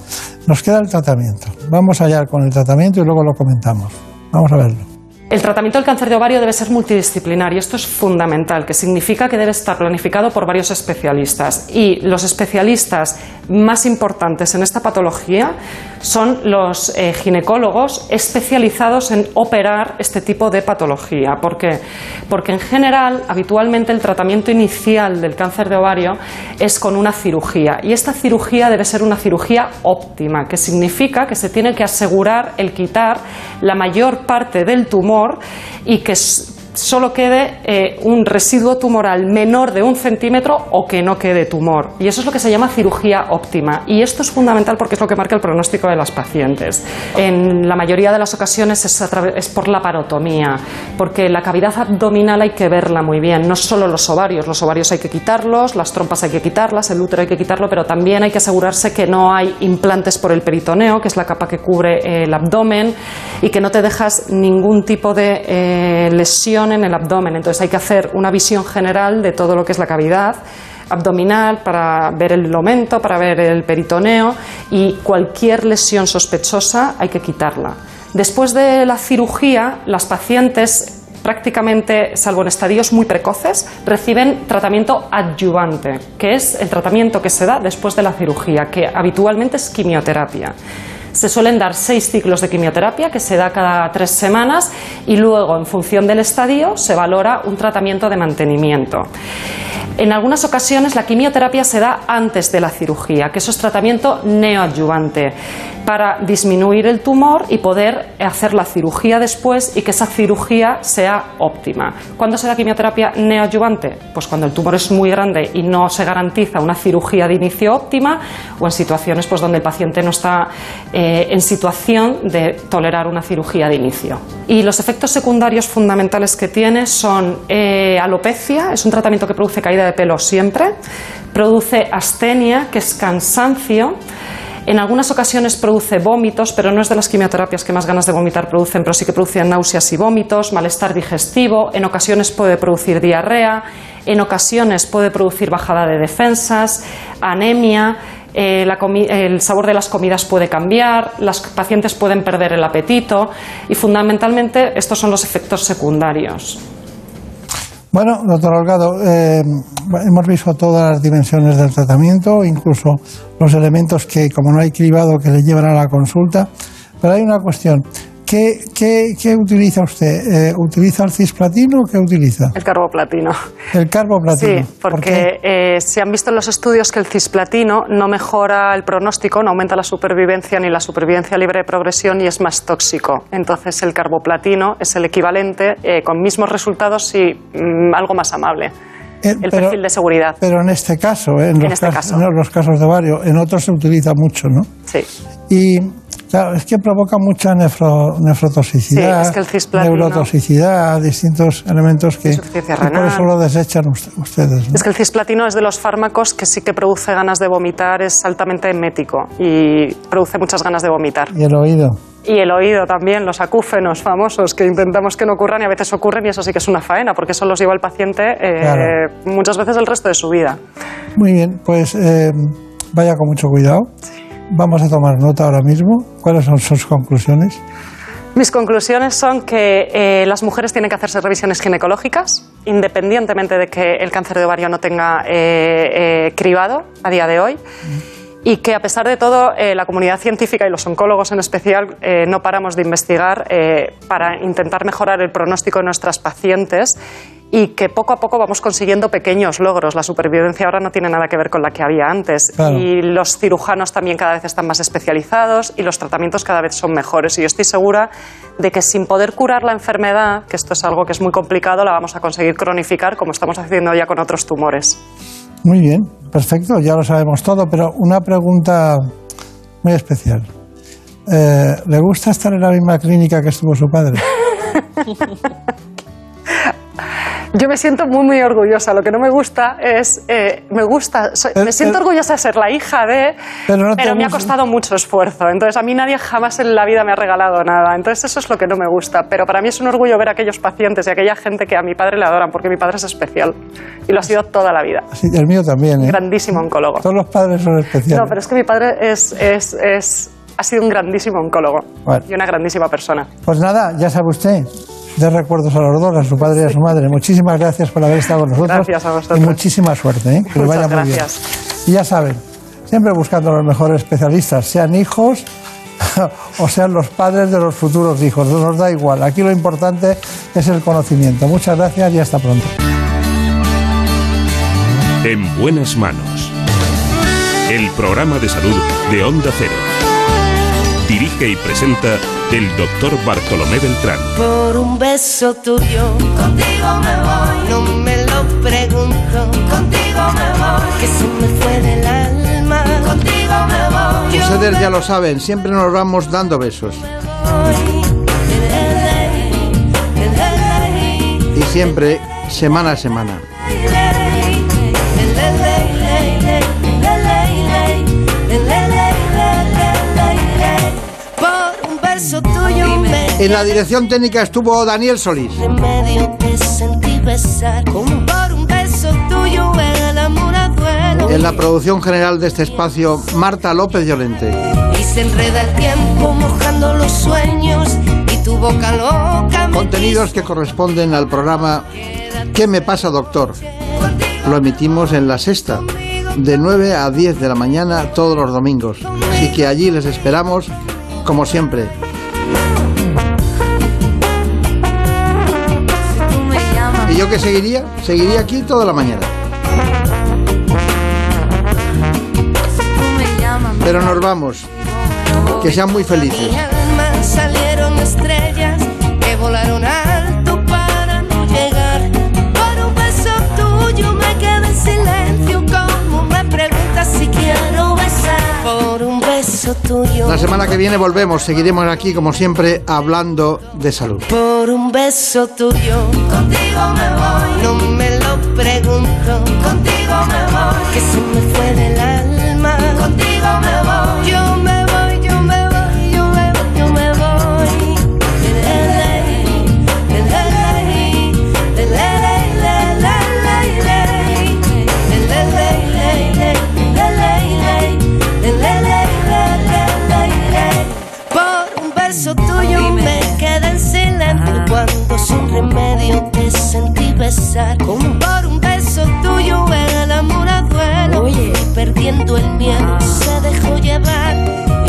Nos queda el tratamiento. Vamos allá con el tratamiento y luego lo comentamos. Vamos a verlo. El tratamiento del cáncer de ovario debe ser multidisciplinario. Esto es fundamental, que significa que debe estar planificado por varios especialistas. Y los especialistas más importantes en esta patología son los eh, ginecólogos especializados en operar este tipo de patología. ¿Por qué? Porque en general, habitualmente, el tratamiento inicial del cáncer de ovario es con una cirugía. Y esta cirugía debe ser una cirugía óptima, que significa que se tiene que asegurar el quitar la mayor parte del tumor y que solo quede eh, un residuo tumoral menor de un centímetro o que no quede tumor. Y eso es lo que se llama cirugía óptima. Y esto es fundamental porque es lo que marca el pronóstico de las pacientes. En la mayoría de las ocasiones es, por la parotomía, porque la cavidad abdominal hay que verla muy bien, no solo los ovarios, los ovarios hay que quitarlos, las trompas hay que quitarlas, el útero hay que quitarlo, pero también hay que asegurarse que no hay implantes por el peritoneo, que es la capa que cubre el abdomen, y que no te dejas ningún tipo de eh, lesión en el abdomen. Entonces hay que hacer una visión general de todo lo que es la cavidad abdominal para ver el lomento, para ver el peritoneo y cualquier lesión sospechosa hay que quitarla. Después de la cirugía, las pacientes prácticamente, salvo en estadios muy precoces, reciben tratamiento adyuvante, que es el tratamiento que se da después de la cirugía, que habitualmente es quimioterapia. Se suelen dar seis ciclos de quimioterapia que se da cada tres semanas y luego, en función del estadio, se valora un tratamiento de mantenimiento. En algunas ocasiones la quimioterapia se da antes de la cirugía, que eso es tratamiento neoadyuvante, para disminuir el tumor y poder hacer la cirugía después y que esa cirugía sea óptima. ¿Cuándo se da quimioterapia neoadyuvante? Pues cuando el tumor es muy grande y no se garantiza una cirugía de inicio óptima o en situaciones pues, donde el paciente no está eh, en situación de tolerar una cirugía de inicio. Y los efectos secundarios fundamentales que tiene son eh, alopecia, es un tratamiento que produce caída de pelo siempre, produce astenia, que es cansancio, en algunas ocasiones produce vómitos, pero no es de las quimioterapias que más ganas de vomitar producen, pero sí que producen náuseas y vómitos, malestar digestivo, en ocasiones puede producir diarrea, en ocasiones puede producir bajada de defensas, anemia, eh, el sabor de las comidas puede cambiar, las pacientes pueden perder el apetito y fundamentalmente estos son los efectos secundarios. Bueno, doctor Holgado, eh, hemos visto todas las dimensiones del tratamiento, incluso los elementos que, como no hay cribado, que le llevan a la consulta. Pero hay una cuestión. ¿Qué, qué, qué utiliza usted? Eh, ¿Utiliza el cisplatino o qué utiliza? El carboplatino. El carboplatino. Sí, porque eh, se han visto en los estudios que el cisplatino no mejora el pronóstico, no aumenta la supervivencia ni la supervivencia libre de progresión y es más tóxico. Entonces el carboplatino es el equivalente eh, con mismos resultados y mm, algo más amable. Eh, el pero- perfil de seguridad. Pero en este caso, ¿eh? en, los, este casos, caso. en los casos de varios, en otros se utiliza mucho, ¿no? Sí. Y claro, es que provoca mucha nefro- nefrotoxicidad, Sí, es que el cisplatino- neurotoxicidad, distintos elementos que por eso lo desechan usted- ustedes. ¿no? Es que el cisplatino es de los fármacos que sí que produce ganas de vomitar, es altamente emético y produce muchas ganas de vomitar. Y el oído. Y el oído también, los acúfenos famosos que intentamos que no ocurran y a veces ocurren y eso sí que es una faena porque eso los lleva el paciente eh, Claro. muchas veces el resto de su vida. Muy bien, pues eh, vaya con mucho cuidado. Vamos a tomar nota ahora mismo. ¿Cuáles son sus conclusiones? Mis conclusiones son que eh, las mujeres tienen que hacerse revisiones ginecológicas, independientemente de que el cáncer de ovario no tenga eh, eh, cribado a día de hoy. Y que a pesar de todo, eh, la comunidad científica y los oncólogos en especial eh, no paramos de investigar eh, para intentar mejorar el pronóstico de nuestras pacientes y que poco a poco vamos consiguiendo pequeños logros. La supervivencia ahora no tiene nada que ver con la que había antes. Claro. Y los cirujanos también cada vez están más especializados y los tratamientos cada vez son mejores. Y yo estoy segura de que sin poder curar la enfermedad, que esto es algo que es muy complicado, la vamos a conseguir cronificar como estamos haciendo ya con otros tumores. Muy bien, perfecto, ya lo sabemos todo, pero una pregunta muy especial. Eh, ¿Le gusta estar en la misma clínica que estuvo su padre? <laughs> Yo me siento muy, muy orgullosa. Lo que no me gusta es. eh, me gusta. soy- me siento orgullosa de ser la hija de. Pero no te me ha costado mucho esfuerzo. Entonces, a mí nadie jamás en la vida me ha regalado nada. Entonces, eso es lo que no me gusta. Pero para mí es un orgullo ver a aquellos pacientes y a aquella gente que a mi padre le adoran, porque mi padre es especial. Y lo ha sido toda la vida. Sí, el mío también, ¿eh? Grandísimo oncólogo. Todos los padres son especiales. No, pero es que mi padre es, es, es- ha sido un grandísimo oncólogo Bueno. y una grandísima persona. Pues nada, ya sabe usted, de recuerdos a los dos, a su padre y a su madre. Muchísimas gracias por haber estado con nosotros. Gracias a vosotros. Y muchísima suerte, ¿eh? que le Muchas vaya muy bien. gracias. Y ya saben, siempre buscando los mejores especialistas, sean hijos <laughs> o sean los padres de los futuros hijos, no nos da igual. Aquí lo importante es el conocimiento. Muchas gracias y hasta pronto. En buenas manos. El programa de salud de Onda Cero. Dirige y presenta el doctor Bartolomé Beltrán. Por un beso tuyo, contigo me voy. No me lo pregunto, contigo me voy. Que se me fue del alma, contigo me voy. Ustedes ya lo saben, siempre nos vamos dando besos. Y siempre, semana a semana. En la dirección técnica estuvo Daniel Solís. En la producción general de este espacio, Marta López Llorente. Y se enreda el tiempo mojando los sueños y tu boca loca me Contenidos que corresponden al programa ¿Qué me pasa, doctor? Lo emitimos en la sexta, de 9 a 10 de la mañana todos los domingos. Así que allí les esperamos, como siempre. Yo qué seguiría? Seguiría aquí toda la mañana. Pero nos vamos. Que sean muy felices. salieron estrellas que La semana que viene volvemos. Seguiremos aquí, como siempre, hablando de salud. Por un beso tuyo, contigo me voy. No me lo pregunto, contigo me voy. Que se me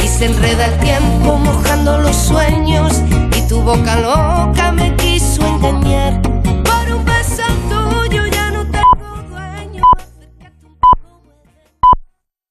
Y se enreda el tiempo mojando los sueños. Y tu boca loca me quiso engañar.